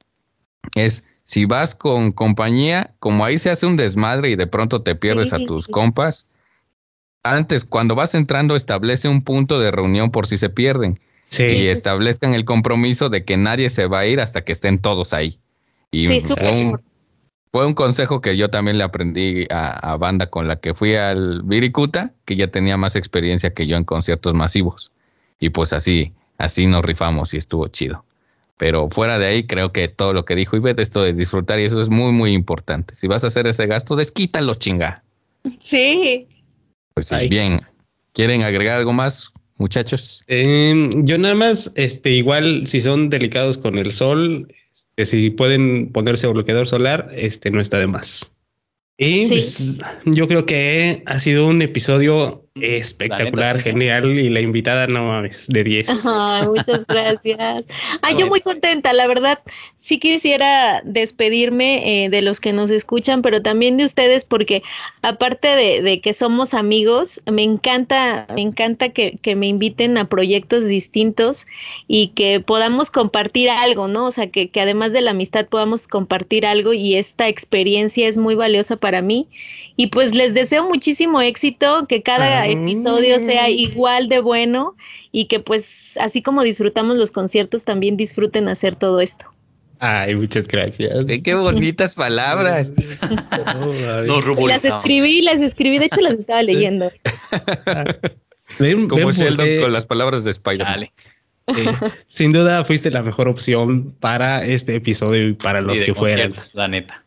es si vas con compañía, como ahí se hace un desmadre y de pronto te pierdes a tus compas, antes, cuando vas entrando, establece un punto de reunión por si se pierden. Y establezcan el compromiso de que nadie se va a ir hasta que estén todos ahí. Y fue, un, fue, un, consejo que yo también le aprendí a, a, banda con la que fui al Viricuta, que ya tenía más experiencia que yo en conciertos masivos. Y pues así, así nos rifamos y estuvo chido. Pero fuera de ahí, creo que todo lo que dijo Ivette, esto de disfrutar, y eso es muy, muy importante. Si vas a hacer ese gasto, desquítalo, chinga. Sí. Pues sí, bien. ¿Quieren agregar algo más, muchachos? Em, yo nada más, este, igual, si son delicados con el sol, este, si pueden ponerse bloqueador solar, este, no está de más. Y pues, yo creo que ha sido un episodio Espectacular, La neta, sí. genial. Y la invitada, no mames, de 10. [laughs] Ay, muchas gracias. [laughs] Ay, yo muy contenta, la verdad. Sí quisiera despedirme eh, de los que nos escuchan, pero también de ustedes, porque aparte de, de que somos amigos, me encanta, me encanta que, que me inviten a proyectos distintos y que podamos compartir algo, ¿no? O sea, que, que además de la amistad podamos compartir algo y esta experiencia es muy valiosa para mí. Y pues les deseo muchísimo éxito, que cada Ah. episodio sea igual de bueno y que pues así como disfrutamos los conciertos, también disfruten hacer todo esto. Ay, muchas gracias. Eh, Qué bonitas palabras. [laughs] No, las escribí, las escribí, de hecho las estaba leyendo. [laughs] Ven- Como ven Sheldon con las palabras de Spider-Man. Sí. [laughs] Sin duda fuiste la mejor opción para este episodio y para los Y de que fueran. la neta.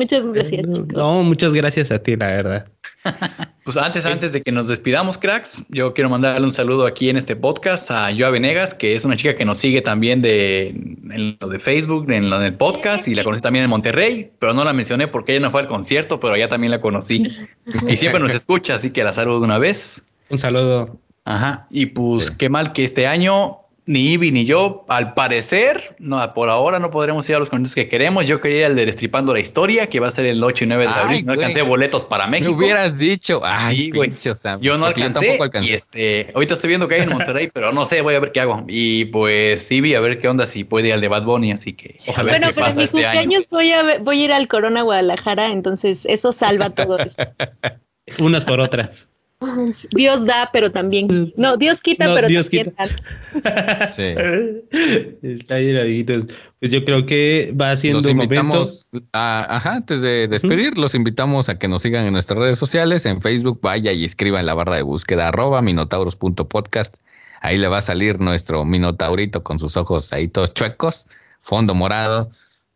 Muchas gracias, chicos. No, muchas gracias a ti, la verdad. [laughs] Pues antes, antes de que nos despidamos, cracks, yo quiero mandarle un saludo aquí en este podcast a Joa Venegas, que es una chica que nos sigue también de, en lo de Facebook, en lo del podcast, y la conocí también en Monterrey, pero no la mencioné porque ella no fue al concierto, pero allá también la conocí. [laughs] Y siempre nos escucha, así que la saludo de una vez. Un saludo. Ajá. Y pues Sí. qué mal que este año ni Ivy ni yo, al parecer, no, por ahora no podremos ir a los conciertos que queremos. Yo quería ir al de Destripando la Historia, que va a ser el 8 y 9 de Ay, abril. No güey. alcancé boletos para Me México. hubieras dicho. Ay, Sí, güey. pinche Sam, Yo no alcancé. tampoco alcancé. Y este, ahorita estoy viendo que hay en Monterrey, pero no sé, voy a ver qué hago. Y pues vi a ver qué onda si puede ir al de Bad Bunny, así que a ver Bueno, qué pero en mi este año. cumpleaños voy a, ver- voy a ir al Corona Guadalajara, entonces eso salva todo esto. [laughs] Unas por otras. [laughs] Dios da, pero también. No, Dios quita, No, pero Dios también quita. da. [laughs] Sí. [laughs] Está bien, amiguitos. Pues yo creo que va siendo Los momento. invitamos, a- ajá, antes de despedir, los invitamos a que nos sigan en nuestras redes sociales, en Facebook, vaya y escriba en la barra de búsqueda arroba minotauros.podcast. Ahí le va a salir nuestro minotaurito con sus ojos ahí todos chuecos, fondo morado.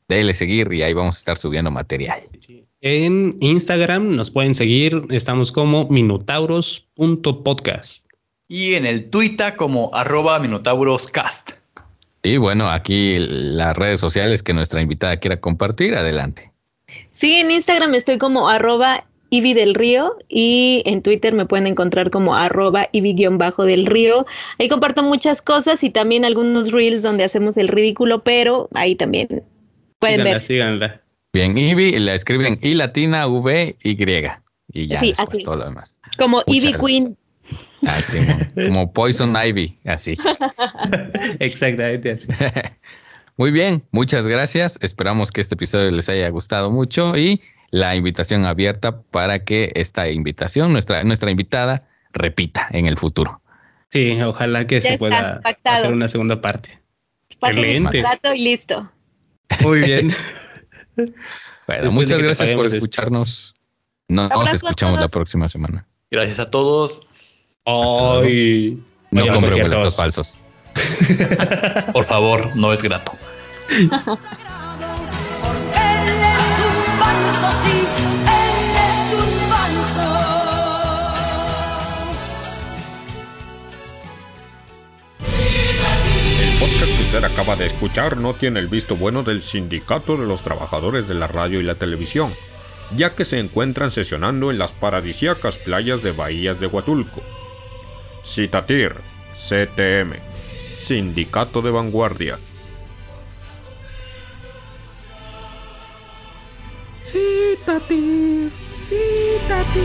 Dele seguir y ahí vamos a estar subiendo material. En Instagram nos pueden seguir. Estamos como minotauros.podcast. Y en el Twitter como arroba minotauroscast. Y bueno, aquí las redes sociales que nuestra invitada quiera compartir, adelante. Sí, en Instagram estoy como arroba Ivi del Río y en Twitter me pueden encontrar como arroba Ivi-del Río. Ahí comparto muchas cosas y también algunos reels donde hacemos el ridículo, pero ahí también pueden síganla, ver. síganla. Bien, Ivy, la escriben I latina, V, Y. Y ya Sí, después así es. todo lo demás. Como Muchas Ivy. Queen. Así, mo- como Poison Ivy, así. [laughs] Exactamente así. [laughs] Muy bien, muchas gracias. Esperamos que este episodio les haya gustado mucho y la invitación abierta para que esta invitación, nuestra, nuestra invitada, repita en el futuro. Sí, ojalá que Ya se pueda pactado. hacer una segunda parte. Paso mi Excelente. contrato y listo. Muy bien. [laughs] Bueno, muchas gracias por esto. escucharnos. Nos escuchamos la próxima semana. Gracias a todos. Ay. No Oye, compre boletos falsos. [laughs] Por favor, no es grato. [laughs] acaba de escuchar no tiene el visto bueno del Sindicato de los Trabajadores de la Radio y la Televisión, ya que se encuentran sesionando en las paradisíacas playas de Bahías de Huatulco. Citatir, CTM, Sindicato de Vanguardia. Citatir, Citatir.